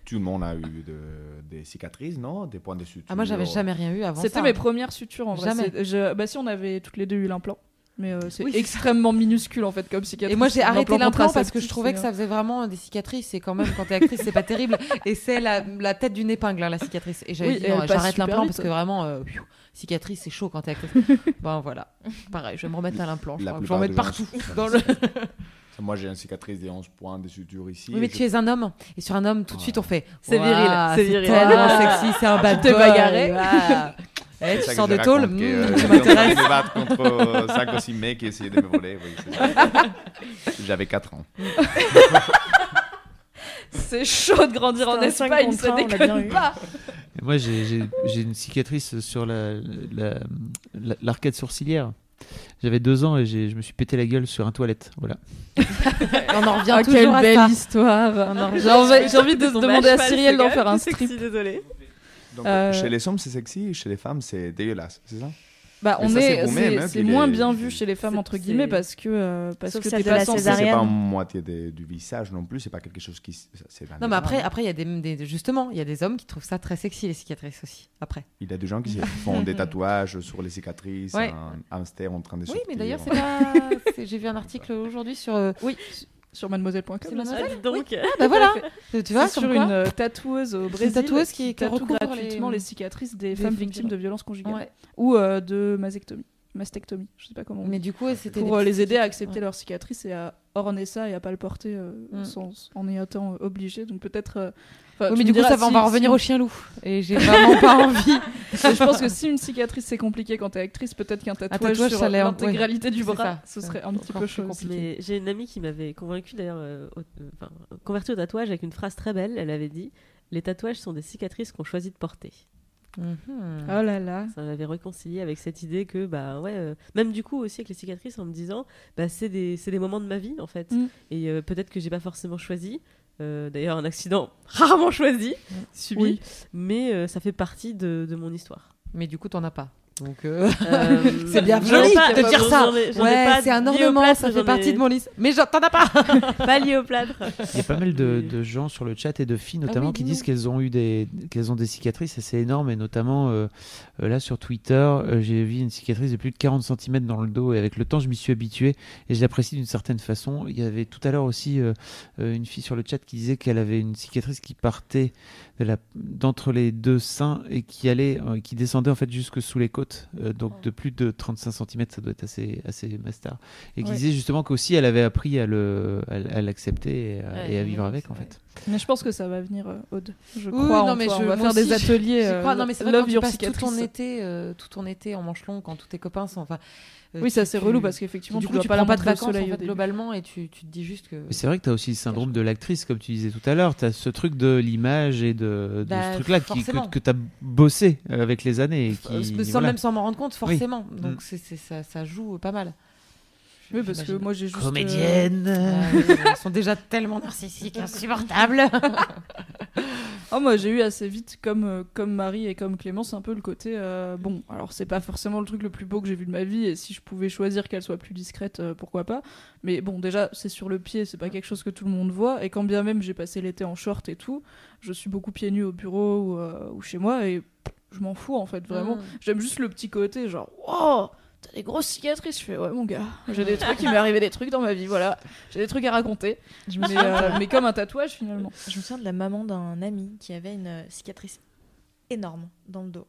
Tout le monde a eu de- des cicatrices, non? Des points de suture. Ah moi j'avais jamais rien eu avant. C'était mes premières sutures en vrai. Jamais. Je- Bah si on avait toutes les deux eu l'implant. Mais euh, c'est Oui, extrêmement minuscule en fait comme cicatrice. Et moi j'ai arrêté l'implant parce que je trouvais que ça faisait vraiment des cicatrices. Et quand même quand t'es actrice c'est pas terrible. Et c'est la, la tête d'une épingle hein, la cicatrice. Et j'avais Oui, dit non, j'arrête l'implant parce que vraiment euh, pfiou, cicatrice c'est chaud quand t'es actrice. Bon voilà. Pareil je vais me remettre à l'implant je vais en mettre partout dans le... Moi, j'ai une cicatrice de 11 points de suture ici. oui mais et tu es un homme et sur un homme tout de suite on fait C'est viril, c'est viril. tellement sexy c'est un bad t'es boy, bagarré. Eh, C'est tu sors je de tôle hmm, euh, tu m'intéresses de me battre contre 5 ou 6 mecs qui essayaient de me voler. oui. J'avais 4 ans. c'est chaud de grandir en Espagne, ça l'a déconne pas. Et moi, j'ai une cicatrice sur la- la- la- l'arcade sourcilière. J'avais deux ans et j'ai- je me suis pété la gueule sur un toilette. Voilà. on en revient toujours quelle à belle ça histoire. J'ai envie, j'ai envie de demander à Cyrielle d'en faire un strip. sexy, désolé. Donc, Euh, Chez les hommes, c'est sexy, chez les femmes, c'est dégueulasse, c'est ça? Bah, Mais on ça, est, c'est hein, moins est- bien vu chez les femmes entre guillemets c'est- parce que euh, parce Sauf que t'es de pas la censé. C'est pas en moitié du visage non plus, c'est pas quelque chose qui. non mais après après il y a des, des- justement il y a des hommes qui trouvent ça très sexy les cicatrices aussi après Il y a des gens qui font des tatouages sur les cicatrices, Ouais. un hamster en train de Oui, sortir. mais d'ailleurs, c'est pas. c'est- J'ai vu un article aujourd'hui sur. euh, Oui, sur mademoiselle.com. C'est Mademoiselle Ah, donc. Ah, bah voilà Tu vois, sur une euh, tatoueuse au une Brésil tatoueuse qui- qui tatoue recouvre gratuitement les- les... cicatrices des, des femmes victimes de violences conjugales Ouais. ou euh, de mastectomie. Mastectomie, je sais pas comment. on dit. Mais du coup, c'était. Pour euh, les aider à accepter ouais. leurs cicatrices et à orner ça et à pas le porter euh, Mm. sans, en y étant euh, obligé. Donc peut-être. Enfin, Oui, mais du coup, diras ça va, on si- va revenir si- au chien loup. Et j'ai vraiment pas envie. Je pense que si une cicatrice c'est compliqué quand t'es actrice, peut-être qu'un tatouage, tatouage, sur ça l'est un- l'intégralité du bras, ça. ce serait un petit peu chaud. j'ai une amie qui m'avait convaincu d'ailleurs, euh, euh, enfin, convertie au tatouage avec une phrase très belle. Elle avait dit Les tatouages sont des cicatrices qu'on choisit de porter. Mhm. Oh là là. Ça m'avait réconcilié avec cette idée que, bah ouais, euh, même du coup aussi avec les cicatrices en me disant bah, c'est des, moments de ma vie en fait. Mm. Et euh, peut-être que j'ai pas forcément choisi. Euh, D'ailleurs, un accident rarement choisi, subi, Oui. mais euh, ça fait partie de, de mon histoire. Mais du coup, t'en as pas. Donc, euh, Euh, c'est bien joli pas- de dire ça. Ouais, c'est un ornement, plâtre, ça fait partie ai- de mon liste. Mais j'en- t'en as pas Pas lié au plâtre. Il y a pas mal de, gens sur le chat et de filles Ah notamment oui, qui disent qu'elles ont eu des qu'elles ont des cicatrices assez énormes et notamment euh, là sur Twitter euh, j'ai vu une cicatrice de plus de 40 cm dans le dos et avec le temps je m'y suis habitué et je l'apprécie d'une certaine façon. Il y avait tout à l'heure aussi une fille sur le chat qui disait qu'elle avait une cicatrice qui partait d'entre les deux seins et qui allait euh, qui descendait en fait jusque sous les côtes euh, donc de plus de 35 cm ça doit être assez assez master et qui Ouais. disait justement qu'aussi elle avait appris à le à, à l'accepter et, à- Ouais, et à vivre oui, avec en vrai. fait. Mais je pense que ça va venir, euh, Aude. Je Oui, crois non, en mais toi. je- On va faire des aussi, ateliers. crois. Non, mais c'est vrai quand tu passes tout ton été, euh, tout ton été en manche longue, quand tous tes copains sont. Enfin, Oui, ça c'est relou parce qu'effectivement, du tu coup, dois tu pas la prends pas de vacances soleil en fait, globalement et tu, tu te dis juste que. Mais c'est vrai que tu as aussi le syndrome de l'actrice, comme tu disais tout à l'heure. Tu as ce truc de l'image et de, de Bah, ce truc-là qui- que, que tu as bossé euh, avec les années. Et Euh, qui, sans voilà. même s'en m'en rendre compte, forcément. Mm. Donc c'est c'est- ça, ça joue pas mal. Oui, parce que moi j'ai juste. euh, Comédienne Ils sont déjà tellement narcissiques, insupportables. Oh, moi j'ai eu assez vite, comme, euh, comme Marie et comme Clémence, un peu le côté. euh, bon, alors c'est pas forcément le truc le plus beau que j'ai vu de ma vie, et si je pouvais choisir qu'elle soit plus discrète, euh, pourquoi pas. Mais bon, déjà, c'est sur le pied, c'est pas quelque chose que tout le monde voit, et quand bien même j'ai passé l'été en short et tout, je suis beaucoup pieds nus au bureau ou, euh, ou chez moi, et je m'en fous en fait, vraiment. Mm. J'aime juste le petit côté, genre, wow, t'as des grosses cicatrices. Je fais, ouais, mon gars, j'ai des trucs, il m'est arrivé des trucs dans ma vie, voilà. J'ai des trucs à raconter. Je me Mais, euh, mais comme un tatouage finalement. je me souviens de la maman d'un ami qui avait une cicatrice énorme dans le dos.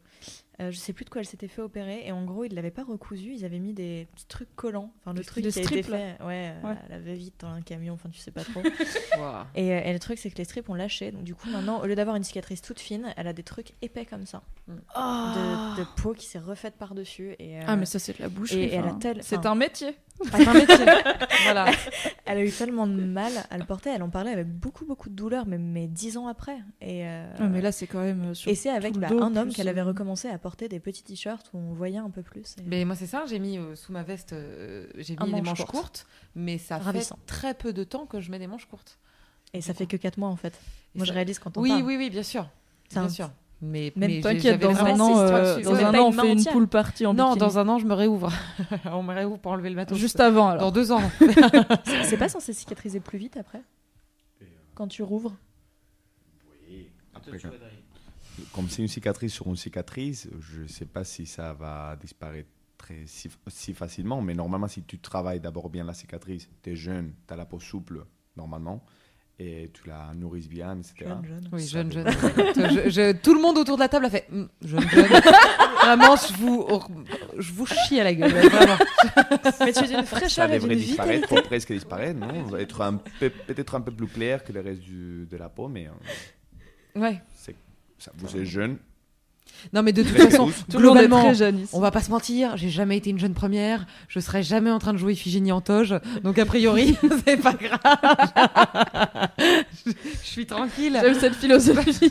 Euh, je sais plus de quoi elle s'était fait opérer et en gros ils l'avaient pas recousu, ils avaient mis des petits trucs collants, enfin le Des- truc qui a été fait, ouais, euh, Ouais. la va-vite dans un camion, enfin tu sais pas trop. Et, euh, et le truc c'est que les strips ont lâché, donc du coup maintenant au lieu d'avoir une cicatrice toute fine, elle a des trucs épais comme ça, de, de peau qui s'est refaite par dessus et euh, Ah, mais ça, c'est de la boucherie. et elle a tel- C'est un métier. un métier. voilà. Elle a eu tellement de mal à le porter, elle en parlait avec beaucoup beaucoup de douleur, mais, mais dix ans après. Et, euh, Ouais, mais là, c'est quand même. sur et c'est avec bah, un homme qu'elle avait recommencé à porter des petits t-shirts où on voyait un peu plus. et- Mais moi, c'est ça, j'ai mis euh, sous ma veste, euh, j'ai mis des manche manches courte. courtes, mais ça Ravissant. fait très peu de temps que je mets des manches courtes. Et ça fait que 4 mois en fait. Et Moi ça- je réalise quand on Oui, parle. oui, oui, bien sûr. Bien un- sûr. Mais, Même T'inquiète, dans un an, euh, dans un an, on fait une pool party en Non, bikini. dans un an, je me réouvre. on me réouvre pour enlever le matos. Juste avant, Dans alors. deux ans. C'est- pas censé cicatriser plus vite après Quand tu rouvres? Après, quand- comme c'est une cicatrice sur une cicatrice, je ne sais pas si ça va disparaître très, si, si facilement, mais normalement, si tu travailles d'abord bien la cicatrice, tu es jeune, tu as la peau souple, normalement, et tu la nourris bien, etc. Jeune, jeune. Oui, Ça jeune, Je- je- tout le monde autour de la table a fait Hum, jeune, jeune. Vraiment, je vous, je vous chie à la gueule. Vraiment. Mais tu es d'une Ça fraîcheur et devrait disparaître, ou presque disparaître, non? Être un peu- peut-être un peu plus clair que le reste du- de la peau, mais euh, Ouais. c'est, ça, vous êtes jeune. Non, mais de toute façon. Tout le monde est globalement, très jeune ici. on va pas se mentir, j'ai jamais été une jeune première, je serai jamais en train de jouer Iphigénie en toge, donc a priori, c'est pas grave. je, je suis tranquille. J'aime cette philosophie.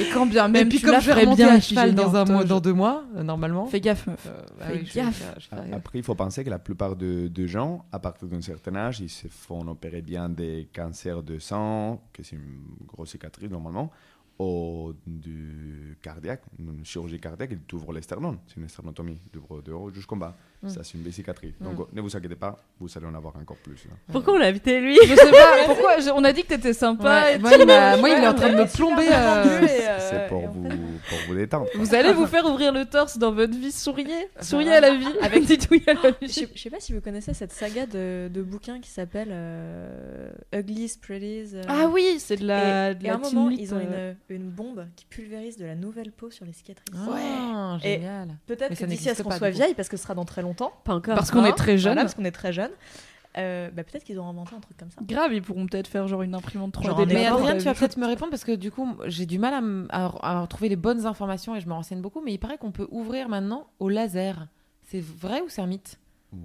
Et quand bien Et même puis tu comme je remonter bien à cheval dans un mois, dans deux mois, euh, normalement. Fais gaffe, meuf. Euh, bah Fais oui, gaffe. je ferai- Après, il faut penser que la plupart de, de gens, à partir d'un certain âge, ils se font opérer bien des cancers de sang, que c'est une grosse cicatrice normalement, ou du cardiaque, une chirurgie cardiaque, ils t'ouvrent l'esternum. C'est une sternotomie, de haut- de haut jusqu'en bas. Mm. Ça, c'est une belle cicatrice. Donc, ne vous inquiétez pas, vous allez en avoir encore plus. hein. Pourquoi on l'a invité lui? Je sais pas pourquoi. je- On a dit que t'étais sympa. Ouais, et moi, il moi, est en ouais, train de me ouais. plomber. euh, euh, c'est pour, en vous, fait- pour vous détendre. Vous allez vous faire ouvrir le torse dans votre vie. Souriez. Souriez à la vie. Avec dites oui à la Je vie. sais, je sais pas si vous connaissez cette saga de, de bouquins qui s'appelle euh, Uglies, Pretties. euh, Ah oui, c'est de la, et, de et la à un moment, ils ont euh. une, une bombe qui pulvérise de la nouvelle peau sur les cicatrices. Ah, Et- génial. Peut-être Mais que ça d'ici à ce qu'on soit vieille, parce que ce sera dans très longtemps. Pas encore. Parce qu'on est très jeune. Voilà, parce qu'on est très jeune. Euh, bah, peut-être qu'ils ont inventé un truc comme ça. Grave, ils pourront peut-être faire genre une imprimante 3D. Genre un de Mais Adrien, tu vas peut-être me répondre parce que du coup, j'ai du mal à, à, à trouver les bonnes informations et je me renseigne beaucoup. Mais il paraît qu'on peut ouvrir maintenant au laser. C'est vrai ou c'est un mythe?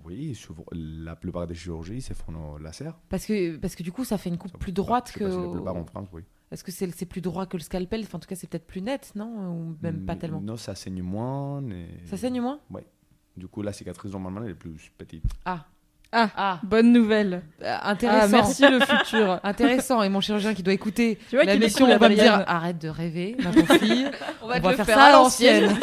Oui, souvent- la plupart des chirurgies se font au laser. parce que, parce que du coup, ça fait une coupe Ça- plus droite que. si la plupart en France, oui. Est-ce que c'est c'est plus droit que le scalpel? Enfin, en tout cas, c'est peut-être plus net, non? Ou même pas tellement Non, ça saigne moins. et- Ça saigne moins? Du coup, la cicatrice, normalement, elle est plus petite. Ah. Ah. Ah. Bonne nouvelle. Euh, Ah, intéressant. merci le futur. Intéressant. Et mon chirurgien qui doit écouter Tu vois la mission on va me dire arrête de rêver, ma pauvre fille. On va te le faire à l'ancienne.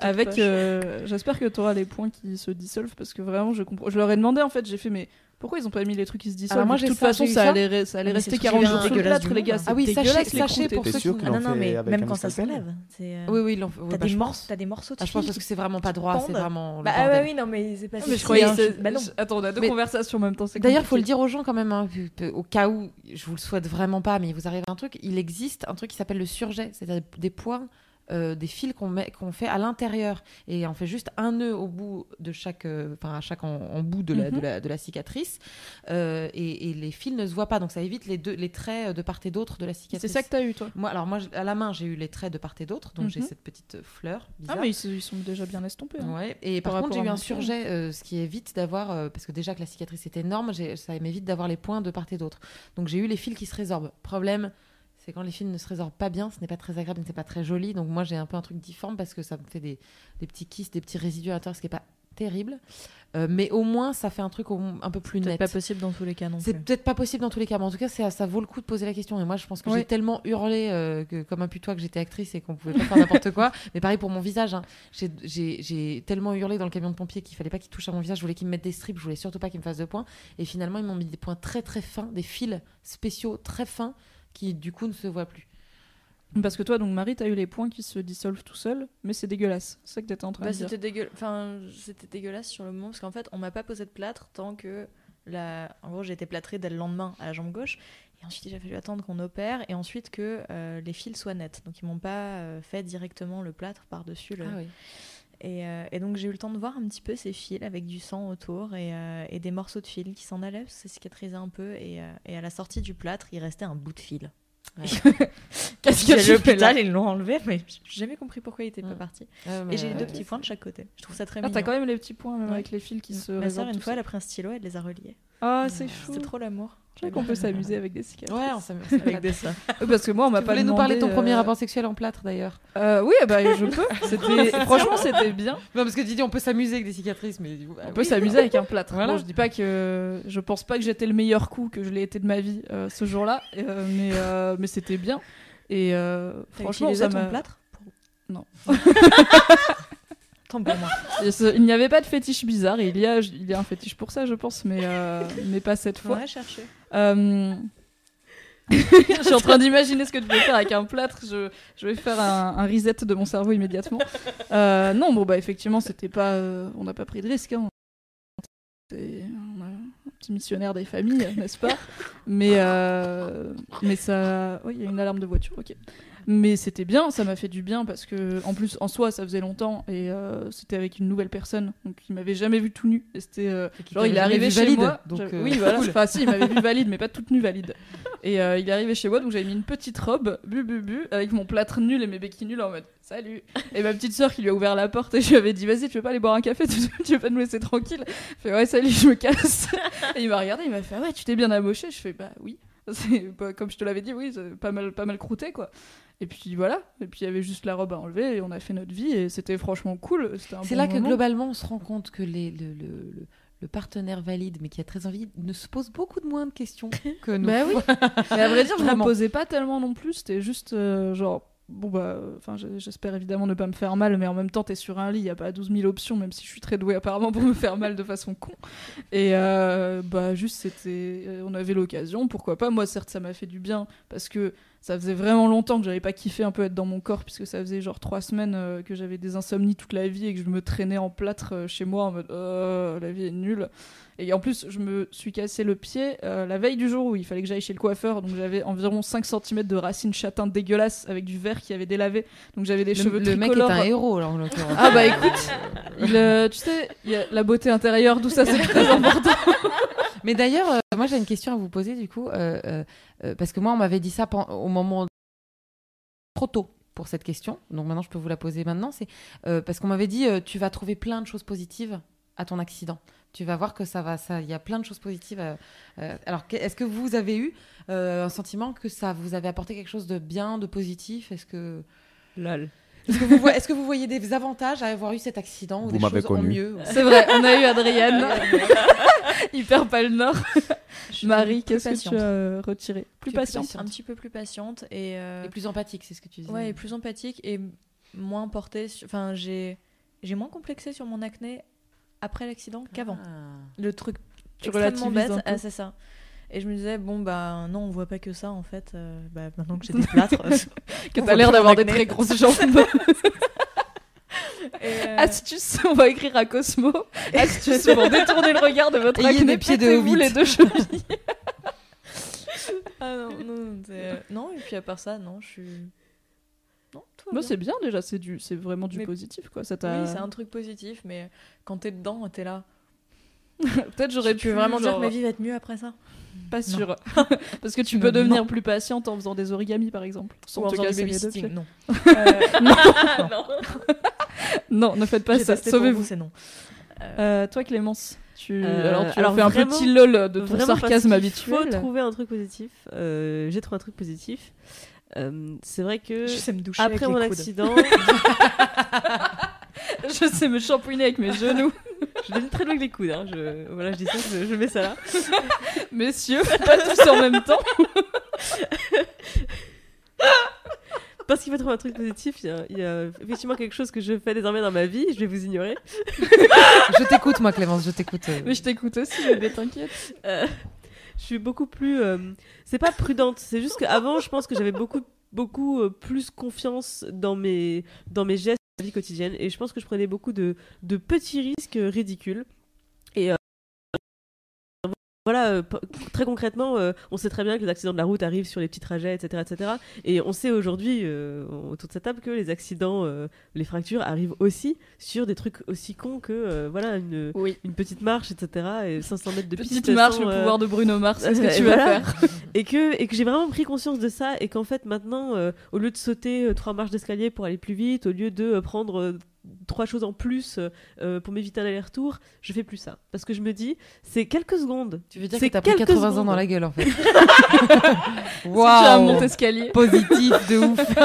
Avec euh, j'espère que tu auras les points qui se dissolvent parce que vraiment, je comprends. Je leur ai demandé en fait, j'ai fait, mais pourquoi ils ont pas mis les trucs qui se dissolvent Alors moi, De toute ça, façon, j'ai eu ça ça. allait, re- ça allait Mais rester c'est le 40 truc jours le plus le plâtre, dégueulasse les gars. monde. Ah oui, sachez- dégueulasse, les sachez croûtes et pour tout. ceux sûr qui- qu'ils Ah non, non, fait mais avec même un quand ça scalpel s'enlève. c'est, euh, Oui, oui, ils l'ont fait. ouais, T'as bah, des, je mor- pense. t'as des morceaux de Ah, je pense fil parce que c'est vraiment pas droit, c'est pendent. vraiment. le Bah ah bordel. oui, non, mais c'est pas Ah, mais je si- croyais. c'est- Bah non. Attends, on a deux Mais- conversations en même temps. c'est D'ailleurs, faut le compliqué. dire aux gens quand même, hein, au cas où, je vous le souhaite vraiment pas, mais il vous arrive un truc, il existe un truc qui s'appelle le surjet, c'est-à-dire des points, euh, des fils qu'on fait à l'intérieur, et on fait juste un nœud au bout de chaque, euh, enfin à chaque en, en bout de la, Mhm. de la, de la cicatrice, euh, et, et les fils ne se voient pas, donc ça évite les deux, les traits de part et d'autre de la C'est cicatrice. ça que t'as eu, toi? Moi, alors moi, à la main, j'ai eu les traits de part et d'autre, donc j'ai Mhm. cette petite fleur. Ah, mais ils, sont déjà bien estompés. hein. Ouais. Et Par par, contre, j'ai eu un surjet, ce qui évite d'avoir, parce que déjà que la cicatrice est énorme, ça m'évite d'avoir les points de part et d'autre. Donc j'ai eu les fils qui se résorbent. Problème, c'est quand les fils ne se résorbent pas bien, ce n'est pas très agréable, ce n'est pas très joli. Donc moi j'ai un peu un truc difforme parce que ça me fait des, des petits kystes, des petits résidus à l'intérieur, ce qui n'est pas terrible. Euh, mais au moins ça fait un truc un peu plus net. pas possible dans tous les cas non C'est peut-être pas possible dans tous les cas, mais en tout cas, c'est- ça vaut le coup de poser la question. Et moi, je pense que j'ai tellement hurlé euh, que, comme un putois que j'étais actrice et qu'on pouvait pas faire n'importe quoi. Mais pareil pour mon visage. hein. J'ai- tellement hurlé dans le camion de pompiers qu'il fallait pas qu'il touche à mon visage. Je voulais qu'ils me mettent des strips. Je voulais surtout pas qu'ils me fassent de points. Et finalement, ils m'ont mis des points très très fins, des fils spéciaux très fins qui du coup ne se voient plus. Parce que toi, donc Marie, t'as eu les points qui se dissolvent tout seuls, mais c'est dégueulasse. C'est ça que t'étais en train Bah, de dire. c'était dégueu... enfin, c'était dégueulasse sur le moment parce qu'en fait, on m'a pas posé de plâtre tant que la... en gros, j'ai été plâtrée dès le lendemain à la jambe gauche et ensuite il a fallu attendre qu'on opère et ensuite que euh, les fils soient nets. Donc ils m'ont pas euh, fait directement le plâtre par-dessus le Ah oui. Et, euh, et donc j'ai eu le temps de voir un petit peu ces fils avec du sang autour et, euh, et des morceaux de fil qui s'en allaient parce que ça cicatrisait un peu et, euh, et à la sortie du plâtre, il restait un bout de fil. Ouais. Qu'est-ce J'ai que là l'hôpital, ils l'ont enlevé, mais j'ai jamais compris pourquoi il était pas Mm. parti. Ah, Et j'ai eu deux petits points de chaque côté. Je trouve ça très Ah, mignon. t'as quand même les petits points même Ouais. avec les fils qui se Ma sœur, une fois, elle a pris un stylo, elle les a reliés. Ah, c'est fou. C'était trop l'amour. Je crois qu'on peut s'amuser avec des cicatrices. Ouais, on s'amuse. Avec des seins. Oui, Parce que moi, on m'a Tu pas voulais nous parler de ton demandé, premier euh, rapport sexuel en plâtre d'ailleurs euh, Oui, bah, je peux. Franchement, c'était bien. Non, parce que tu dis on peut s'amuser avec des cicatrices, mais du coup, bah On oui. peut s'amuser avec un plâtre. Voilà. Bon, je dis pas que je pense pas que j'étais le meilleur coup que je l'ai été de ma vie euh, ce jour-là, euh, mais euh, mais c'était bien. Et euh, franchement, ça ton m'a- plâtre Non. Tant pour moi. Et ce- Il n'y avait pas de fétiche bizarre. Il y a il y a un fétiche pour ça, je pense, mais euh, mais pas cette fois. On a cherché. Euh, je suis en train d'imaginer ce que tu vais faire avec un plâtre. Je, je vais faire un, un reset de mon cerveau immédiatement. Euh, non, bon bah effectivement, c'était pas, on n'a pas pris de risque. Hein. On a un petit missionnaire des familles, n'est-ce pas? Mais euh, mais ça, oui, il y a une alarme de voiture. Ok. Mais c'était bien, ça m'a fait du bien parce que en plus en soi ça faisait longtemps et euh, c'était avec une nouvelle personne donc il m'avait jamais vu tout nu. Et c'était euh, genre il est arrivé chez valide, moi donc, euh, oui voilà cool. enfin si il m'avait vu valide mais pas toute nue valide. Et euh, il est arrivé chez moi donc j'avais mis une petite robe bu bu bu avec mon plâtre nul et mes béquilles nulles en mode salut. Et ma petite sœur qui lui a ouvert la porte et je lui avais dit vas-y tu veux pas aller boire un café tu, tu veux pas nous laisser tranquille il fait ouais salut je me casse. Et il m'a regardé il m'a fait ah ouais tu t'es bien amoché? Je fais bah oui c'est comme je te l'avais dit oui pas mal pas mal croûté quoi et puis voilà et puis il y avait juste la robe à enlever et on a fait notre vie et c'était franchement cool C'est bon là que globalement on se rend compte que les, le, le- le- le partenaire valide mais qui a très envie ne se pose beaucoup de moins de questions que nous. Bah oui. Mais à vrai dire, je me Vraiment. posais pas tellement non plus. C'était juste euh, genre. Bon bah, j'espère évidemment ne pas me faire mal, mais en même temps, t'es sur un lit, y a pas 12 000 options, même si je suis très douée apparemment pour me faire mal de façon con. Et euh, bah, juste, c'était, euh, on avait l'occasion, pourquoi pas. Moi, certes, ça m'a fait du bien parce que ça faisait vraiment longtemps que j'avais pas kiffé un peu être dans mon corps, puisque ça faisait genre trois semaines euh, que j'avais des insomnies toute la vie et que je me traînais en plâtre euh, chez moi en mode oh, la vie est nulle. Et en plus, je me suis cassé le pied euh, la veille du jour où il fallait que j'aille chez le coiffeur, donc j'avais environ 5 cm de racines châtain dégueulasses avec du verre qui avait délavé, donc j'avais des Le, cheveux le mec est un héros, là, en l'occurrence. Ah bah écoute, il, euh, tu sais, y a la beauté intérieure, tout ça c'est très important. Mais d'ailleurs, euh, moi j'ai une question à vous poser du coup, euh, euh, parce que moi on m'avait dit ça au moment trop tôt pour cette question, donc maintenant je peux vous la poser maintenant. C'est parce qu'on m'avait dit tu vas trouver plein de choses positives à ton accident. Tu vas voir que ça va, ça, il y a plein de choses positives. alors est-ce que vous avez eu un sentiment que ça vous avait apporté quelque chose de bien, de positif? Est-ce que Lol. Est-ce que, vous voyez, est-ce que vous voyez des avantages à avoir eu cet accident ou Vous des m'avez connu. mieux C'est vrai, on a eu Adrienne, hyper pâle nord. Je suis Marie, qu'est-ce que tu as retiré? Plus patiente. patiente. Un petit peu plus patiente et, euh, et plus empathique, c'est ce que tu disais. ouais, et plus empathique et moins portée. sur- Enfin, j'ai j'ai moins complexé sur mon acné après l'accident qu'avant. Ah. Le truc Tu extrêmement bête, ah, c'est ça. Et je me disais bon bah non, on voit pas que ça en fait. euh, bah, maintenant que j'ai des plâtres, Que t'as l'air d'avoir des très grosses jambes. Euh, Astuce, on va écrire à Cosmo. Astuce pour détourner le regard de votre Ayez acné. des pieds de hobbit. les deux chevilles. ah non, non, euh, non, et puis à part ça, non, je suis. Non, Moi, bien. c'est bien déjà, c'est du, c'est vraiment du Mais- positif quoi. Ça. Oui, c'est un truc positif, mais quand t'es dedans, t'es là. Peut-être j'aurais pu vraiment dire que ma vie va être mieux après ça Pas sûr. Parce que tu Non, peux devenir non. plus patiente en faisant des origamis par exemple. Sans Ou en te faisant du casser les deux babysitting, pieds. non. Euh, non. non, ne faites pas ça. Sauvez-vous. vous, c'est non. Euh, toi, Clémence, tu Euh, alors tu alors as fait un petit lol de ton sarcasme habituel. faut trouver un truc positif. Euh, J'ai trouvé un truc positif. Euh, c'est vrai que Je sais me doucher après avec mon les coudes. accident, Je sais me shampouiner avec mes genoux. Je donne très loin avec les coudes. Hein. Je, voilà, je dis ça, je, je mets ça là. Messieurs, pas tous en même temps. Parce qu'il faut trouver un truc positif, il y, a, il y a effectivement quelque chose que je fais désormais dans ma vie. Je vais vous ignorer. Je t'écoute, moi, Clémence, je t'écoute. euh. Mais je t'écoute aussi, bébé, t'inquiète. Euh, je suis beaucoup plus. euh, c'est pas prudente, c'est juste qu'avant, je pense que j'avais beaucoup, beaucoup euh, plus confiance dans mes, dans mes gestes vie quotidienne. Et je pense que je prenais beaucoup de, de petits risques euh, ridicules. Et. Voilà, euh, très concrètement, euh, on sait très bien que les accidents de la route arrivent sur les petits trajets, etc. etc. et on sait aujourd'hui, euh, autour de cette table, que les accidents, euh, les fractures arrivent aussi sur des trucs aussi cons que euh, voilà, une, Oui. une petite marche, etc. et 500 mètres de piste. Petite marche, sans, le pouvoir de Bruno Mars, c'est ce que tu vas voilà. faire. et que, et que j'ai vraiment pris conscience de ça et qu'en fait maintenant euh, au lieu de sauter trois marches d'escalier pour aller plus vite au lieu de prendre trois choses en plus euh, euh, pour m'éviter un aller-retour je fais plus ça parce que je me dis c'est quelques secondes Tu veux dire C'est que t'as pris quelques 80 ans secondes. dans la gueule, en fait. Waouh monte-escalier. Positif de ouf.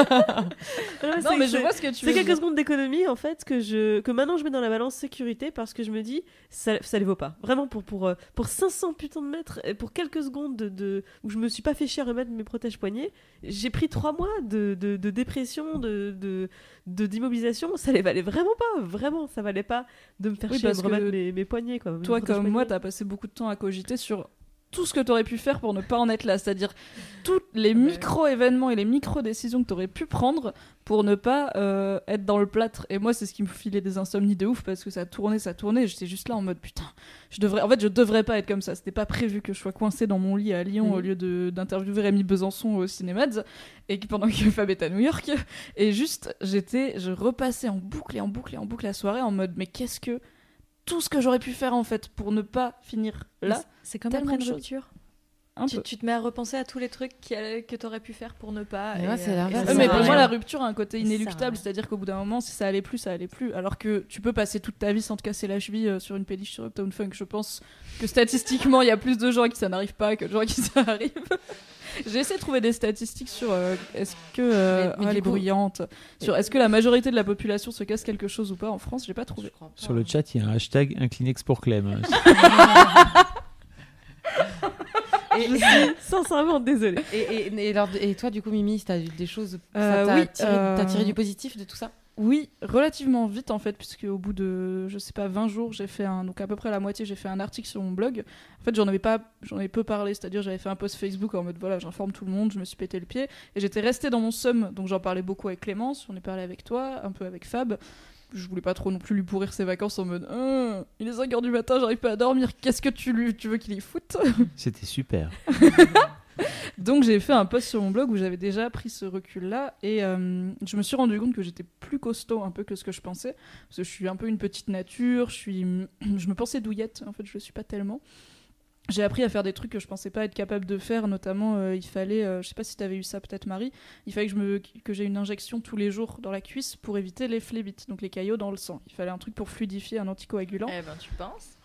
Non, c'est- mais je c'est- vois ce que tu c'est veux quelques dire. secondes d'économie en fait que je que maintenant je mets dans la balance sécurité parce que je me dis ça ça les vaut pas vraiment pour pour euh, pour 500 putains de mètres pour quelques secondes de, de- où je me suis pas fait chier à remettre mes protèges poignets j'ai pris trois mois de, de, de dépression de de de- d'immobilisation ça les valait vraiment pas vraiment ça valait pas de me faire Oui, chier remettre que mes, mes poignets quoi. Toi, comme moi, t'as passé beaucoup de temps à cogiter sur tout ce que t'aurais pu faire pour ne pas en être là. C'est-à-dire tous les micro-événements et les micro-décisions que t'aurais pu prendre pour ne pas euh, être dans le plâtre. Et moi, c'est ce qui me filait des insomnies de ouf parce que ça tournait, ça tournait. J'étais juste là en mode putain, je devrais. En fait, je devrais pas être comme ça. C'était pas prévu que je sois coincée dans mon lit à Lyon au lieu de- d'interviewer Rémi Besançon au Cinémads et pendant que Fab est à New York. Et juste, j'étais, je repassais en boucle et en boucle et en boucle la soirée en mode mais qu'est-ce que tout ce que j'aurais pu faire en fait pour ne pas finir là, c'est comme après une rupture. un Tu, tu te mets à repenser à tous les trucs qui que t'aurais pu faire pour ne pas. Mais et, euh, et Ouais, mais pour moi, la rupture a un côté inéluctable, c'est-à-dire qu'au bout d'un moment, si ça allait plus, ça allait plus. Alors que tu peux passer toute ta vie sans te casser la cheville euh, sur une péniche sur Uptown Funk. Je pense que statistiquement, il y a plus de gens à qui ça n'arrive pas que de gens à qui ça arrive. J'ai essayé de trouver des statistiques sur euh, est-ce que euh, Mais- mais ah, du les coup- bruyantes, sur est-ce que la majorité de la population se casse quelque chose ou pas en France? J'ai pas trouvé. Sur le chat, il y a un hashtag un Kleenex pour Clem. je suis sincèrement désolée Et, et, et, alors, et toi, du coup, Mimi, t'as eu des choses. Euh, ça t'a oui, tiré, euh, t'as tiré du positif de tout ça? Oui, relativement vite en fait, puisque au bout de, je sais pas, 20 jours, j'ai fait un, donc à peu près la moitié, j'ai fait un article sur mon blog. En fait, j'en avais pas, j'en avais peu parlé, c'est-à-dire j'avais fait un post Facebook en mode voilà, j'informe tout le monde, je me suis pété le pied, et j'étais restée dans mon somme, donc j'en parlais beaucoup avec Clémence, j'en ai parlé avec toi, un peu avec Fab. Je voulais pas trop non plus lui pourrir ses vacances en mode Hein, il est 5h du matin, j'arrive pas à dormir, qu'est-ce que tu, lui, tu veux qu'il y foute? C'était super. Donc j'ai fait un post sur mon blog où j'avais déjà pris ce recul-là et euh, je me suis rendu compte que j'étais plus costaud un peu que ce que je pensais parce que je suis un peu une petite nature, je suis, je me pensais douillette, en fait je le suis pas tellement. J'ai appris à faire des trucs que je pensais pas être capable de faire, notamment euh, il fallait, euh, je sais pas si t'avais eu ça peut-être Marie, il fallait que je me, que j'ai une injection tous les jours dans la cuisse pour éviter les phlébites, donc les caillots dans le sang. Il fallait un truc pour fluidifier, un anticoagulant. Eh ben, tu penses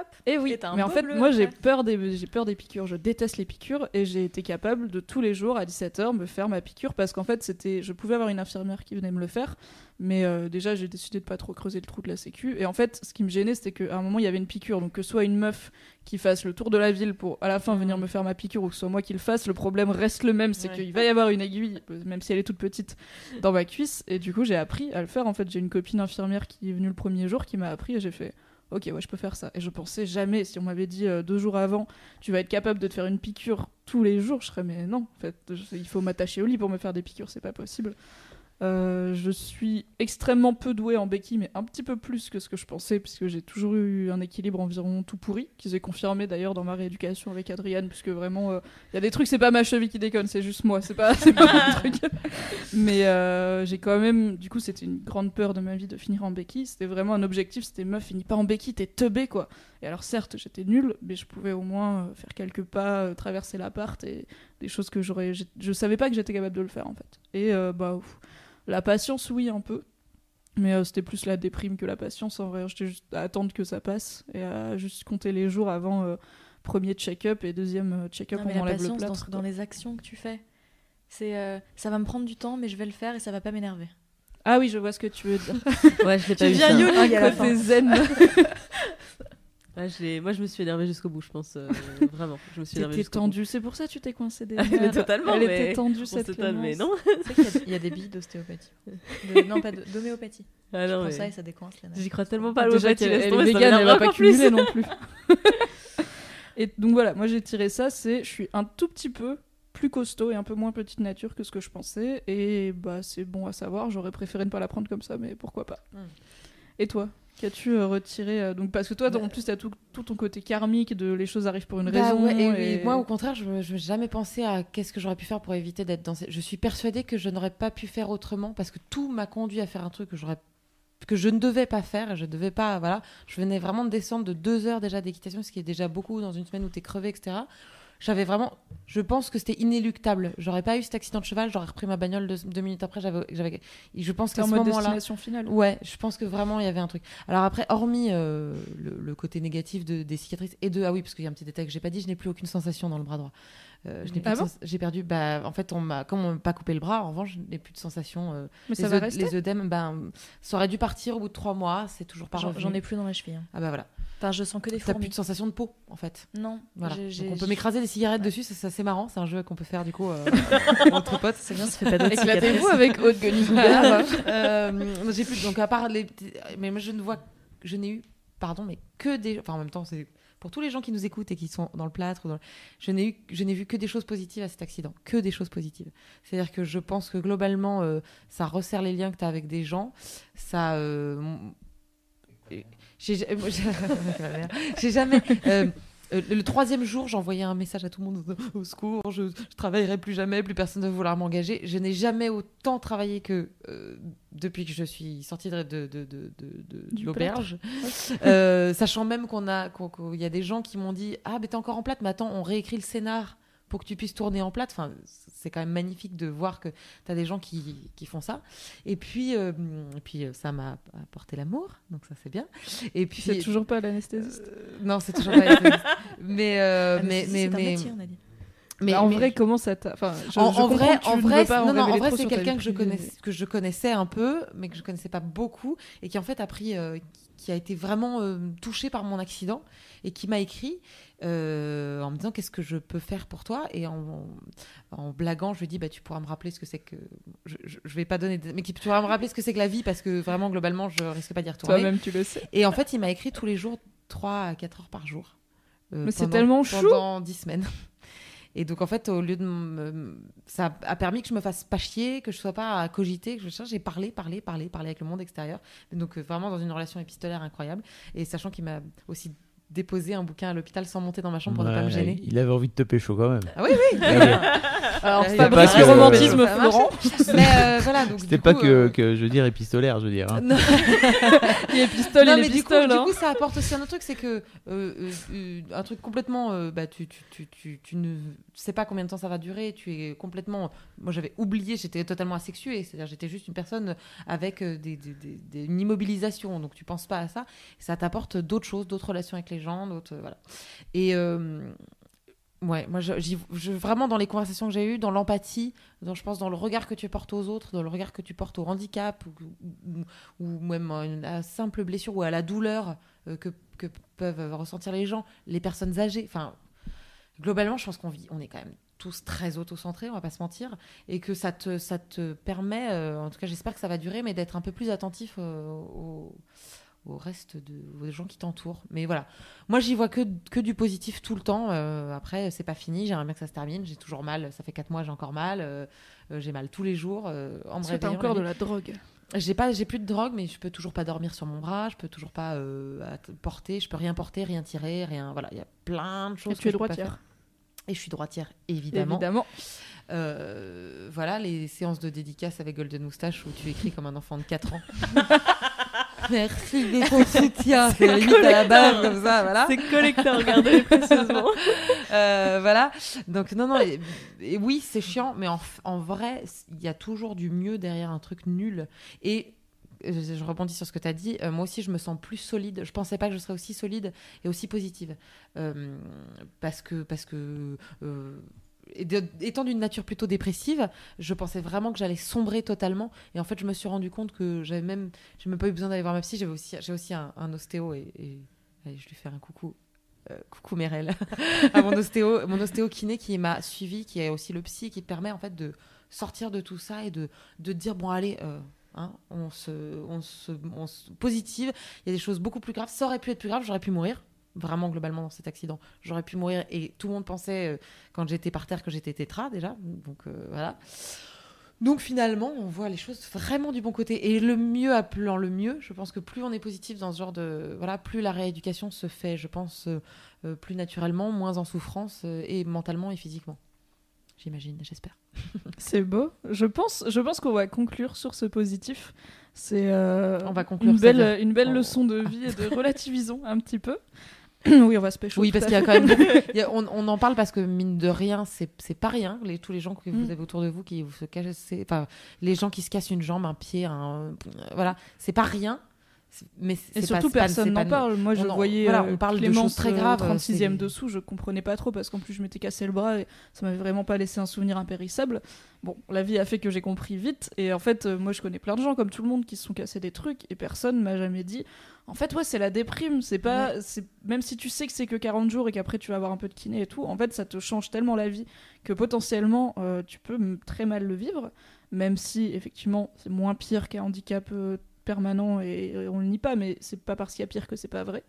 hop. Et oui, Et t'as un mais en fait, bleu moi j'ai peur des j'ai peur des piqûres, je déteste les piqûres et j'ai été capable de tous les jours à 17h me faire ma piqûre parce qu'en fait, c'était je pouvais avoir une infirmière qui venait me le faire, mais euh, déjà j'ai décidé de pas trop creuser le trou de la sécu et en fait, ce qui me gênait, c'était qu'à un moment il y avait une piqûre. Donc que soit une meuf qui fasse le tour de la ville pour à la fin venir me faire ma piqûre ou que ce soit moi qui le fasse, le problème reste le même, c'est Ouais. qu'il va y avoir une aiguille même si elle est toute petite dans ma cuisse et du coup, j'ai appris à le faire. En fait, j'ai une copine infirmière qui est venue le premier jour qui m'a appris et j'ai fait ok, ouais, je peux faire ça. Et je pensais jamais, si on m'avait dit euh, deux jours avant, tu vas être capable de te faire une piqûre tous les jours, je serais, mais non, en fait, il faut m'attacher au lit pour me faire des piqûres, c'est pas possible. Euh, je suis extrêmement peu douée en béquille, mais un petit peu plus que ce que je pensais, puisque j'ai toujours eu un équilibre environ tout pourri, qui s'est confirmé d'ailleurs dans ma rééducation avec Adriane, puisque vraiment, euh, il y a des trucs, c'est pas ma cheville qui déconne, c'est juste moi, c'est pas, c'est pas mon truc. Mais euh, j'ai quand même, du coup, c'était une grande peur de ma vie de finir en béquille. C'était vraiment un objectif. C'était meuf, finis pas en béquille, t'es teubé quoi. Et alors certes, j'étais nulle, mais je pouvais au moins faire quelques pas, traverser l'appart et des choses que j'aurais. Je savais pas que j'étais capable de le faire en fait. Et bah ouf. La patience, oui un peu. Mais euh, c'était plus la déprime que la patience en vrai. J'étais juste à attendre que ça passe et à juste compter les jours avant euh, premier check-up et deuxième euh, check-up Non, on mais la enlève patience dans, plâtre. ce- dans les actions que tu fais. C'est euh, ça va me prendre du temps, mais je vais le faire et ça va pas m'énerver. Ah oui, je vois ce que tu veux dire. Ouais, je l'ai pas Tu viens fin. zen. Je Moi, je me suis énervée jusqu'au bout, je pense. euh, vraiment. Je me suis énervée T'étais jusqu'au bout. tendue, c'est pour ça que tu t'es coincée des Elle totalement, Elle mais était tendue cette s'étonne, mais Clémence. non. Y il y, a des billes d'ostéopathie. De- non, pas de- d'homéopathie. Ah non, prends mais ça et ça décoince les nerfs. J'y crois tellement pas à Déjà l'homéopathie, elle tomber, est végane, elle va pas cumuler non plus. et donc voilà, moi j'ai tiré ça, c'est je suis un tout petit peu plus costaud et un peu moins petite nature que ce que je pensais et bah c'est bon à savoir, j'aurais préféré ne pas la prendre comme ça mais pourquoi pas. Hmm. Et toi? Qu'as-tu euh, retiré euh, donc parce que toi en plus t'as tout, tout ton côté karmique de les choses arrivent pour une Bah raison ouais, et, et- et moi, au contraire, je n'ai jamais pensé à qu'est-ce que j'aurais pu faire pour éviter d'être dans cette... Je suis persuadée que je n'aurais pas pu faire autrement parce que tout m'a conduit à faire un truc que j'aurais que je ne devais pas faire, je devais pas, voilà, je venais vraiment de descendre de deux heures déjà d'équitation, ce qui est déjà beaucoup dans une semaine où t'es crevé, etc. J'avais vraiment, je pense que c'était inéluctable. J'aurais pas eu cet accident de cheval, j'aurais repris ma bagnole deux, deux minutes après. J'avais, je pense qu'à ce moment-là, finale. Ouais, je pense que vraiment il y avait un truc. Alors après, hormis euh, le, le côté négatif de, des cicatrices et de ah oui parce qu'il y a un petit détail que j'ai pas dit, je n'ai plus aucune sensation dans le bras droit. Euh, je n'ai Ah bon j'ai perdu. Bah en fait on m'a comme on m'a pas coupé le bras, en revanche je n'ai plus de sensation. euh, Mais les, ça va rester les œdèmes, ben ça aurait dû partir au bout de trois mois, c'est toujours pas j'en ai plus dans la cheville. hein. Ah bah voilà. Enfin, je sens que des T'as plus fourmis. de sensation de peau en fait. Non, Voilà. Donc on peut m'écraser des cigarettes dessus, c'est marrant, c'est un jeu qu'on peut faire du coup euh, entre potes. C'est bien, ça fait pas d'autres Éclatez-vous avec Haute Guenille. Euh, j'ai plus donc à part les mais moi je ne vois je n'ai eu pardon mais que des enfin en même temps c'est pour tous les gens qui nous écoutent et qui sont dans le plâtre ou dans le- je n'ai eu je n'ai vu que des choses positives à cet accident que des choses positives c'est-à-dire que je pense que globalement euh, ça resserre les liens que tu as avec des gens ça euh, m- j'ai jamais euh, euh, le troisième jour, j'envoyais un message à tout le monde au secours, je, je travaillerai plus jamais, plus personne ne va vouloir m'engager. Je n'ai jamais autant travaillé que euh, depuis que je suis sortie de, de, de, de, l'auberge. Sachant même qu'on a, qu'il y a des gens qui m'ont dit Ah, mais t'es encore en plate, mais attends, on réécrit le scénar pour que tu puisses tourner en plate. Enfin, c'est quand même magnifique de voir que tu as des gens qui, qui font ça. Et puis, euh, et puis euh, ça m'a apporté l'amour, donc ça c'est bien. Et puis, C'est toujours pas l'anesthésiste? euh, non, c'est toujours pas l'anesthésiste. mais, euh, mais, mais, mais, métier, on a dit. Mais en vrai, comment ça t'a. Enfin, je, en, je en comprends vrai, en vrai, non, non, en c'est quelqu'un que je connais, que je connaissais un peu, mais que je connaissais pas beaucoup, et qui en fait a pris, euh, qui a été vraiment euh, touché par mon accident et qui m'a écrit euh, en me disant qu'est-ce que je peux faire pour toi? Et en, en blaguant, je lui ai dit bah tu pourras me rappeler ce que c'est que je, je, je vais pas donner, de- mais tu pourras me rappeler ce que c'est que la vie parce que vraiment globalement je risque pas d'y retourner. Toi-même, tu le sais. Et en fait, il m'a écrit tous les jours 3 à 4 heures par jour. Euh, Mais c'est pendant- tellement chou. Pendant 10 semaines. Et donc, en fait, au lieu de. Ça a permis que je me fasse pas chier, que je sois pas à cogiter, que je cherche. J'ai parlé, parlé, parlé, parlé avec le monde extérieur. Donc, euh, vraiment dans une relation épistolaire incroyable. Et sachant qu'il m'a aussi déposé un bouquin à l'hôpital sans monter dans ma chambre pour ne pas me gêner. Il avait envie de te pécho quand même. Ah oui, oui. Alors, Euh, Fabrice, pas le que- romantisme. Florent. Mais euh, voilà, donc. C'était pas coup, que, euh, que, je veux dire, épistolaire, je veux dire. hein. Non. Il non, il mais du coup, pistole. du hein. coup, ça apporte aussi un autre truc, c'est que euh, un truc complètement, euh, bah, tu, tu, tu, tu, tu ne sais pas combien de temps ça va durer. Tu es complètement, moi j'avais oublié, j'étais totalement asexuée, c'est-à-dire j'étais juste une personne avec des, des, des- des- une immobilisation, donc tu penses pas à ça. Ça t'apporte d'autres choses, d'autres relations avec les gens, d'autres, euh, voilà. Et euh, Ouais, moi, je, vraiment dans les conversations que j'ai eues, dans l'empathie, dans, je pense dans le regard que tu portes aux autres, dans le regard que tu portes au handicap, ou, ou- même à une simple blessure ou à la douleur euh, que, peuvent ressentir les gens, les personnes âgées. Enfin, globalement, je pense qu'on vit, on est quand même tous très autocentrés, on va pas se mentir, et que ça te, ça te permet, en tout cas, j'espère que ça va durer, mais d'être un peu plus attentif euh, au, au reste de, aux gens qui t'entourent. Mais voilà, moi, j'y vois que, que du positif tout le temps. Euh, après, c'est pas fini. J'aimerais bien que ça se termine. J'ai toujours mal. Ça fait 4 mois, j'ai encore mal. Euh, euh, j'ai mal tous les jours. Euh, en me Est-ce que t'as réveillant encore de la drogue? J'ai pas, j'ai plus de drogue, mais je peux toujours pas dormir sur mon bras. Je peux toujours pas euh, porter. Je peux rien porter, rien tirer, rien. Voilà, il y a plein de choses. Et tu que es droitière. Et je suis droitière, évidemment. Évidemment. Voilà, les séances de dédicace avec Golden Moustache où tu écris comme un enfant de 4 ans. Merci de ton soutien. C'est limite à la base, comme ça, voilà. C'est collecteur, regardez précieusement. Euh, voilà. Donc, non, non, et, et oui, c'est chiant, mais en, vrai, il y a toujours du mieux derrière un truc nul. Et euh, je, je rebondis sur ce que tu as dit. euh, moi aussi, je me sens plus solide. Je pensais pas que je serais aussi solide et aussi positive. Euh, parce que. Parce que euh, étant d'une nature plutôt dépressive, je pensais vraiment que j'allais sombrer totalement. Et en fait, je me suis rendu compte que j'avais même, j'ai même pas eu besoin d'aller voir ma psy. J'avais aussi, j'ai aussi un, un ostéo et, et- allez, je lui fais un coucou. Euh, coucou Merel, à mon ostéo, mon ostéo kiné qui m'a suivi, qui est aussi le psy, qui permet en fait de sortir de tout ça et de, de dire bon allez, euh, hein, on se, on se, on se positive. Il y a des choses beaucoup plus graves. Ça aurait pu être plus grave, j'aurais pu mourir. Vraiment, globalement, dans cet accident, j'aurais pu mourir et tout le monde pensait, euh, quand j'étais par terre, que j'étais tétra déjà. Donc euh, voilà. Donc finalement, on voit les choses vraiment du bon côté. Et le mieux appelant le mieux, je pense que plus on est positif dans ce genre de... Voilà, plus la rééducation se fait, je pense, euh, plus naturellement, moins en souffrance, et mentalement et physiquement. J'imagine, j'espère. C'est beau. Je pense, je pense qu'on va conclure sur ce positif. C'est euh, On va conclure, une belle, une belle Oh. leçon de vie et de relativisons un petit peu. oui, on va se pécho. Oui, parce qu'il y a quand même y a- on, on en parle parce que mine de rien, c'est pas rien. Les, tous les gens que vous Mm. avez autour de vous qui vous se cachent, enfin, les gens qui se cassent une jambe, un pied, un, voilà, c'est pas rien. Mais Et surtout, pas- personne n'en parle. Moi, je on voyais voilà, euh, on parle de choses très euh, graves. 36e c'est- dessous, je comprenais pas trop parce qu'en plus, je m'étais cassé le bras et ça m'avait vraiment pas laissé un souvenir impérissable. Bon, la vie a fait que j'ai compris vite. Et en fait, euh, moi, je connais plein de gens, comme tout le monde, qui se sont cassés des trucs et personne m'a jamais dit. En fait, ouais, c'est la déprime. C'est pas. c'est Même si tu sais que c'est que 40 jours et qu'après tu vas avoir un peu de kiné et tout, en fait, ça te change tellement la vie que potentiellement, euh, tu peux très mal le vivre. Même si, effectivement, c'est moins pire qu'un handicap euh, permanent et, et on le nie pas, mais c'est pas parce qu'il y a pire que c'est pas vrai.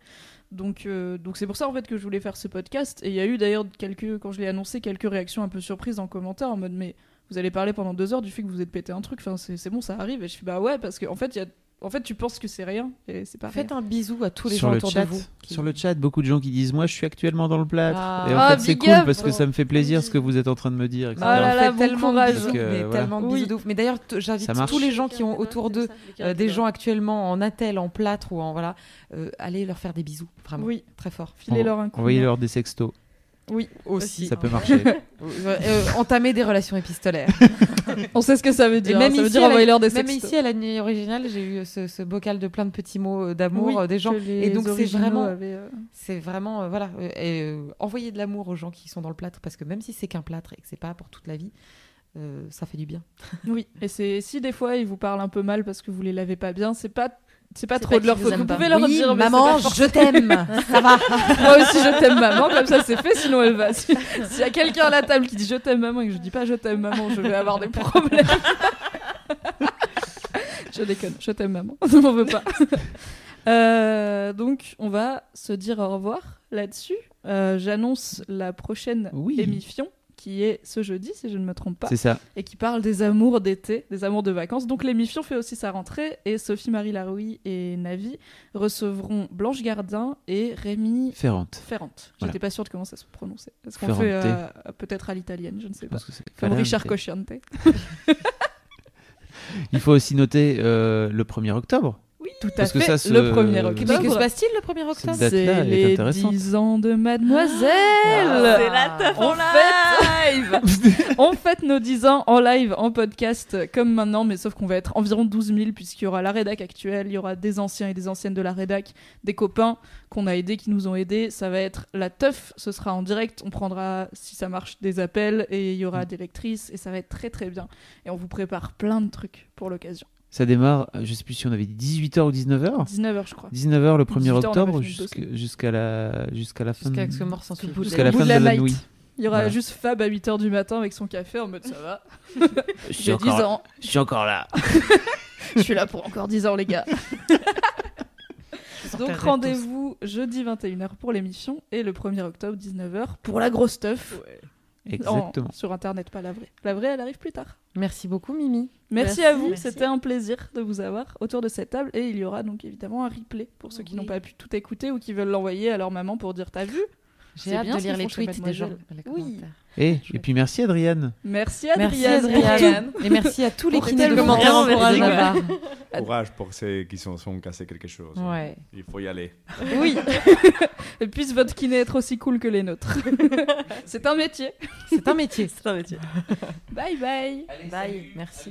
Donc, euh, donc c'est pour ça en fait que je voulais faire ce podcast. Et il y a eu d'ailleurs quelques, quand je l'ai annoncé, quelques réactions un peu surprises en commentaire en mode mais vous allez parler pendant deux heures du fait que vous êtes pété un truc. Enfin c'est bon, ça arrive. Et je suis bah ouais parce qu'en fait il y a, en fait tu penses que c'est rien et c'est pas Faites rien. un bisou à tous les sur gens le autour chat, de vous. qui- Sur le chat, beaucoup de gens qui disent Moi, je suis actuellement dans le plâtre. Ah. Et en Ah, fait, c'est big cool up. parce que ça me fait plaisir ce que vous êtes en train de me dire. etc. Ah là bon tellement courage. mais voilà. tellement de Oui. bisous de ouf. Mais d'ailleurs, j'invite tous les gens qui ont autour d'eux euh, des gens actuellement en attelle, en plâtre ou en voilà, euh, allez leur faire des bisous, vraiment, Oui, très fort. filez-leur un coup. Envoyez-leur des sextos. Oui, aussi. Ça peut marcher. Euh, euh, entamer des relations épistolaires. On sait ce que ça veut Et dire. même ça veut ici, dire à la- envoyer leur des Même sextos. ici, à la nuit originale, j'ai eu ce, ce bocal de plein de petits mots euh, d'amour Oui, euh, des gens. Et donc, c'est vraiment, euh, c'est vraiment, euh, voilà, euh, et, euh, envoyer de l'amour aux gens qui sont dans le plâtre, parce que même si c'est qu'un plâtre et que c'est pas pour toute la vie, euh, ça fait du bien. Oui, et c'est si des fois ils vous parlent un peu mal parce que vous les lavez pas bien, c'est pas c'est pas C'est trop pas de leur faute. Vous pas. pouvez leur Oui, dire maman, je t'aime. ça va. Moi aussi je t'aime maman, comme ça c'est fait, sinon elle va. Si- S'il y a quelqu'un à la table qui dit je t'aime maman et que je dis pas je t'aime maman, je vais avoir des problèmes. je déconne, je t'aime maman, on m'en veut pas. Euh, donc on va se dire au revoir là-dessus. Euh, J'annonce la prochaine Oui. émission qui est ce jeudi si je ne me trompe pas. C'est ça. et qui parle des amours d'été, des amours de vacances. Donc l'émission fait aussi sa rentrée et Sophie-Marie Laroui et Navi recevront Blanche Gardin et Rémi Ferrante. Ferrante. Voilà. J'étais pas sûre de comment ça se prononçait. Est-ce qu'on fait euh, peut-être à l'italienne, je ne sais pas. Comme. Richard Cocciante. Il faut aussi noter euh, le 1er octobre. Oui, tout à Parce que fait. ça se- Le 1er Mais Mais que se octobre. passe-t-il le 1er octobre C'est est les intéressante. 10 ans de Mademoiselle. C'est la teuf en On live On fête nos 10 ans en live, en podcast, comme maintenant, mais sauf qu'on va être environ 12 000, puisqu'il y aura la rédac actuelle, il y aura des anciens et des anciennes de la rédac, des copains qu'on a aidés, qui nous ont aidés. Ça va être la teuf, ce sera en direct, on prendra, si ça marche, des appels, et il y aura des lectrices, et ça va être très très bien. Et on vous prépare plein de trucs pour l'occasion. Ça démarre, euh, je sais plus si on avait dit 18h ou 19h. 19h, je crois. 19h le 1er 18h, on avait octobre jusqu'à la jusqu'à la fin mort jusqu'à la fin de de la nuit. Il y aura Voilà. juste Fab à 8h du matin avec son café en mode ça va. Je J'ai 10 ans, Je suis encore là. je suis là pour encore 10 ans, les gars. Donc rendez-vous jeudi 21h pour l'émission et le 1er octobre 19h pour la grosse stuff. Exactement. En- sur internet, pas la vraie. La vraie, elle arrive plus tard. Merci beaucoup, Mimi. Merci, Merci, à vous, c'était un plaisir de vous avoir autour de cette table et il y aura donc évidemment un replay pour ceux qui Oui. n'ont pas pu tout écouter ou qui veulent l'envoyer à leur maman pour dire t'as vu? J'ai C'est hâte bien de lire les tweets des gens. Les Oui. Et, et puis merci Adriane. Merci Merci Adrienne. Et merci à tous les kinés de merci, Courage pour ceux qui se sont cassés quelque chose. hein. Ouais. Il faut y aller. Oui. et puisse votre kiné être aussi cool que les nôtres. C'est un métier. C'est un métier. C'est un métier. Bye bye. Bye. Merci.